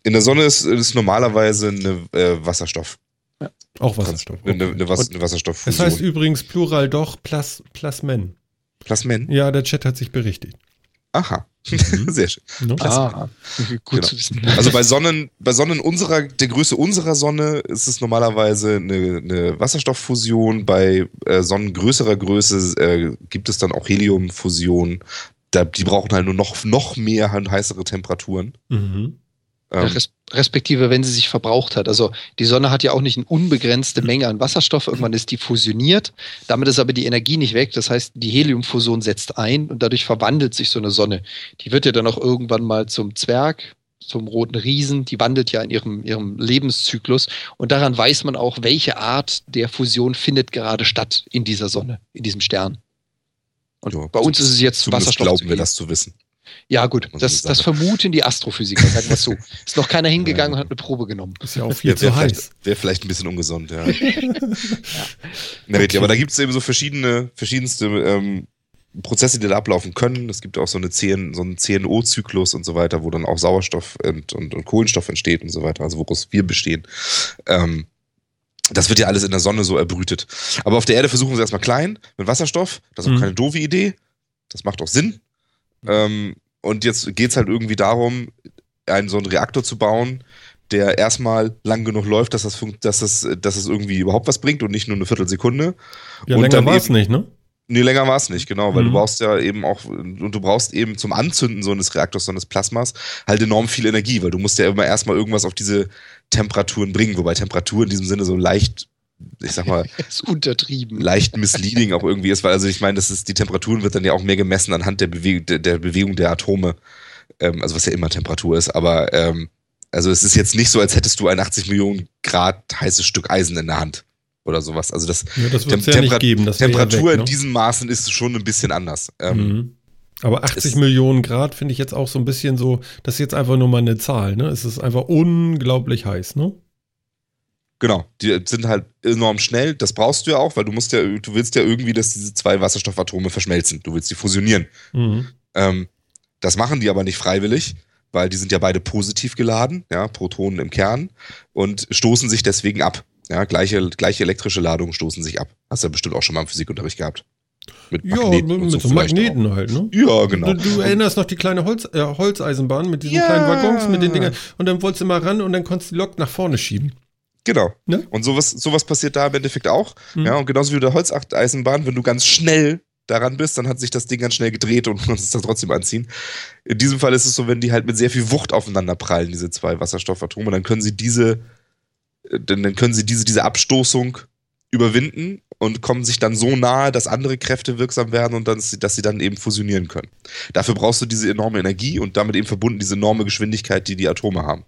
in der Sonne ist, ist normalerweise eine äh, Wasserstoff. Auch Wasserstoff. Eine, eine, Okay. eine, Was eine Es Wasserstofffusion. heißt übrigens Plural doch Plas Plasmen. Plasmen. Ja, der Chat hat sich berichtigt. Aha. Mhm. Sehr schön. Ne? Ah, gut Genau. zu wissen. Also bei Sonnen, bei Sonnen unserer, der Größe unserer Sonne ist es normalerweise eine, eine Wasserstofffusion. Bei äh, Sonnen größerer Größe äh, gibt es dann auch Heliumfusion. Da, die brauchen halt nur noch, noch mehr und heißere Temperaturen. Mhm. Ähm, Res respektive, wenn sie sich verbraucht hat. Also die Sonne hat ja auch nicht eine unbegrenzte Menge an Wasserstoff. Irgendwann ist die fusioniert. Damit ist aber die Energie nicht weg. Das heißt, die Heliumfusion setzt ein und dadurch verwandelt sich so eine Sonne. Die wird ja dann auch irgendwann mal zum Zwerg, zum roten Riesen. Die wandelt ja in ihrem, ihrem Lebenszyklus. Und daran weiß man auch, welche Art der Fusion findet gerade statt in dieser Sonne, in diesem Stern. Und Ja, bei uns ist es jetzt Wasserstoff. glauben wir das zu wissen. Ja, gut. Das, das vermuten die Astrophysiker, sagen wir so. Ist noch keiner hingegangen Ja. und hat eine Probe genommen. Ist ja auch viel Wäre zu vielleicht, heiß. wär vielleicht ein bisschen ungesund, ja. Na, richtig, aber da gibt es eben so verschiedene, verschiedenste ähm, Prozesse, die da ablaufen können. Es gibt auch so, eine CN, so einen CNO-Zyklus und so weiter, wo dann auch Sauerstoff und, und, und Kohlenstoff entsteht und so weiter, also woraus wir bestehen. Ähm, das wird ja alles in der Sonne so erbrütet. Aber auf der Erde versuchen sie erstmal klein mit Wasserstoff. Das ist auch Mhm. keine doofe Idee. Das macht auch Sinn. Ähm, und jetzt geht es halt irgendwie darum, einen so einen Reaktor zu bauen, der erstmal lang genug läuft, dass das, dass das, dass das irgendwie überhaupt was bringt und nicht nur eine Viertelsekunde. Ja, Und länger war es nicht, ne? Nee, länger war es nicht, genau, weil Mhm. du brauchst ja eben auch, und du brauchst eben zum Anzünden so eines Reaktors, so eines Plasmas, halt enorm viel Energie, weil du musst ja immer erstmal irgendwas auf diese Temperaturen bringen, wobei Temperatur in diesem Sinne so leicht, ich sag mal, ist untertrieben. leicht misleading auch irgendwie ist, weil also ich meine, das ist, die Temperaturen wird dann ja auch mehr gemessen anhand der, Bewe der, der Bewegung der Atome, ähm, also was ja immer Temperatur ist, aber ähm, also es ist jetzt nicht so, als hättest du ein 80 Millionen Grad heißes Stück Eisen in der Hand oder sowas. Also das Ja, das wird es Tem- ja nicht Temperat- geben. Das Temperatur weg, in ne? diesen Maßen ist schon ein bisschen anders. Ähm, Mhm. Aber 80 es- Millionen Grad finde ich jetzt auch so ein bisschen so, das ist jetzt einfach nur mal eine Zahl, ne? Es ist einfach unglaublich heiß, ne? Genau, die sind halt enorm schnell. Das brauchst du ja auch, weil du musst ja, du willst ja irgendwie, dass diese zwei Wasserstoffatome verschmelzen. Du willst die fusionieren. Mhm. Ähm, das machen die aber nicht freiwillig, weil die sind ja beide positiv geladen, ja, Protonen im Kern und stoßen sich deswegen ab. Ja, gleiche, gleiche elektrische Ladungen stoßen sich ab. Hast du ja bestimmt auch schon mal im Physikunterricht gehabt. Mit Ja, Magneten und mit so, vielleicht Magneten halt, ne? Ja, genau. Du, du erinnerst noch die kleine Holz, äh, Holzeisenbahn mit diesen Ja. kleinen Waggons, mit den Dingern. Und dann wolltest du mal ran und dann konntest du die Lok nach vorne schieben. Genau. Ne? Und sowas, sowas passiert da im Endeffekt auch. Mhm. Ja, und genauso wie bei der Holzachteeisenbahn, wenn du ganz schnell daran bist, dann hat sich das Ding ganz schnell gedreht und du kannst es dann trotzdem anziehen. In diesem Fall ist es so, wenn die halt mit sehr viel Wucht aufeinander prallen, diese zwei Wasserstoffatome, dann können sie diese, äh, dann, dann können sie diese, diese Abstoßung überwinden und kommen sich dann so nahe, dass andere Kräfte wirksam werden und dann, dass sie dann eben fusionieren können. Dafür brauchst du diese enorme Energie und damit eben verbunden diese enorme Geschwindigkeit, die die Atome haben.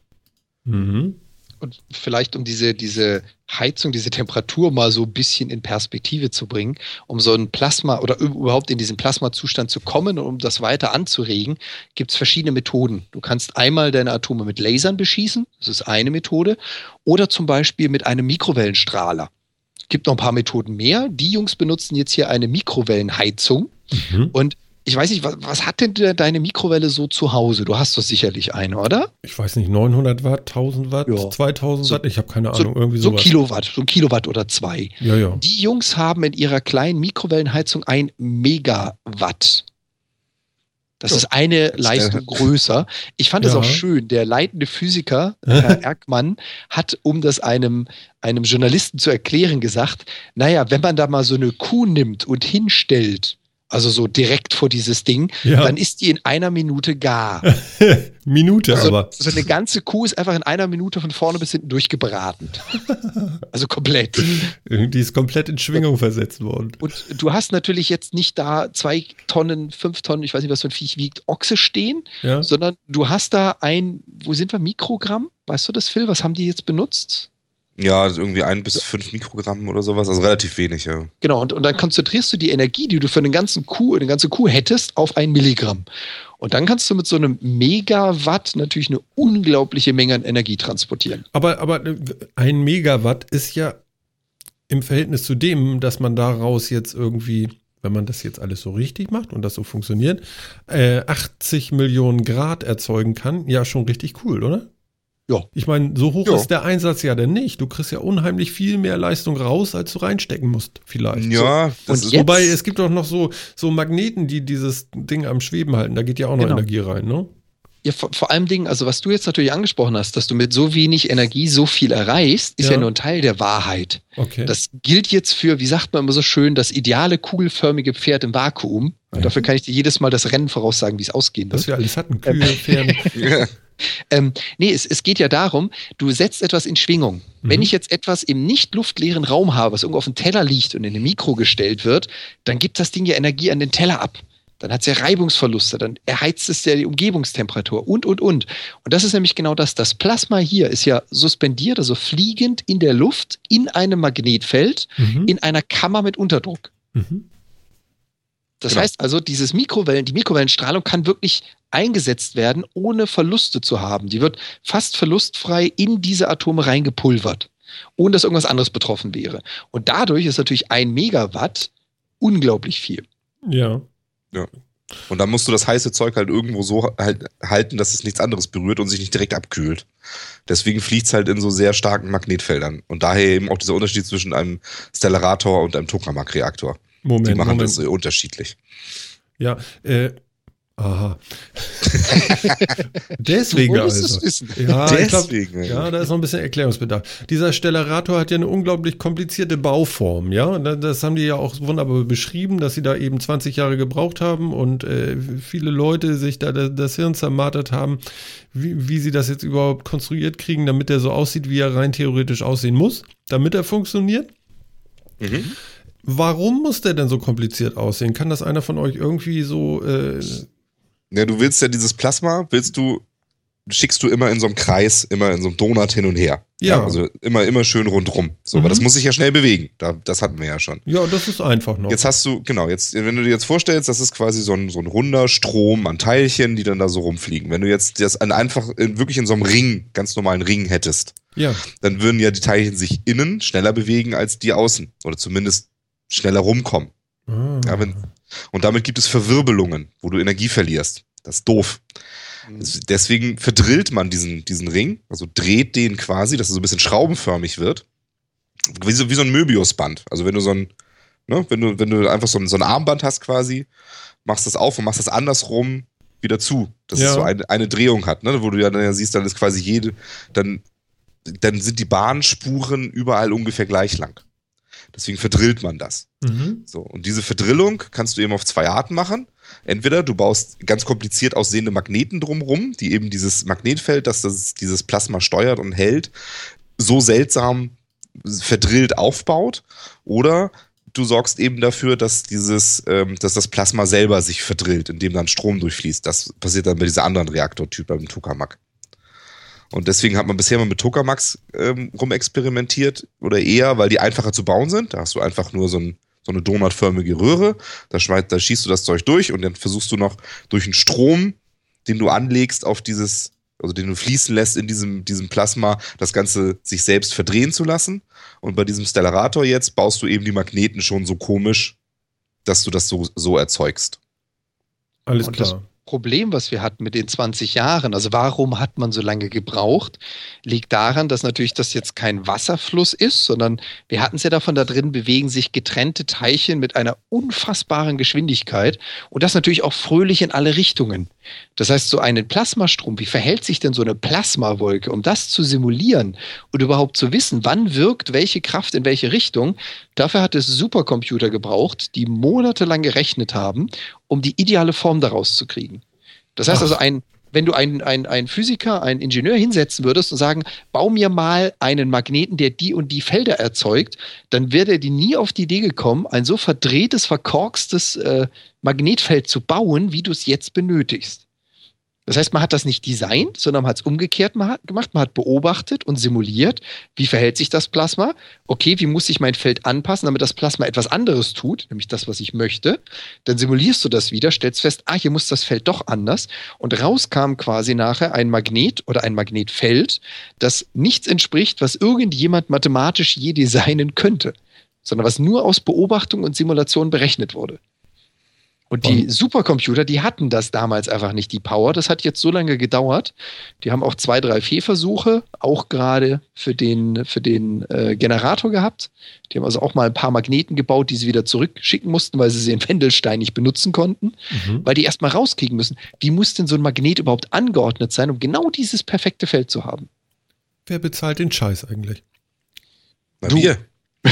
Mhm. Und vielleicht um diese, diese Heizung, diese Temperatur mal so ein bisschen in Perspektive zu bringen, um so ein Plasma oder überhaupt in diesen Plasmazustand zu kommen und um das weiter anzuregen, gibt es verschiedene Methoden. Du kannst einmal deine Atome mit Lasern beschießen, das ist eine Methode, oder zum Beispiel mit einem Mikrowellenstrahler. Gibt noch ein paar Methoden mehr. Die Jungs benutzen jetzt hier eine Mikrowellenheizung. Mhm. Und ich weiß nicht, was, was hat denn de- deine Mikrowelle so zu Hause? Du hast doch sicherlich eine, oder? Ich weiß nicht, 900 Watt, 1000 Watt, Ja. 2000 So- Watt, ich habe keine So, Ahnung, irgendwie so sowas. Kilowatt, so ein Kilowatt oder zwei. Ja, ja. Die Jungs haben in ihrer kleinen Mikrowellenheizung ein Megawatt. Das Ja. ist eine Leistung größer. Ich fand es Ja. auch schön. Der leitende Physiker, Herr Erkmann, hat, um das einem, einem Journalisten zu erklären, gesagt, naja, wenn man da mal so eine Kuh nimmt und hinstellt, also so direkt vor dieses Ding, Ja. dann ist die in einer Minute gar. Minute Also, aber. so eine ganze Kuh ist einfach in einer Minute von vorne bis hinten durchgebraten. Also komplett. Die ist komplett in Schwingung versetzt worden. Und du hast natürlich jetzt nicht da zwei Tonnen, fünf Tonnen, ich weiß nicht, was so ein Viech wiegt, Ochse stehen, Ja. sondern du hast da ein, wo sind wir, Mikrogramm? Weißt du das, Phil? Was haben die jetzt benutzt? Ja, also irgendwie ein bis fünf Mikrogramm oder sowas, also relativ wenig, ja. Genau, und, und dann konzentrierst du die Energie, die du für eine ganze Kuh, eine ganze Kuh hättest, auf ein Milligramm. Und dann kannst du mit so einem Megawatt natürlich eine unglaubliche Menge an Energie transportieren. Aber, aber ein Megawatt ist ja im Verhältnis zu dem, dass man daraus jetzt irgendwie, wenn man das jetzt alles so richtig macht und das so funktioniert, äh, 80 Millionen Grad erzeugen kann, ja schon richtig cool, oder? Ja. Ich meine, so hoch Ja. ist der Einsatz ja denn nicht. Du kriegst ja unheimlich viel mehr Leistung raus, als du reinstecken musst, vielleicht. Ja, das Und ist, Wobei es gibt auch noch so, so Magneten, die dieses Ding am Schweben halten. Da geht ja auch noch Genau. Energie rein, ne? Ja, vor, vor allem Dingen, also was du jetzt natürlich angesprochen hast, dass du mit so wenig Energie so viel erreichst, ist ja, Ja. nur ein Teil der Wahrheit. Okay. Das gilt jetzt für, wie sagt man immer so schön, das ideale kugelförmige Pferd im Vakuum. Ja. dafür kann ich dir jedes Mal das Rennen voraussagen, wie es ausgehen was wird. wir alles hatten. Kühe, Pferde. Ähm, nee, es, es geht ja darum, du setzt etwas in Schwingung. Wenn Mhm. ich jetzt etwas im nicht luftleeren Raum habe, was irgendwo auf dem Teller liegt und in ein Mikro gestellt wird, dann gibt das Ding ja Energie an den Teller ab. Dann hat es ja Reibungsverluste, dann erheizt es ja die Umgebungstemperatur und, und, und. Und das ist nämlich genau das. Das Plasma hier ist ja suspendiert, also fliegend in der Luft, in einem Magnetfeld, Mhm. in einer Kammer mit Unterdruck. Mhm. Das Genau. heißt also, dieses Mikrowellen, die Mikrowellenstrahlung kann wirklich eingesetzt werden, ohne Verluste zu haben. Die wird fast verlustfrei in diese Atome reingepulvert, ohne dass irgendwas anderes betroffen wäre. Und dadurch ist natürlich ein Megawatt unglaublich viel. Ja. Und dann musst du das heiße Zeug halt irgendwo so halt halten, dass es nichts anderes berührt und sich nicht direkt abkühlt. Deswegen fliegt es halt in so sehr starken Magnetfeldern. Und daher eben auch dieser Unterschied zwischen einem Stellarator und einem Tokamak-Reaktor. Die Moment, machen Moment. das unterschiedlich. Ja, äh, Aha. Deswegen Du also. wissen. Ja, ich glaub, Deswegen. ja, da ist noch ein bisschen Erklärungsbedarf. Dieser Stellarator hat ja eine unglaublich komplizierte Bauform, ja. Da- Das haben die ja auch wunderbar beschrieben, dass sie da eben 20 Jahre gebraucht haben und äh, viele Leute sich da das- das Hirn zermartert haben, wie, wie sie das jetzt überhaupt konstruiert kriegen, damit er so aussieht, wie er rein theoretisch aussehen muss, damit er funktioniert. Mhm. Warum muss der denn so kompliziert aussehen? Kann das einer von euch irgendwie so äh, Ja, du willst ja dieses Plasma, willst du, schickst du immer in so einem Kreis, immer in so einem Donut hin und her. Ja. also immer, immer schön rundrum. So, aber Mhm. das muss sich ja schnell bewegen. Da, das hatten wir ja schon. Ja, das ist einfach noch. Jetzt hast du, genau, jetzt, wenn du dir jetzt vorstellst, das ist quasi so ein, so ein runder Strom an Teilchen, die dann da so rumfliegen. Wenn du jetzt das an einfach in, wirklich in so einem Ring, ganz normalen Ring hättest, ja. dann würden ja die Teilchen sich innen schneller bewegen als die außen. Oder zumindest schneller rumkommen. Ah. Ja, wenn, und damit gibt es Verwirbelungen, wo du Energie verlierst. Das ist doof. Das- Deswegen verdrillt man diesen, diesen Ring, also dreht den quasi, dass er so ein bisschen schraubenförmig wird. Wie so, wie so ein Möbiusband. Also wenn du so ein, ne, wenn du, wenn du einfach so ein, so ein Armband hast quasi, machst das auf und machst das andersrum wieder zu. Dass Ja. es so eine, eine Drehung hat, ne? Wo du ja dann ja siehst, dann ist quasi jede, dann, dann sind die Bahnspuren überall ungefähr gleich lang. Deswegen verdrillt man das. Mhm. So, und diese Verdrillung kannst du eben auf zwei Arten machen. Entweder du baust ganz kompliziert aussehende Magneten drumrum, die eben dieses Magnetfeld, das, das dieses Plasma steuert und hält, so seltsam verdrillt aufbaut. Oder du sorgst eben dafür, dass dieses, ähm, dass das Plasma selber sich verdrillt, indem dann Strom durchfließt. Das passiert dann bei dieser anderen Reaktortyp, beim Tokamak. Und deswegen hat man bisher mal mit Tokamaks ähm, rumexperimentiert oder eher, weil die einfacher zu bauen sind. Da hast du einfach nur so, ein, so eine donutförmige Röhre, da, schmeißt, da schießt du das Zeug durch und dann versuchst du noch durch einen Strom, den du anlegst auf dieses, also den du fließen lässt in diesem, diesem Plasma, das Ganze sich selbst verdrehen zu lassen. Und bei diesem Stellarator jetzt baust du eben die Magneten schon so komisch, dass du das so, so erzeugst. Alles Und das- klar. Problem, was wir hatten mit den 20 Jahren, also warum hat man so lange gebraucht, liegt daran, dass natürlich das jetzt kein Wasserfluss ist, sondern wir hatten es ja davon, da drin bewegen sich getrennte Teilchen mit einer unfassbaren Geschwindigkeit und das natürlich auch fröhlich in alle Richtungen. Das heißt, so einen Plasmastrom, wie verhält sich denn so eine Plasmawolke, um das zu simulieren und überhaupt zu wissen, wann wirkt welche Kraft in welche Richtung, dafür hat es Supercomputer gebraucht, die monatelang gerechnet haben, um die ideale Form daraus zu kriegen. Das heißt Ach. also, ein, wenn du einen ein Physiker, einen Ingenieur hinsetzen würdest und sagen, bau mir mal einen Magneten, der die und die Felder erzeugt, dann wäre er die nie auf die Idee gekommen, ein so verdrehtes, verkorkstes äh, Magnetfeld zu bauen, wie du es jetzt benötigst. Das heißt, man hat das nicht designt, sondern man hat es umgekehrt ma- gemacht. Man hat beobachtet und simuliert, wie verhält sich das Plasma. Okay, wie muss ich mein Feld anpassen, damit das Plasma etwas anderes tut, nämlich das, was ich möchte. Dann simulierst du das wieder, stellst fest, ah, hier muss das Feld doch anders. Und raus kam quasi nachher ein Magnet oder ein Magnetfeld, das nichts entspricht, was irgendjemand mathematisch je designen könnte, sondern was nur aus Beobachtung und Simulation berechnet wurde. Und die Und- Supercomputer, die hatten das damals einfach nicht, die Power. Das hat jetzt so lange gedauert. Die haben auch zwei, drei Fehlversuche, auch gerade für den, für den äh, Generator gehabt. Die haben also auch mal ein paar Magneten gebaut, die sie wieder zurückschicken mussten, weil sie sie in Wendelstein nicht benutzen konnten, Mhm. weil die erstmal rauskriegen müssen, wie muss denn so ein Magnet überhaupt angeordnet sein, um genau dieses perfekte Feld zu haben. Wer bezahlt den Scheiß eigentlich? Na, Du- wir.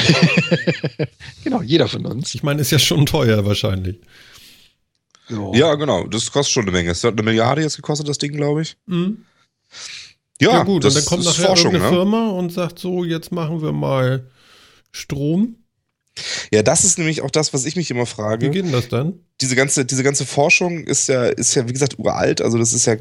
Genau, jeder von uns. Ich meine, ist ja schon teuer wahrscheinlich. So. Ja, genau. Das kostet schon eine Menge. Es hat eine Milliarde jetzt gekostet, das Ding, glaube ich. Mhm. Ja, Ja, gut, das und dann kommt nachher Forschung, irgendeine ne? Firma und sagt so, jetzt machen wir mal Strom. Ja, das ist nämlich auch das, was ich mich immer Wie frage. geht denn das dann? Diese ganze, diese ganze Forschung ist ja, ist ja, wie gesagt, uralt. Also das ist ja äh,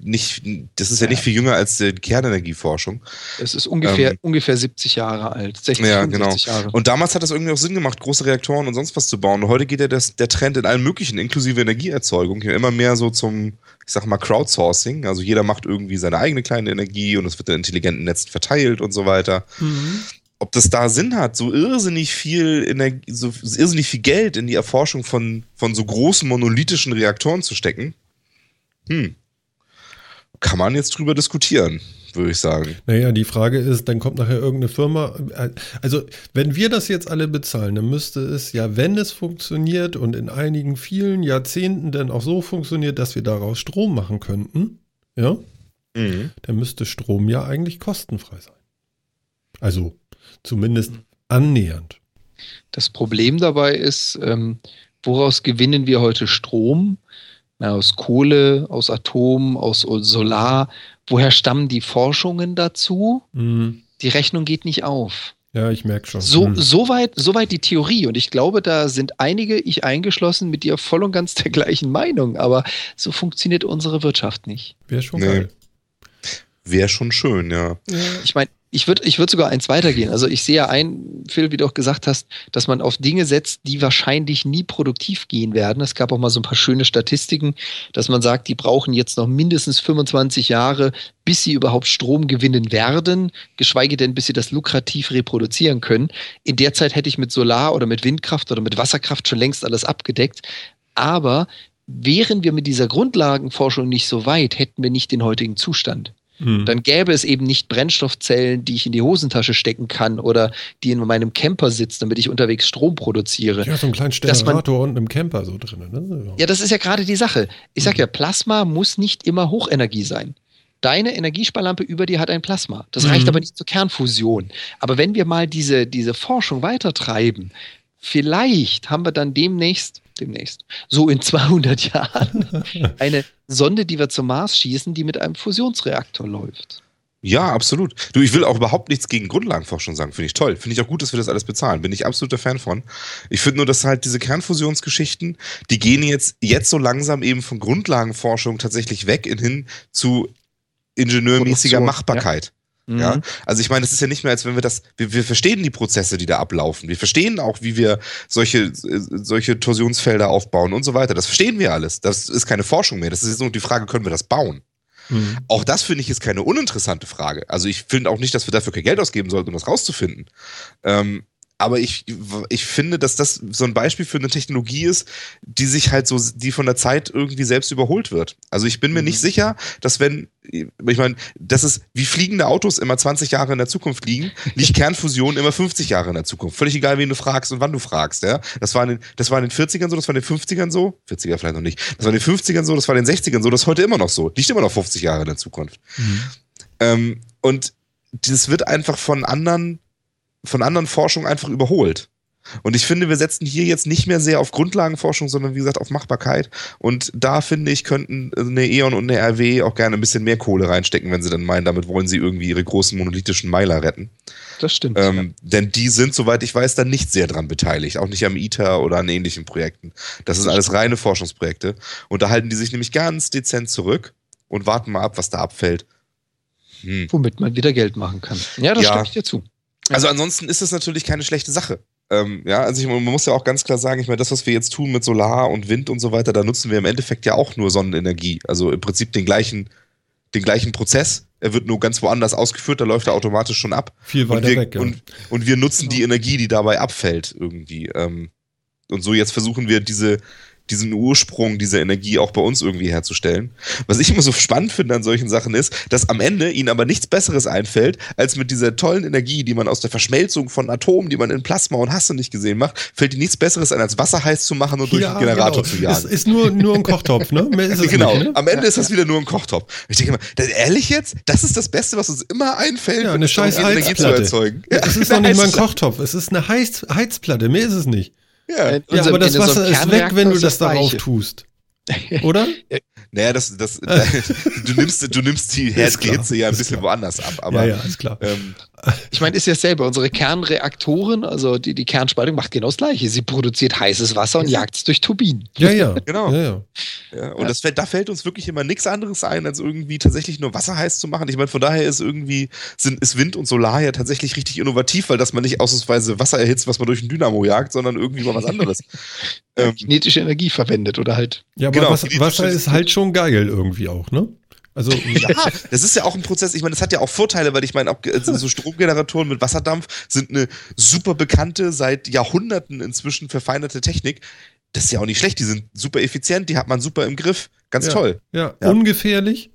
nicht, das ist ja, Ja. nicht viel jünger als die Kernenergieforschung. Es ist ungefähr, Ähm, ungefähr 70 Jahre alt. 60, Ja, 65 Jahre. Und damals hat das irgendwie auch Sinn gemacht, große Reaktoren und sonst was zu bauen. Und heute geht ja das, der Trend in allen möglichen, inklusive Energieerzeugung, ja immer mehr so zum, ich sag mal, Crowdsourcing. Also jeder macht irgendwie seine eigene kleine Energie und es wird in intelligenten Netzen verteilt und so weiter. Mhm. Ob das da Sinn hat, so irrsinnig viel Energie, so irrsinnig viel Geld in die Erforschung von, von so großen monolithischen Reaktoren zu stecken, hm, kann man jetzt drüber diskutieren. würde ich sagen. Naja, die Frage ist, dann kommt nachher irgendeine Firma. Also, wenn wir das jetzt alle bezahlen, dann müsste es ja, wenn es funktioniert und in einigen vielen Jahrzehnten dann auch so funktioniert, dass wir daraus Strom machen könnten, ja, mhm. dann müsste Strom ja eigentlich kostenfrei sein. Also zumindest annähernd. Das Problem dabei ist, ähm, woraus gewinnen wir heute Strom? Na, aus Kohle, aus Atom, aus Solar. Woher stammen die Forschungen dazu? Mhm. Die Rechnung geht nicht auf. Ja, ich merke schon. So, mhm. soweit, soweit die Theorie. Und ich glaube, da sind einige, ich eingeschlossen, mit dir voll und ganz der gleichen Meinung. Aber so funktioniert unsere Wirtschaft nicht. Wäre schon nee. geil. Wäre schon schön, ja. Ich meine, ich würde ich würd sogar eins weitergehen. Also ich sehe ja ein, Phil, wie du auch gesagt hast, dass man auf Dinge setzt, die wahrscheinlich nie produktiv gehen werden. Es gab auch mal so ein paar schöne Statistiken, dass man sagt, die brauchen jetzt noch mindestens 25 Jahre, bis sie überhaupt Strom gewinnen werden, geschweige denn, bis sie das lukrativ reproduzieren können. In der Zeit hätte ich mit Solar oder mit Windkraft oder mit Wasserkraft schon längst alles abgedeckt. Aber wären wir mit dieser Grundlagenforschung nicht so weit, hätten wir nicht den heutigen Zustand. Mhm. Dann gäbe es eben nicht Brennstoffzellen, die ich in die Hosentasche stecken kann oder die in meinem Camper sitzen, damit ich unterwegs Strom produziere. Ja, so einen kleinen Generator unten im Camper so drin. Ne? Ja, das ist ja gerade die Sache. Ich sag mhm. ja, Plasma muss nicht immer Hochenergie sein. Deine Energiesparlampe über dir hat ein Plasma. Das mhm. reicht aber nicht zur Kernfusion. Aber wenn wir mal diese, diese Forschung weitertreiben, vielleicht haben wir dann demnächst demnächst, so in 200 Jahren, eine Sonde, die wir zum Mars schießen, die mit einem Fusionsreaktor läuft. Ja, absolut. Du, ich will auch überhaupt nichts gegen Grundlagenforschung sagen. Finde ich toll. Finde ich auch gut, dass wir das alles bezahlen. Bin ich absoluter Fan von. Ich finde nur, dass halt diese Kernfusionsgeschichten, die gehen jetzt, jetzt so langsam eben von Grundlagenforschung tatsächlich weg in hin zu ingenieurmäßiger Machbarkeit. Ja, mhm. also ich meine, es ist ja nicht mehr, als wenn wir das, wir, wir verstehen die Prozesse, die da ablaufen. Wir verstehen auch, wie wir solche, solche Torsionsfelder aufbauen und so weiter. Das verstehen wir alles. Das ist keine Forschung mehr. Das ist jetzt nur die Frage, können wir das bauen? Mhm. Auch das finde ich ist keine uninteressante Frage. Also ich finde auch nicht, dass wir dafür kein Geld ausgeben sollten, um das rauszufinden. Ähm, aber ich, ich finde, dass das so ein Beispiel für eine Technologie ist, die sich halt so, die von der Zeit irgendwie selbst überholt wird. Also ich bin mir mhm. nicht sicher, dass wenn, ich meine, das ist, wie fliegende Autos immer 20 Jahre in der Zukunft liegen, liegt Kernfusion immer 50 Jahre in der Zukunft. Völlig egal, wen du fragst und wann du fragst, ja. Das war in den, das war in den 40ern so, das war in den 50ern so, 40er vielleicht noch nicht, das war in den 50ern so, das war in den 60ern so, das ist heute immer noch so. Liegt immer noch 50 Jahre in der Zukunft. Mhm. Ähm, und das wird einfach von anderen von anderen Forschungen einfach überholt. Und ich finde, wir setzen hier jetzt nicht mehr sehr auf Grundlagenforschung, sondern wie gesagt auf Machbarkeit. Und da finde ich, könnten eine E.ON und eine RW auch gerne ein bisschen mehr Kohle reinstecken, wenn sie dann meinen, damit wollen sie irgendwie ihre großen monolithischen Meiler retten. Das stimmt. Ähm, ja. Denn die sind, soweit ich weiß, dann nicht sehr dran beteiligt. Auch nicht am ITER oder an ähnlichen Projekten. Das ist alles reine Forschungsprojekte. Und da halten die sich nämlich ganz dezent zurück und warten mal ab, was da abfällt. Hm. Womit man wieder Geld machen kann. Ja, das ja. stimme ich dir zu. Also ansonsten ist es natürlich keine schlechte Sache. Ähm, ja, also ich, man muss ja auch ganz klar sagen, ich meine, das, was wir jetzt tun mit Solar und Wind und so weiter, da nutzen wir im Endeffekt ja auch nur Sonnenenergie. Also im Prinzip den gleichen, den gleichen Prozess. Er wird nur ganz woanders ausgeführt, da läuft er automatisch schon ab. Viel weiter und wir, weg, ja. Und, und wir nutzen die Energie, die dabei abfällt, irgendwie. Ähm, und so jetzt versuchen wir diese, diesen Ursprung dieser Energie auch bei uns irgendwie herzustellen. Was ich immer so spannend finde an solchen Sachen ist, dass am Ende ihnen aber nichts Besseres einfällt, als mit dieser tollen Energie, die man aus der Verschmelzung von Atomen, die man in Plasma und Hasse nicht gesehen macht, fällt ihnen nichts Besseres ein, als Wasser heiß zu machen und durch ja, den Generator genau. zu jagen. Ist, ist nur, nur ein Kochtopf, ne? Mehr ist es genau, nicht, ne? am Ende ist das wieder nur ein Kochtopf. Ich denke immer, das, ehrlich jetzt? Das ist das Beste, was uns immer einfällt, ja, eine scheiß Energie zu erzeugen. Ja, es ist doch nicht mal ein Kochtopf, es ist eine Heiz Heizplatte, mehr ist es nicht. Ja, ja aber das Wasser ist weg, wenn du das darauf tust. Oder? Naja, das, das, du, nimmst, du nimmst die Hitze ja ein bisschen klar. woanders ab. Aber, ja, ja, ist klar. Ähm, ich meine, ist ja selber, unsere Kernreaktoren, also die, die Kernspaltung macht genau das Gleiche. Sie produziert heißes Wasser und jagt es durch Turbinen. Ja, ja. genau. Ja, ja. ja und Das fällt, da fällt uns wirklich immer nichts anderes ein, als irgendwie tatsächlich nur Wasser heiß zu machen. Ich meine, von daher ist irgendwie, sind, ist Wind und Solar ja tatsächlich richtig innovativ, weil dass man nicht ausnahmsweise Wasser erhitzt, was man durch ein Dynamo jagt, sondern irgendwie mal was anderes. ähm, kinetische Energie verwendet oder halt. Ja, aber genau, Wasser, Wasser ist halt schon geil irgendwie auch, ne? Also ja, das ist ja auch ein Prozess. Ich meine, das hat ja auch Vorteile, weil ich meine, auch äh, so Stromgeneratoren mit Wasserdampf sind eine super bekannte, seit Jahrhunderten inzwischen verfeinerte Technik. Das ist ja auch nicht schlecht. Die sind super effizient, die hat man super im Griff. Ganz ja, toll. Ja, ja, ungefährlich.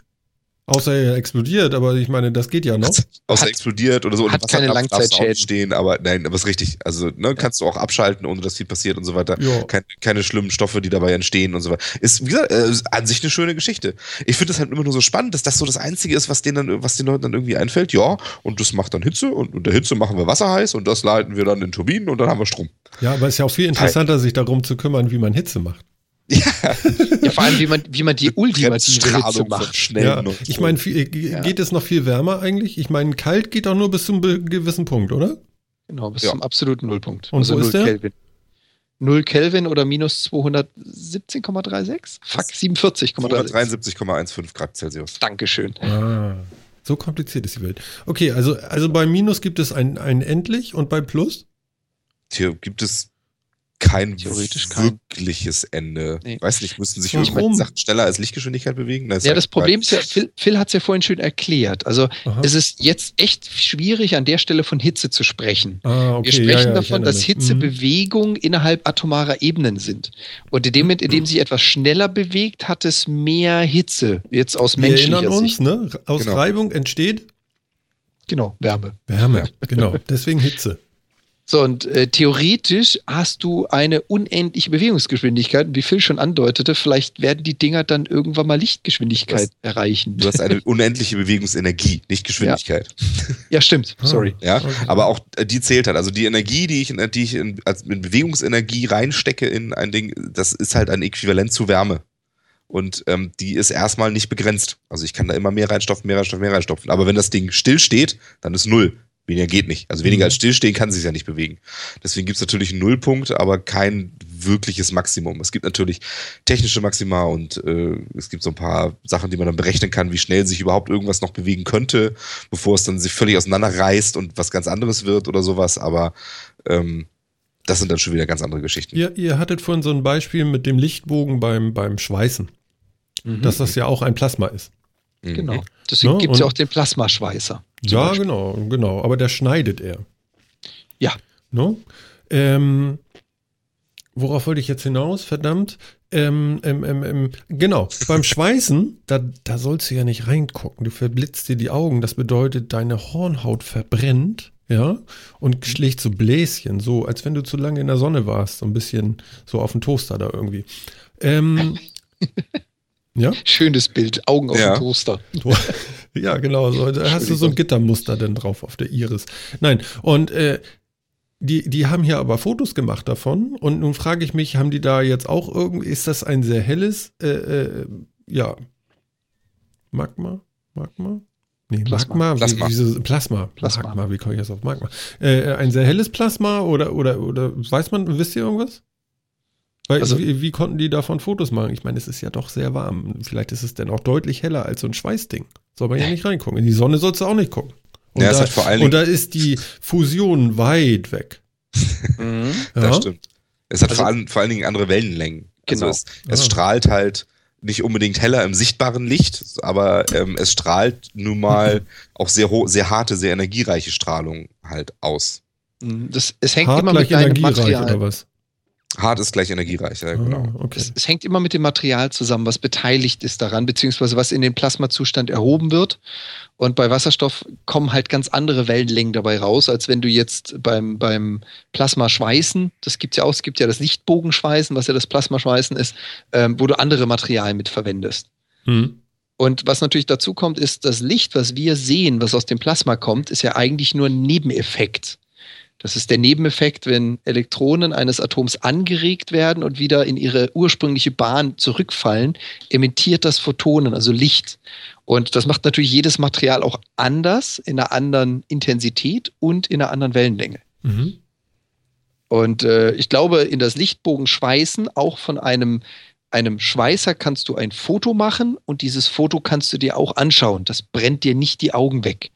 Außer er explodiert, aber ich meine, das geht ja noch. Außer Hat- explodiert oder so. hat keine Langzeitschäden. nicht Stehen, aber nein, aber ist richtig. Also, ne, kannst du auch abschalten, ohne dass viel passiert und so weiter. Ja. Keine, keine schlimmen Stoffe, die dabei entstehen und so weiter. Ist, wie gesagt, äh, an sich eine schöne Geschichte. Ich finde es halt immer nur so spannend, dass das so das Einzige ist, was denen dann, was den Leuten dann irgendwie einfällt. Ja, und das macht dann Hitze und unter Hitze machen wir Wasser heiß und das leiten wir dann in Turbinen und dann haben wir Strom. Ja, aber es ist ja auch viel interessanter, sich darum zu kümmern, wie man Hitze macht. Ja, vor allem, wie man, wie man die ultimative Hitze macht. schnellen Ja, ich meine, Ja. geht es noch viel wärmer eigentlich? Ich meine, kalt geht auch nur bis zum gewissen Punkt, oder? Genau, bis Ja. zum absoluten Nullpunkt. Und wo ist der? Kelvin. 0 Kelvin oder minus 217,36? Fuck, 47,36. 273,15 Grad Celsius. Dankeschön. Ah, so kompliziert ist die Welt. Okay, also, also bei Minus gibt es ein, ein Endlich und bei Plus? Hier gibt es kein Theoretisch kein. wirkliches Ende. Nee. Weiß nicht, müssten sich Warum? irgendwelche Sachen schneller als Lichtgeschwindigkeit bewegen? Das Ja, halt das Problem ist ja, Phil, Phil hat es ja vorhin schön erklärt. Also Aha. es ist jetzt echt schwierig, an der Stelle von Hitze zu sprechen. ah, okay. Wir sprechen ja, ja, davon, dass mich. Hitze Mhm. Innerhalb atomarer Ebenen sind. Und in dem Moment, in dem sich etwas schneller bewegt, hat es mehr Hitze. Jetzt aus Wir menschlicher erinnern uns, Sicht. ne? Aus Genau. Reibung entsteht Genau, Wärme. Wärme. Genau, deswegen Hitze. So, und äh, theoretisch hast du eine unendliche Bewegungsgeschwindigkeit. Und wie Phil schon andeutete, vielleicht werden die Dinger dann irgendwann mal Lichtgeschwindigkeit erreichen. Du hast eine unendliche Bewegungsenergie, nicht Geschwindigkeit. Ja, stimmt. Ah. Sorry. Ja, Okay. aber auch äh, die zählt halt. Also die Energie, die ich, in, die ich in, als in Bewegungsenergie reinstecke in ein Ding, das ist halt ein Äquivalent zu Wärme. Und ähm, die ist erstmal nicht begrenzt. Also ich kann da immer mehr reinstopfen, mehr reinstopfen, mehr reinstopfen. Aber wenn das Ding still steht, dann ist null. Weniger geht nicht. Also weniger Mhm. als stillstehen kann sich ja nicht bewegen. Deswegen gibt es natürlich einen Nullpunkt, aber kein wirkliches Maximum. Es gibt natürlich technische Maxima und äh, es gibt so ein paar Sachen, die man dann berechnen kann, wie schnell sich überhaupt irgendwas noch bewegen könnte, bevor es dann sich völlig auseinanderreißt und was ganz anderes wird oder sowas. Aber ähm, das sind dann schon wieder ganz andere Geschichten. Ihr, ihr hattet vorhin so ein Beispiel mit dem Lichtbogen beim, beim Schweißen, dass das ja auch ein Plasma ist. Mhm. Genau. Deswegen Ne, gibt es ja auch den Plasmaschweißer. Ja, Beispiel. genau, genau. Aber der schneidet er. Ja. No? Ähm, worauf wollte ich jetzt hinaus? Verdammt. Ähm, ähm, ähm, ähm, genau, beim Schweißen, da, da sollst du ja nicht reingucken. Du verblitzt dir die Augen. Das bedeutet, deine Hornhaut verbrennt, ja, und schlägt so Bläschen, so als wenn du zu lange in der Sonne warst. So ein bisschen so auf dem Toaster da irgendwie. Ähm, ja? Schönes Bild. Augen auf Ja. dem Toaster. Ja, genau. So, da hast du so ein Gittermuster dann drauf auf der Iris. Nein, und äh, die, die haben hier aber Fotos gemacht davon. Und nun frage ich mich, haben die da jetzt auch irgendwie, ist das ein sehr helles, äh, äh, ja, Magma? Magma? Nee, Plasma. Magma, Plasma. Wie, wieso, Plasma. Plasma. Magma, wie komme ich jetzt auf Magma? Äh, ein sehr helles Plasma oder, oder, oder, weiß man, wisst ihr irgendwas? Weil, Also- wie, wie konnten die davon Fotos machen? Ich meine, es ist ja doch sehr warm. Vielleicht ist es dann auch deutlich heller als so ein Schweißding. Soll man ja nicht reingucken. In die Sonne sollst du auch nicht gucken. Und, Ja, es da, hat vor allen und da ist die Fusion weit weg. Mhm. Das Ja? stimmt. Es hat Also- vor, allem, vor allen Dingen andere Wellenlängen. Genau. Also es, es Ah. strahlt halt nicht unbedingt heller im sichtbaren Licht, aber ähm, es strahlt nun mal auch sehr, sehr harte, sehr energiereiche Strahlung halt aus. Mhm. Das, es hängt Hart immer mit deinem energiereich Material. oder was? Hart ist gleich energiereich, ja, genau. Ah, okay. Es, es hängt immer mit dem Material zusammen, was beteiligt ist daran, beziehungsweise was in den Plasmazustand erhoben wird. Und bei Wasserstoff kommen halt ganz andere Wellenlängen dabei raus, als wenn du jetzt beim, beim Plasmaschweißen, das gibt es ja auch, es gibt ja das Lichtbogenschweißen, was ja das Plasmaschweißen ist, ähm, wo du andere Materialien mit verwendest. Hm. Und was natürlich dazu kommt, ist, das Licht, was wir sehen, was aus dem Plasma kommt, ist ja eigentlich nur ein Nebeneffekt. Das ist der Nebeneffekt, wenn Elektronen eines Atoms angeregt werden und wieder in ihre ursprüngliche Bahn zurückfallen, emittiert das Photonen, also Licht. Und das macht natürlich jedes Material auch anders, in einer anderen Intensität und in einer anderen Wellenlänge. Mhm. Und äh, ich glaube, in das Lichtbogenschweißen auch von einem, einem Schweißer kannst du ein Foto machen und dieses Foto kannst du dir auch anschauen. Das brennt dir nicht die Augen weg.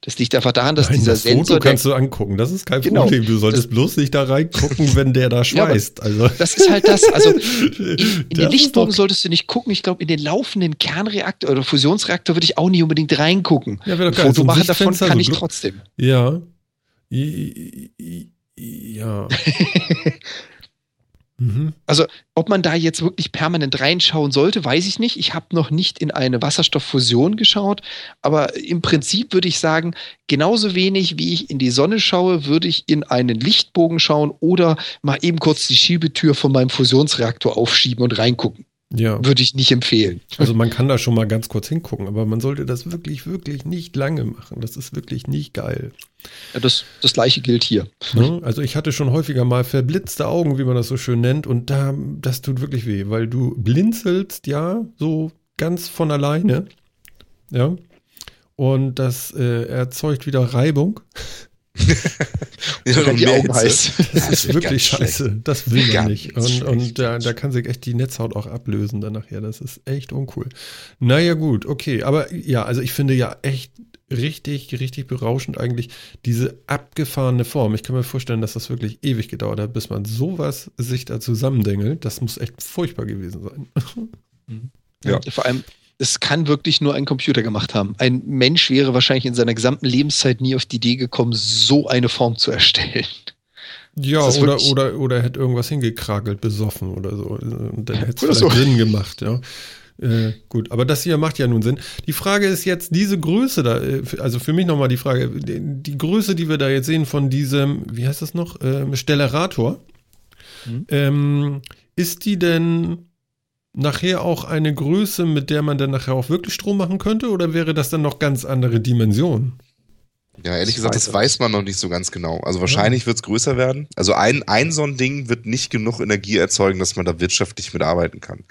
Das liegt einfach daran, dass Nein, dieser das Sensor, Foto kannst du angucken. Das ist kein Genau. Problem. Du solltest bloß nicht da reingucken, wenn der da Ja, schweißt. also, das ist halt das. Also in, in Das den Lichtbogen solltest du nicht gucken. Ich glaube, in den laufenden Kernreaktor oder Fusionsreaktor würde ich auch nicht unbedingt reingucken. Ja, Ein. Foto machen davon kann ich trotzdem. Ja. Ja. Mhm. Also, ob man da jetzt wirklich permanent reinschauen sollte, weiß ich nicht. Ich habe noch nicht in eine Wasserstofffusion geschaut, aber im Prinzip würde ich sagen, genauso wenig wie ich in die Sonne schaue, würde ich in einen Lichtbogen schauen oder mal eben kurz die Schiebetür von meinem Fusionsreaktor aufschieben und reingucken. Ja. Würde ich nicht empfehlen. Also man kann da schon mal ganz kurz hingucken, aber man sollte das wirklich, wirklich nicht lange machen. Das ist wirklich nicht geil. Ja, das, das gleiche gilt hier. Ne? Also ich hatte schon häufiger mal verblitzte Augen, wie man das so schön nennt, und da, das tut wirklich weh, weil du blinzelst ja so ganz von alleine. Ja. Und das äh, erzeugt wieder Reibung. ja, die Augen heiß. Das ist wirklich scheiße. Schlecht. Das will man nicht. Und, und da, da kann sich echt die Netzhaut auch ablösen dann nachher. Das ist echt uncool. Naja, gut, okay. Aber ja, also ich finde ja echt richtig, richtig berauschend eigentlich diese abgefahrene Form. Ich kann mir vorstellen, dass das wirklich ewig gedauert hat, bis man sowas sich da zusammendengelt. Das muss echt furchtbar gewesen sein. Mhm. Ja. Vor allem, es kann wirklich nur ein Computer gemacht haben. Ein Mensch wäre wahrscheinlich in seiner gesamten Lebenszeit nie auf die Idee gekommen, so eine Form zu erstellen. Ja, oder, oder, oder hätte irgendwas hingekragelt, besoffen oder so. Und dann hätte es so. Sinn gemacht, ja. Äh, gut, aber das hier macht ja nun Sinn. Die Frage ist jetzt, diese Größe da, äh, also für mich nochmal die Frage, die, die, Größe, die wir da jetzt sehen von diesem, wie heißt das noch, ähm, Stellarator, mhm. ähm, ist die denn nachher auch eine Größe, mit der man dann nachher auch wirklich Strom machen könnte? Oder wäre das dann noch ganz andere Dimensionen? Ja, ehrlich das gesagt, weiß das weiß man noch nicht so ganz genau. Also wahrscheinlich ja. wird es größer werden. Also ein, ein so ein Ding wird nicht genug Energie erzeugen, dass man da wirtschaftlich mitarbeiten kann.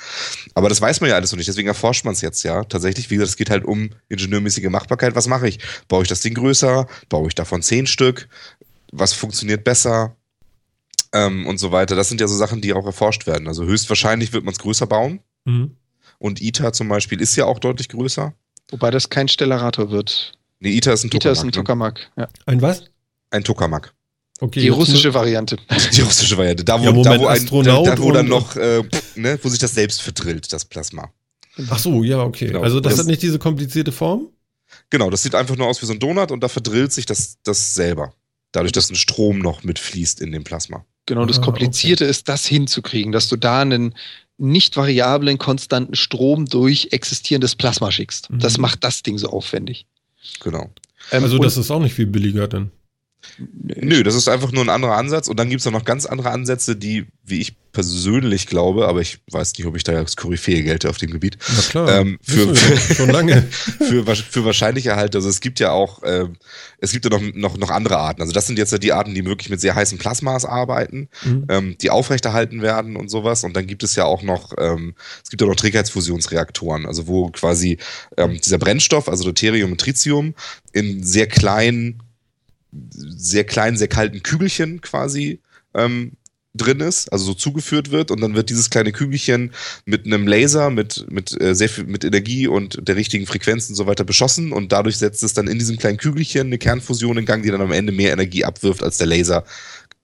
Aber das weiß man ja alles noch nicht, deswegen erforscht man es jetzt ja. Tatsächlich, wie gesagt, es geht halt um ingenieurmäßige Machbarkeit. Was mache ich? Baue ich das Ding größer? Baue ich davon zehn Stück? Was funktioniert besser? Ähm, und so weiter. Das sind ja so Sachen, die auch erforscht werden. Also höchstwahrscheinlich wird man es größer bauen. Mhm. Und ITER zum Beispiel ist ja auch deutlich größer. Wobei das kein Stellarator wird. Nee, ITER ist ein Tokamak. ITER ist ein ne? Tokamak, ja. Ein was? Ein Tokamak. Okay, die russische Variante. Die russische Variante. Da, wo, ja, Moment, da, wo, ein, da, da, wo dann noch, äh, ne, wo sich das selbst verdrillt, das Plasma. Ach so, ja, okay. Genau. Also das, das hat nicht diese komplizierte Form? Genau, das sieht einfach nur aus wie so ein Donut und da verdrillt sich das, das selber. Dadurch, dass ein Strom noch mitfließt in dem Plasma. Genau, das ah, Komplizierte okay. ist, das hinzukriegen, dass du da einen nicht variablen, konstanten Strom durch existierendes Plasma schickst. Mhm. Das macht das Ding so aufwendig. Genau. Ähm, also das ist auch nicht viel billiger dann. Nö, das ist einfach nur ein anderer Ansatz. Und dann gibt es noch ganz andere Ansätze, die, wie ich persönlich glaube, aber ich weiß nicht, ob ich da als Koryphäe gelte auf dem Gebiet. Na klar, ähm, für, für, schon lange. für, für wahrscheinlicher halt, also es gibt ja auch, ähm, es gibt ja noch, noch, noch andere Arten. Also das sind jetzt ja die Arten, die wirklich mit sehr heißen Plasmas arbeiten, mhm. ähm, die aufrechterhalten werden und sowas. Und dann gibt es ja auch noch, ähm, es gibt ja noch Trägheitsfusionsreaktoren, also wo quasi ähm, dieser Brennstoff, also Deuterium und Tritium, in sehr kleinen sehr kleinen, sehr kalten Kügelchen quasi ähm, drin ist, also so zugeführt wird und dann wird dieses kleine Kügelchen mit einem Laser, mit, mit äh, sehr viel mit Energie und der richtigen Frequenz und so weiter beschossen und dadurch setzt es dann in diesem kleinen Kügelchen eine Kernfusion in Gang, die dann am Ende mehr Energie abwirft, als der Laser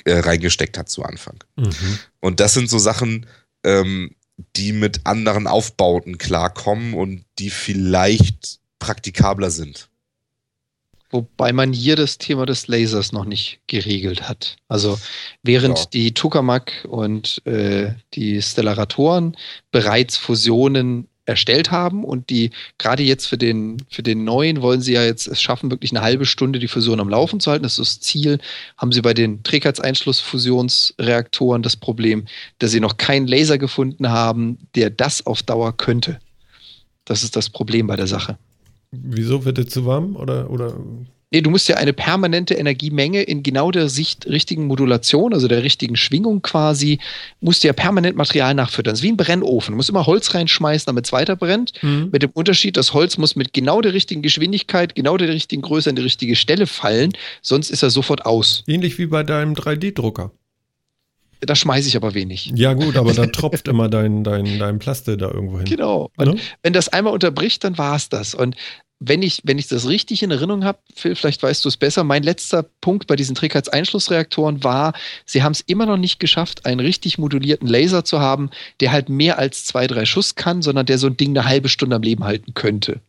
äh, reingesteckt hat zu Anfang. Mhm. Und das sind so Sachen, ähm, die mit anderen Aufbauten klarkommen und die vielleicht praktikabler sind. Wobei man hier das Thema des Lasers noch nicht geregelt hat. Also während ja. die Tokamak und äh, die Stellaratoren bereits Fusionen erstellt haben und die gerade jetzt für den, für den neuen wollen sie ja jetzt es schaffen, wirklich eine halbe Stunde die Fusion am Laufen zu halten. Das ist das Ziel. Haben sie bei den Trägheitseinschlussfusionsreaktoren das Problem, dass sie noch keinen Laser gefunden haben, der das auf Dauer könnte. Das ist das Problem bei der Sache. Wieso wird es zu warm? Oder, oder? Nee, du musst ja eine permanente Energiemenge in genau der Sicht richtigen Modulation, also der richtigen Schwingung quasi, musst du ja permanent Material nachfüttern. Das ist wie ein Brennofen. Du musst immer Holz reinschmeißen, damit es weiter brennt. Mhm. Mit dem Unterschied, das Holz muss mit genau der richtigen Geschwindigkeit, genau der richtigen Größe an die richtige Stelle fallen, sonst ist er sofort aus. Ähnlich wie bei deinem 3D-Drucker. Da schmeiße ich aber wenig. Ja, gut, aber da tropft immer dein, dein, dein Plaste da irgendwo hin. Genau. Und ja? wenn das einmal unterbricht, dann war es das. Und wenn ich, wenn ich das richtig in Erinnerung habe, Phil, vielleicht weißt du es besser, mein letzter Punkt bei diesen Trägheitseinschlussreaktoren war, sie haben es immer noch nicht geschafft, einen richtig modulierten Laser zu haben, der halt mehr als zwei, drei Schuss kann, sondern der so ein Ding eine halbe Stunde am Leben halten könnte.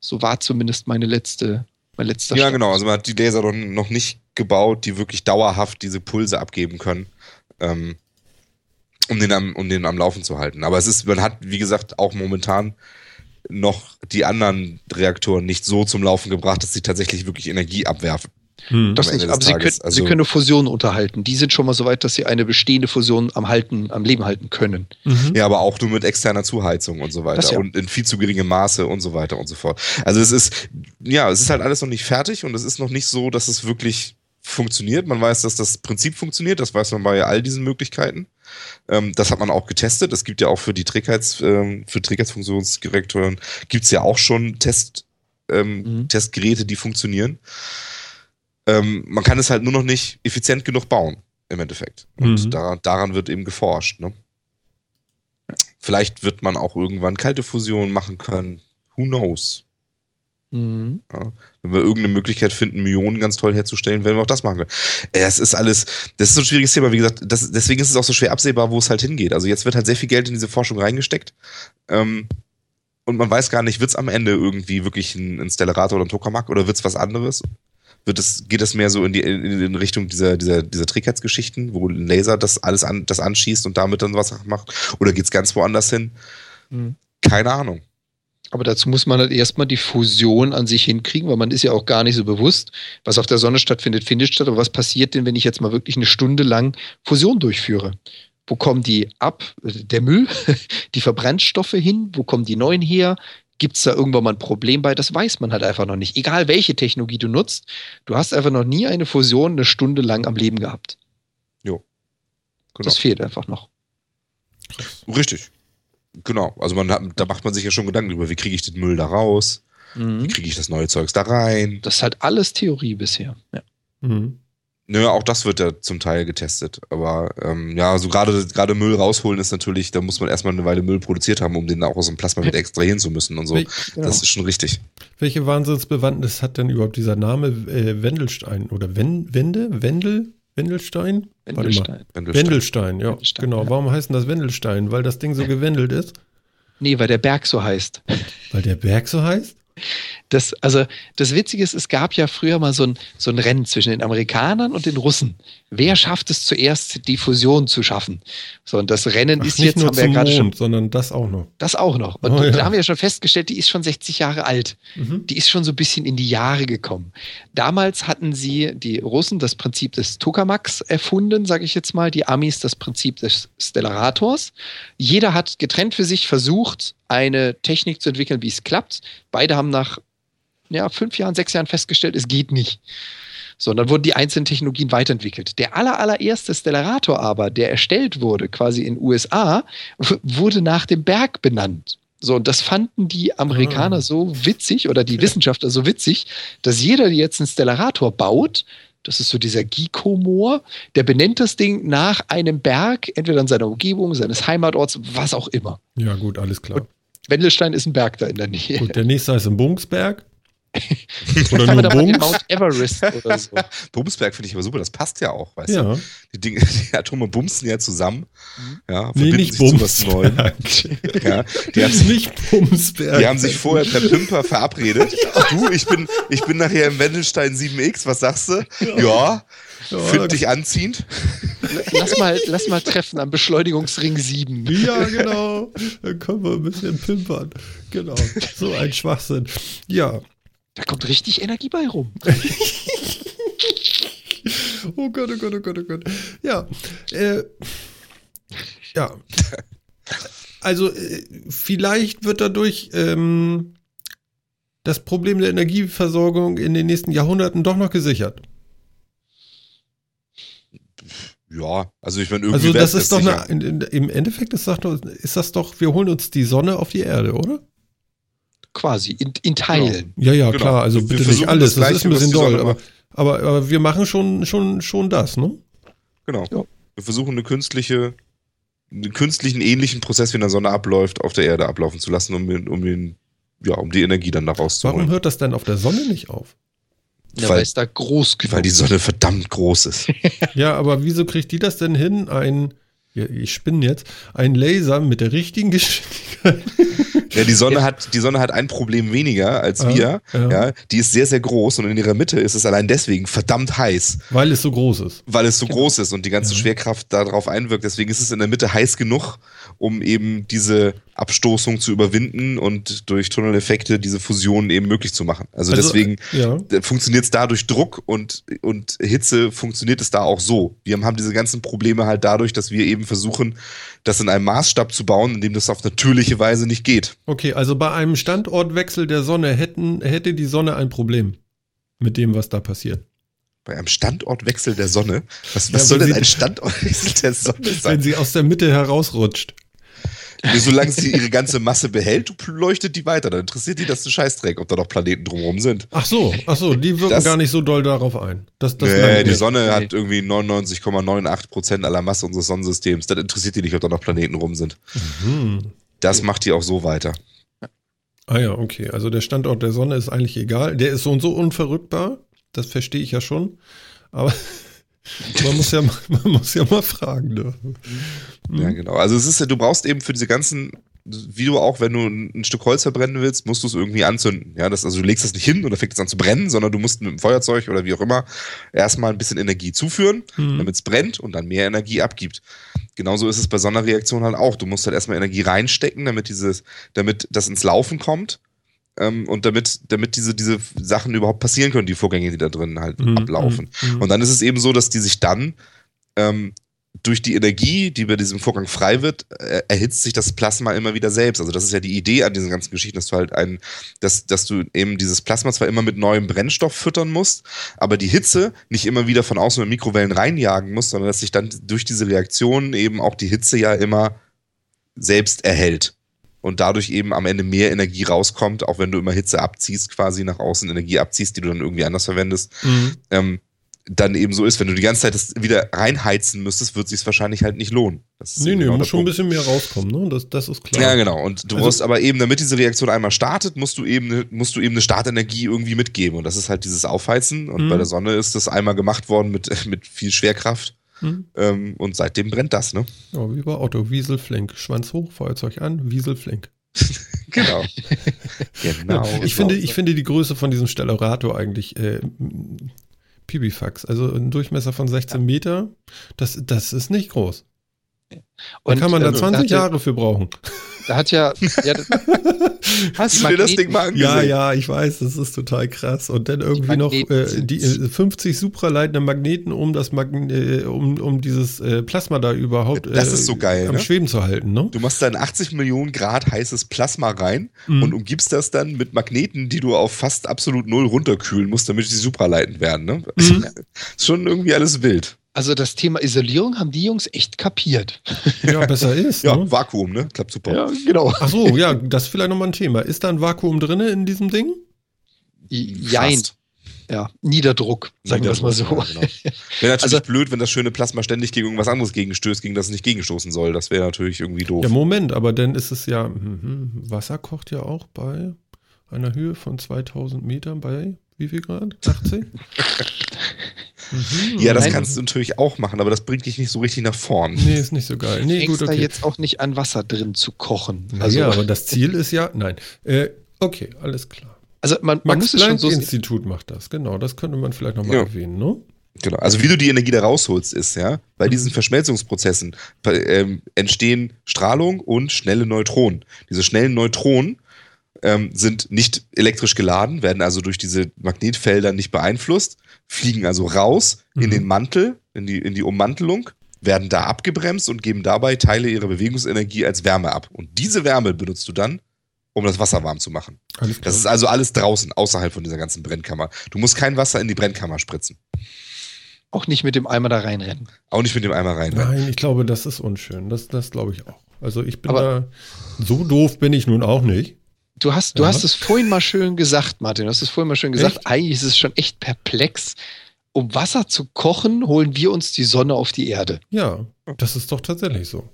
So war zumindest meine letzte, mein letzter Ja, Stand. genau. Also man hat die Laser noch nicht gebaut, die wirklich dauerhaft diese Pulse abgeben können. Ähm, um den, am, um den am Laufen zu halten. Aber es ist, man hat, wie gesagt, auch momentan noch die anderen Reaktoren nicht so zum Laufen gebracht, dass sie tatsächlich wirklich Energie abwerfen. Hm. Das nicht, aber sie können, Also- sie können eine Fusion unterhalten. Die sind schon mal so weit, dass sie eine bestehende Fusion am, halten, am Leben halten können. Mhm. Ja, aber auch nur mit externer Zuheizung und so weiter Das ja. und in viel zu geringem Maße und so weiter und so fort. Also es ist, ja, es ist halt alles noch nicht fertig und es ist noch nicht so, dass es wirklich funktioniert. Man weiß, dass das Prinzip funktioniert, das weiß man bei all diesen Möglichkeiten. Ähm, das hat man auch getestet. Es gibt ja auch für die Trägheits, ähm, für Trägheitsfunktionsdirektoren gibt's ja auch schon Test, ähm, Mhm. Testgeräte, die funktionieren. Ähm, man kann es halt nur noch nicht effizient genug bauen, im Endeffekt. Und Mhm. daran, daran wird eben geforscht. Ne? Vielleicht wird man auch irgendwann kalte Fusion machen können. Who knows? Mhm. Ja, wenn wir irgendeine Möglichkeit finden, Millionen ganz toll herzustellen, werden wir auch das machen können. Es ist alles, das ist so ein schwieriges Thema, wie gesagt, das, deswegen ist es auch so schwer absehbar, wo es halt hingeht. Also jetzt wird halt sehr viel Geld in diese Forschung reingesteckt. Ähm, und man weiß gar nicht, wird es am Ende irgendwie wirklich ein, ein Stellarator oder ein Tokamak oder wird es was anderes? Wird es, geht es mehr so in die in, in Richtung dieser, dieser, dieser Trägheitsgeschichten, wo ein Laser das alles an, das anschießt und damit dann was macht? Oder geht es ganz woanders hin? Mhm. Keine Ahnung. Aber dazu muss man halt erstmal die Fusion an sich hinkriegen, weil man ist ja auch gar nicht so bewusst, was auf der Sonne stattfindet, findet statt. Aber was passiert denn, wenn ich jetzt mal wirklich eine Stunde lang Fusion durchführe? Wo kommen die ab? Der Müll, die Verbrennstoffe hin? Wo kommen die neuen her? Gibt es da irgendwann mal ein Problem bei? Das weiß man halt einfach noch nicht. Egal welche Technologie du nutzt, du hast einfach noch nie eine Fusion eine Stunde lang am Leben gehabt. Genau. Das fehlt einfach noch. Richtig. Genau. Also man hat, da macht man sich ja schon Gedanken drüber, wie kriege ich den Müll da raus? Wie Mhm. kriege ich das neue Zeugs da rein? Das ist halt alles Theorie bisher. Ja. Mhm. Nö, auch das wird ja zum Teil getestet. Aber ähm, ja, so gerade gerade Müll rausholen ist natürlich, da muss man erstmal eine Weile Müll produziert haben, um den auch aus dem Plasma mit extrahieren zu müssen und so. Genau. Das ist schon richtig. Welche Wahnsinnsbewandtnis hat denn überhaupt dieser Name äh, Wendelstein oder Wen Wende? Wendel? Wendelstein? Warte mal. Wendelstein. Wendelstein. Wendelstein, ja. Wendelstein, genau. ja. Warum heißt denn das Wendelstein? Weil das Ding so gewendelt ist? Nee, weil der Berg so heißt. Weil der Berg so heißt? Das, also, das Witzige ist, es gab ja früher mal so ein, so ein Rennen zwischen den Amerikanern und den Russen. Wer schafft es zuerst, die Fusion zu schaffen? So, und das Rennen Ach, ist nicht jetzt, nur haben wir ja gerade schon, sondern das auch noch. das auch noch. Und Oh, ja. da haben wir ja schon festgestellt, die ist schon 60 Jahre alt. Mhm. Die ist schon so ein bisschen in die Jahre gekommen. Damals hatten sie, die Russen, das Prinzip des Tokamaks erfunden, sage ich jetzt mal, die Amis das Prinzip des Stellarators. Jeder hat getrennt für sich versucht, eine Technik zu entwickeln, wie es klappt. Beide haben nach ja, fünf Jahren, sechs Jahren festgestellt, es geht nicht. So, und dann wurden die einzelnen Technologien weiterentwickelt. Der aller, allererste Stellarator aber, der erstellt wurde, quasi in USA, wurde nach dem Berg benannt. So, und das fanden die Amerikaner Ah. so witzig oder die Wissenschaftler so witzig, dass jeder, der jetzt einen Stellarator baut, das ist so dieser Gikomor, der benennt das Ding nach einem Berg, entweder in seiner Umgebung, seines Heimatorts, was auch immer. Ja, gut, alles klar. Wendelstein ist ein Berg da in der Nähe. Gut, der nächste heißt im Bungsberg. Oder nur Bungs. Mount Everest oder so. Bumsberg finde ich aber super, das passt ja auch, weißt du? Ja. Die, Dinge, die Atome bumsen ja zusammen. Ja, Nee, nicht. Bumsberg. Ja, die haben sich nicht Bumsberg. Die haben sich vorher per Pimper verabredet. Du, ich bin, ich bin nachher im Wendelstein 7X, was sagst du? Ja, Ja, find dich anziehend. Lass mal, lass mal treffen am Beschleunigungsring 7. Ja, genau. Dann können wir ein bisschen pimpern. Genau. So ein Schwachsinn. Ja. Da kommt richtig Energie bei rum. Oh Gott, oh Gott, oh Gott, oh Gott. Ja. Äh, ja. Also, äh, vielleicht wird dadurch ähm, das Problem der Energieversorgung in den nächsten Jahrhunderten doch noch gesichert. Ja, also ich meine, irgendwie Also, das ist doch eine, in, in, im Endeffekt ist das, doch, ist das doch, wir holen uns die Sonne auf die Erde, oder? Quasi, in, in Teilen. Ja, ja, Genau. klar. Also Wir bitte nicht alles. das Das, ist ein bisschen doll. Aber, aber, aber wir machen schon, schon, schon das, ne? Genau. Ja. Wir versuchen eine künstliche, einen künstlichen ähnlichen Prozess, wie in der Sonne abläuft, auf der Erde ablaufen zu lassen, um, den- um den, ja, um die Energie dann da Warum rauszuholen. hört das denn auf der Sonne nicht auf? Ja, Weil- weil es da groß genug Weil die Sonne verdammt groß ist. Ja, aber wieso kriegt die das denn hin, ein, ich spinne jetzt, ein Laser mit der richtigen Geschwindigkeit Ja, die Sonne hat, die Sonne hat ein Problem weniger als Ja, wir. ja. Ja. die ist sehr, sehr groß und in ihrer Mitte ist es allein deswegen verdammt heiß, Weil es so groß ist. weil es so groß ist und die ganze Schwerkraft darauf einwirkt. Deswegen ist es in der Mitte heiß genug, um eben diese Abstoßung zu überwinden und durch Tunneleffekte diese Fusion eben möglich zu machen. Also, Also, deswegen Ja. funktioniert es da durch Druck und, und Hitze funktioniert es da auch so. Wir haben diese ganzen Probleme halt dadurch, dass wir eben versuchen, das in einem Maßstab zu bauen, in dem das auf natürliche Weise nicht geht. Okay, also bei einem Standortwechsel der Sonne hätten, hätte die Sonne ein Problem mit dem, was da passiert. Bei einem Standortwechsel der Sonne. Was, Ja, was soll wenn denn ein Standortwechsel der Sonne Wenn sein? sie aus der Mitte herausrutscht. Solange sie ihre ganze Masse behält, leuchtet die weiter. Dann interessiert die das ein Scheißdreck, ob da noch Planeten drumherum sind. Ach so, ach so, die wirken Das- gar nicht so doll darauf ein. Das, das nee, die nicht. Sonne Nee. hat irgendwie 99,98 Prozent aller Masse unseres Sonnensystems. Das interessiert die nicht, ob da noch Planeten rum sind. Hm. Das macht die auch so weiter. Ah ja, okay. Also der Standort der Sonne ist eigentlich egal. Der ist so und so unverrückbar. Das verstehe ich ja schon. Aber man muss ja, mal- man muss ja mal fragen. Ne? Ja, genau. Also es ist ja, du brauchst eben für diese ganzen, wie du auch, wenn du ein, Stück Holz verbrennen willst, musst du es irgendwie anzünden. Ja, das, also du legst das nicht hin und dann fängt es an zu brennen, sondern du musst mit dem Feuerzeug oder wie auch immer erstmal ein bisschen Energie zuführen, Hm. damit es brennt und dann mehr Energie abgibt. Genauso ist es bei Sonderreaktionen halt auch. Du musst halt erstmal Energie reinstecken, damit dieses, damit das ins Laufen kommt. Ähm, und damit, damit diese, diese Sachen überhaupt passieren können, die Vorgänge, die da drin halt Mhm, ablaufen. mhm, mhm. Und dann ist es eben so, dass die sich dann ähm, durch die Energie, die bei diesem Vorgang frei wird, äh, erhitzt sich das Plasma immer wieder selbst. Also das ist ja die Idee an diesen ganzen Geschichten, dass du halt einen, dass, dass du eben dieses Plasma zwar immer mit neuem Brennstoff füttern musst, aber die Hitze nicht immer wieder von außen mit Mikrowellen reinjagen musst, sondern dass sich dann durch diese Reaktionen eben auch die Hitze ja immer selbst erhält. Und dadurch eben am Ende mehr Energie rauskommt, auch wenn du immer Hitze abziehst, quasi nach außen Energie abziehst, die du dann irgendwie anders verwendest Mhm. ähm, dann eben so ist. Wenn du die ganze Zeit das wieder reinheizen müsstest, wird sich wahrscheinlich halt nicht lohnen. Das Nee, nee, genau muss schon ein bisschen mehr rauskommen, ne? Das, das ist klar. Ja, genau. Und du Also- musst aber eben, damit diese Reaktion einmal startet, musst du eben, musst du eben eine Startenergie irgendwie mitgeben. Und das ist halt dieses Aufheizen. Und Mhm. bei der Sonne ist das einmal gemacht worden mit, mit viel Schwerkraft. Hm? Ähm, und seitdem brennt das, ne? Ja, wie bei Otto, Wiesel flink. Schwanz hoch, Feuerzeug an, Wiesel flink. Genau. genau. ich, finde, ich finde die Größe von diesem Stellarator eigentlich äh, Pipifax. Also ein Durchmesser von 16 Meter, das, das ist nicht groß. Da Und, kann man da ähm, 20 hat ja- Jahre für brauchen. Da hat ja, ja Hast du dir das Ding mal angesehen? Ja, ja, ich weiß, das ist total krass. Und dann irgendwie noch äh, die äh, 50 supraleitende Magneten, um das Magn äh, um, um dieses äh, Plasma da überhaupt Das ist so geil, am ne? Schweben zu halten, ne? Du machst dann 80 Millionen Grad heißes Plasma rein Mhm. und umgibst das dann mit Magneten, die du auf fast absolut null runterkühlen musst, damit sie supraleitend werden. Ne? Mhm. Ist schon irgendwie alles wild. Also das Thema Isolierung haben die Jungs echt kapiert. Ja, besser ist. Ja, ne? Vakuum, ne? Klappt super. genau. Ach so, ja, das ist vielleicht nochmal ein Thema. Ist da ein Vakuum drin in diesem Ding? Jein. Fast. Ja, Niederdruck, sagen wir es mal so. Ja, genau. Wäre natürlich Also- blöd, wenn das schöne Plasma ständig gegen irgendwas anderes gegenstößt, gegen das es nicht gegenstoßen soll. Das wäre natürlich irgendwie doof. Ja, Moment, aber dann ist es ja, mhm, Wasser kocht ja auch bei einer Höhe von 2000 Metern bei wie viel Grad? 80? mhm. Ja, das Nein. kannst du natürlich auch machen, aber das bringt dich nicht so richtig nach vorn. Nee, ist nicht so geil. Du Nee, fängst gut, da okay. jetzt auch nicht an, Wasser drin zu kochen. also, ja, aber das Ziel ist ja, nein. Äh, okay, alles klar. also man, man muss es schon so sehen. Institut macht das, genau. Das könnte man vielleicht nochmal Ja. erwähnen, ne? Genau. Also wie du die Energie da rausholst, ist ja, bei diesen Verschmelzungsprozessen ähm, entstehen Strahlung und schnelle Neutronen. Diese schnellen Neutronen ähm, sind nicht elektrisch geladen, werden also durch diese Magnetfelder nicht beeinflusst, fliegen also raus in Mhm. den Mantel, in die, in die Ummantelung, werden da abgebremst und geben dabei Teile ihrer Bewegungsenergie als Wärme ab. Und diese Wärme benutzt du dann, um das Wasser warm zu machen. Das ist also alles draußen, außerhalb von dieser ganzen Brennkammer. Du musst kein Wasser in die Brennkammer spritzen. Auch nicht mit dem Eimer da reinrennen. Auch nicht mit dem Eimer rein. ne? Nein, ich glaube, das ist unschön. Das, das glaube ich auch. Also ich bin Aber- da, so doof bin ich nun auch nicht. Du hast, du Ja. hast es vorhin mal schön gesagt, Martin. Du hast es vorhin mal schön gesagt. Echt? Eigentlich ist es schon echt perplex. Um Wasser zu kochen, holen wir uns die Sonne auf die Erde. Ja, das ist doch tatsächlich so.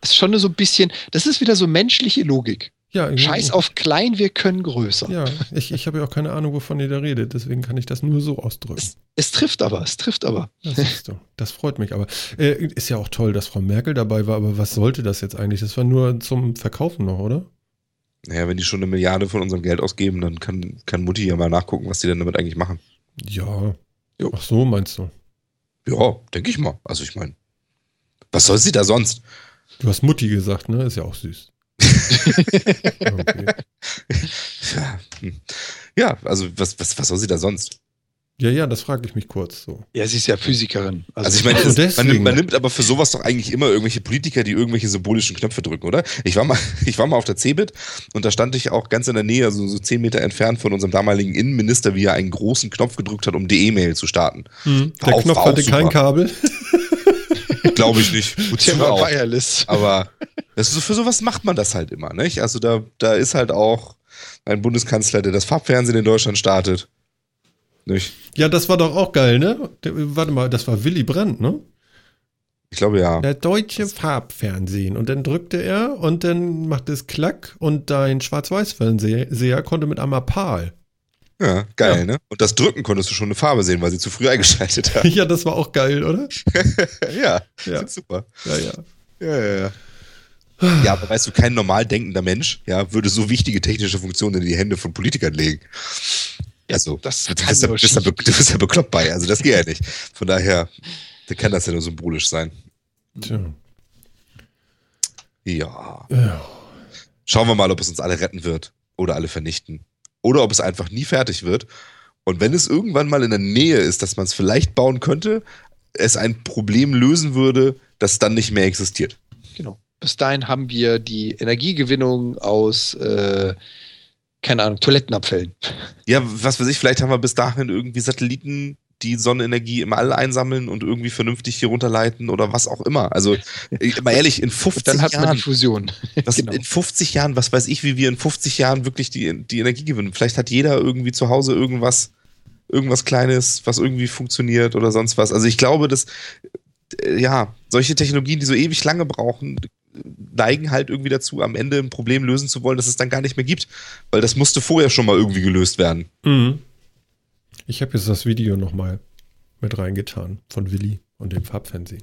Das ist schon so ein bisschen, das ist wieder so menschliche Logik. Ja, Scheiß auf klein, wir können größer. Ja, ich, ich habe ja auch keine Ahnung, wovon ihr da redet, deswegen kann ich das nur so ausdrücken. Es, es trifft aber, es trifft aber. Das, du. das freut mich aber. Äh, ist ja auch toll, dass Frau Merkel dabei war, aber was sollte das jetzt eigentlich? Das war nur zum Verkaufen noch, oder? Naja, wenn die schon eine Milliarde von unserem Geld ausgeben, dann kann, kann Mutti ja mal nachgucken, was die denn damit eigentlich machen. Ja. Jo. Ach so, meinst du? Ja, denke ich mal. Also ich meine, was soll sie da sonst? Du hast Mutti gesagt, ne? Ist ja auch süß. okay. Ja, hm. ja also was, was, was soll sie da sonst? Ja, ja, das frage ich mich kurz so. Ja, sie ist ja Physikerin. Also ich meine, Ach so, es- man, man nimmt aber für sowas doch eigentlich immer irgendwelche Politiker, die irgendwelche symbolischen Knöpfe drücken, oder? Ich war mal, ich war mal auf der CeBIT und da stand ich auch ganz in der Nähe, also so zehn Meter entfernt von unserem damaligen Innenminister, wie er einen großen Knopf gedrückt hat, um die E-Mail zu starten. Hm. War Der auch- Knopf war hatte kein. Kabel. Glaube ich nicht. Wozu Thema auch? Wireless. Aber das ist, so- für sowas macht man das halt immer, nicht? Also da, da ist halt auch ein Bundeskanzler, der das Farbfernsehen in Deutschland startet. Nicht? Ja, das war doch auch geil, ne? Warte mal, das war Willy Brandt, ne? Ich glaube ja. Der deutsche Farbfernsehen. Und dann drückte er und dann machte es Klack und dein Schwarz-Weiß-Fernseher konnte mit einmal PAL. Ja, geil, Ja. ne? Und das Drücken konntest du schon eine Farbe sehen, weil sie zu früh eingeschaltet hat. Ja, das war auch geil, oder? ja, Ja, super. ja, ja. Ja, ja, ja. Ja, aber weißt du, kein normal denkender Mensch, ja, würde so wichtige technische Funktionen in die Hände von Politikern legen. Also, das du bist, ja, bist, ja, du bist ja bekloppt bei, also das geht ja nicht. Von daher, da kann das ja nur symbolisch sein. Tja. Ja. Ja. Schauen wir mal, ob es uns alle retten wird oder alle vernichten. Oder ob es einfach nie fertig wird. Und wenn es irgendwann mal in der Nähe ist, dass man es vielleicht bauen könnte, es ein Problem lösen würde, das dann nicht mehr existiert. Genau. Bis dahin haben wir die Energiegewinnung aus, äh, keine Ahnung, Toilettenabfällen. Ja, was weiß ich, vielleicht haben wir bis dahin irgendwie Satelliten, die Sonnenenergie im All einsammeln und irgendwie vernünftig hier runterleiten oder was auch immer. Also, mal ehrlich, in 50 Dann hat man Jahren, die Fusion. was, genau. in 50 Jahren, was weiß ich, wie wir in 50 Jahren wirklich die, die Energie gewinnen. Vielleicht hat jeder irgendwie zu Hause irgendwas, irgendwas Kleines, was irgendwie funktioniert oder sonst was. Also ich glaube, dass, äh, ja, solche Technologien, die so ewig lange brauchen, neigen halt irgendwie dazu, am Ende ein Problem lösen zu wollen, das es dann gar nicht mehr gibt. Weil das musste vorher schon mal irgendwie gelöst werden. Mhm. Ich habe jetzt das Video nochmal mit reingetan von Willy und dem Farbfernsehen.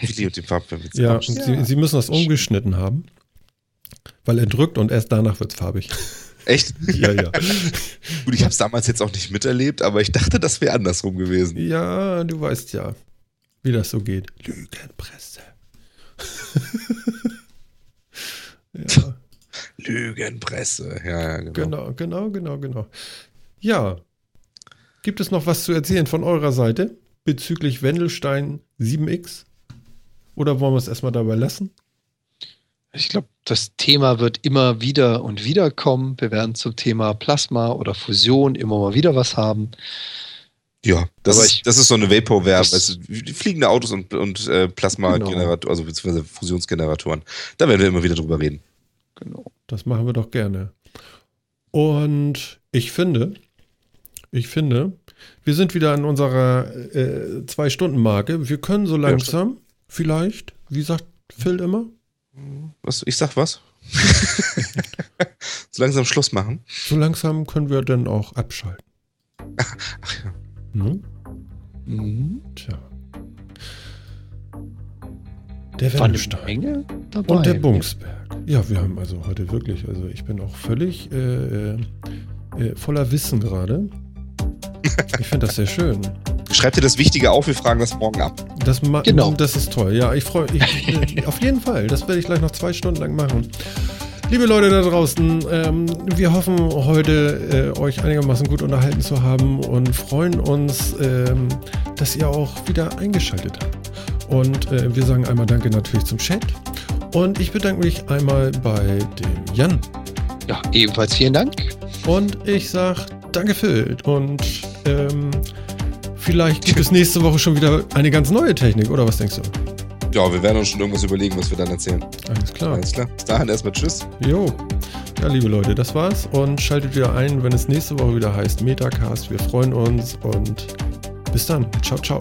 Willi und dem Farbfilm. Ja, und Sie, Sie müssen das umgeschnitten haben, weil er drückt und erst danach wird es farbig. Echt? ja, ja. Gut, ich habe es damals jetzt auch nicht miterlebt, aber ich dachte, das wäre andersrum gewesen. Ja, du weißt ja, wie das so geht. Lügenpresse. Ja, Lügenpresse. Ja, ja, genau. genau, genau, genau, genau. Ja. Gibt es noch was zu erzählen von eurer Seite bezüglich Wendelstein 7X? Oder wollen wir es erstmal dabei lassen? Ich glaube, das Thema wird immer wieder und wieder kommen. Wir werden zum Thema Plasma oder Fusion immer mal wieder was haben. Ja, das, Aber ist, das ist so eine Vaporware, weißt du, fliegende Autos und, und äh, Plasmageneratoren, also beziehungsweise Fusionsgeneratoren. Da werden wir immer wieder drüber reden. Genau. Das machen wir doch gerne. Und ich finde, ich finde, wir sind wieder an unserer äh, Zwei-Stunden-Marke. Wir können so langsam, vielleicht, wie sagt Phil immer, Was? Ich sag was? so langsam Schluss machen. so langsam können wir dann auch abschalten. Ach ja. Ne? Mhm. Tja. Der Wendelstein. Und der Bungsberg. Ja, wir haben also heute wirklich, also ich bin auch völlig äh, äh, äh, voller Wissen gerade. Ich finde das sehr schön. Schreibt ihr das Wichtige auf, wir fragen das morgen ab. Das, Genau. das ist toll. Ja, ich freue mich. äh, auf jeden Fall. Das werde ich gleich noch zwei Stunden lang machen. Liebe Leute da draußen, ähm, wir hoffen heute äh, euch einigermaßen gut unterhalten zu haben und freuen uns, ähm, dass ihr auch wieder eingeschaltet habt. Und äh, wir sagen einmal Danke natürlich zum Chat. Und ich bedanke mich einmal bei dem Jan. Ja, ebenfalls vielen Dank. Und ich sage Danke Phil. Und ähm, vielleicht gibt es nächste Woche schon wieder eine ganz neue Technik, oder was denkst du? Ja, wir werden uns schon irgendwas überlegen, was wir dann erzählen. Alles klar. Alles klar. Bis dahin erstmal Tschüss. Jo. Ja, liebe Leute, das war's. Und schaltet wieder ein, wenn es nächste Woche wieder heißt Metacast. Wir freuen uns und bis dann. Ciao, ciao.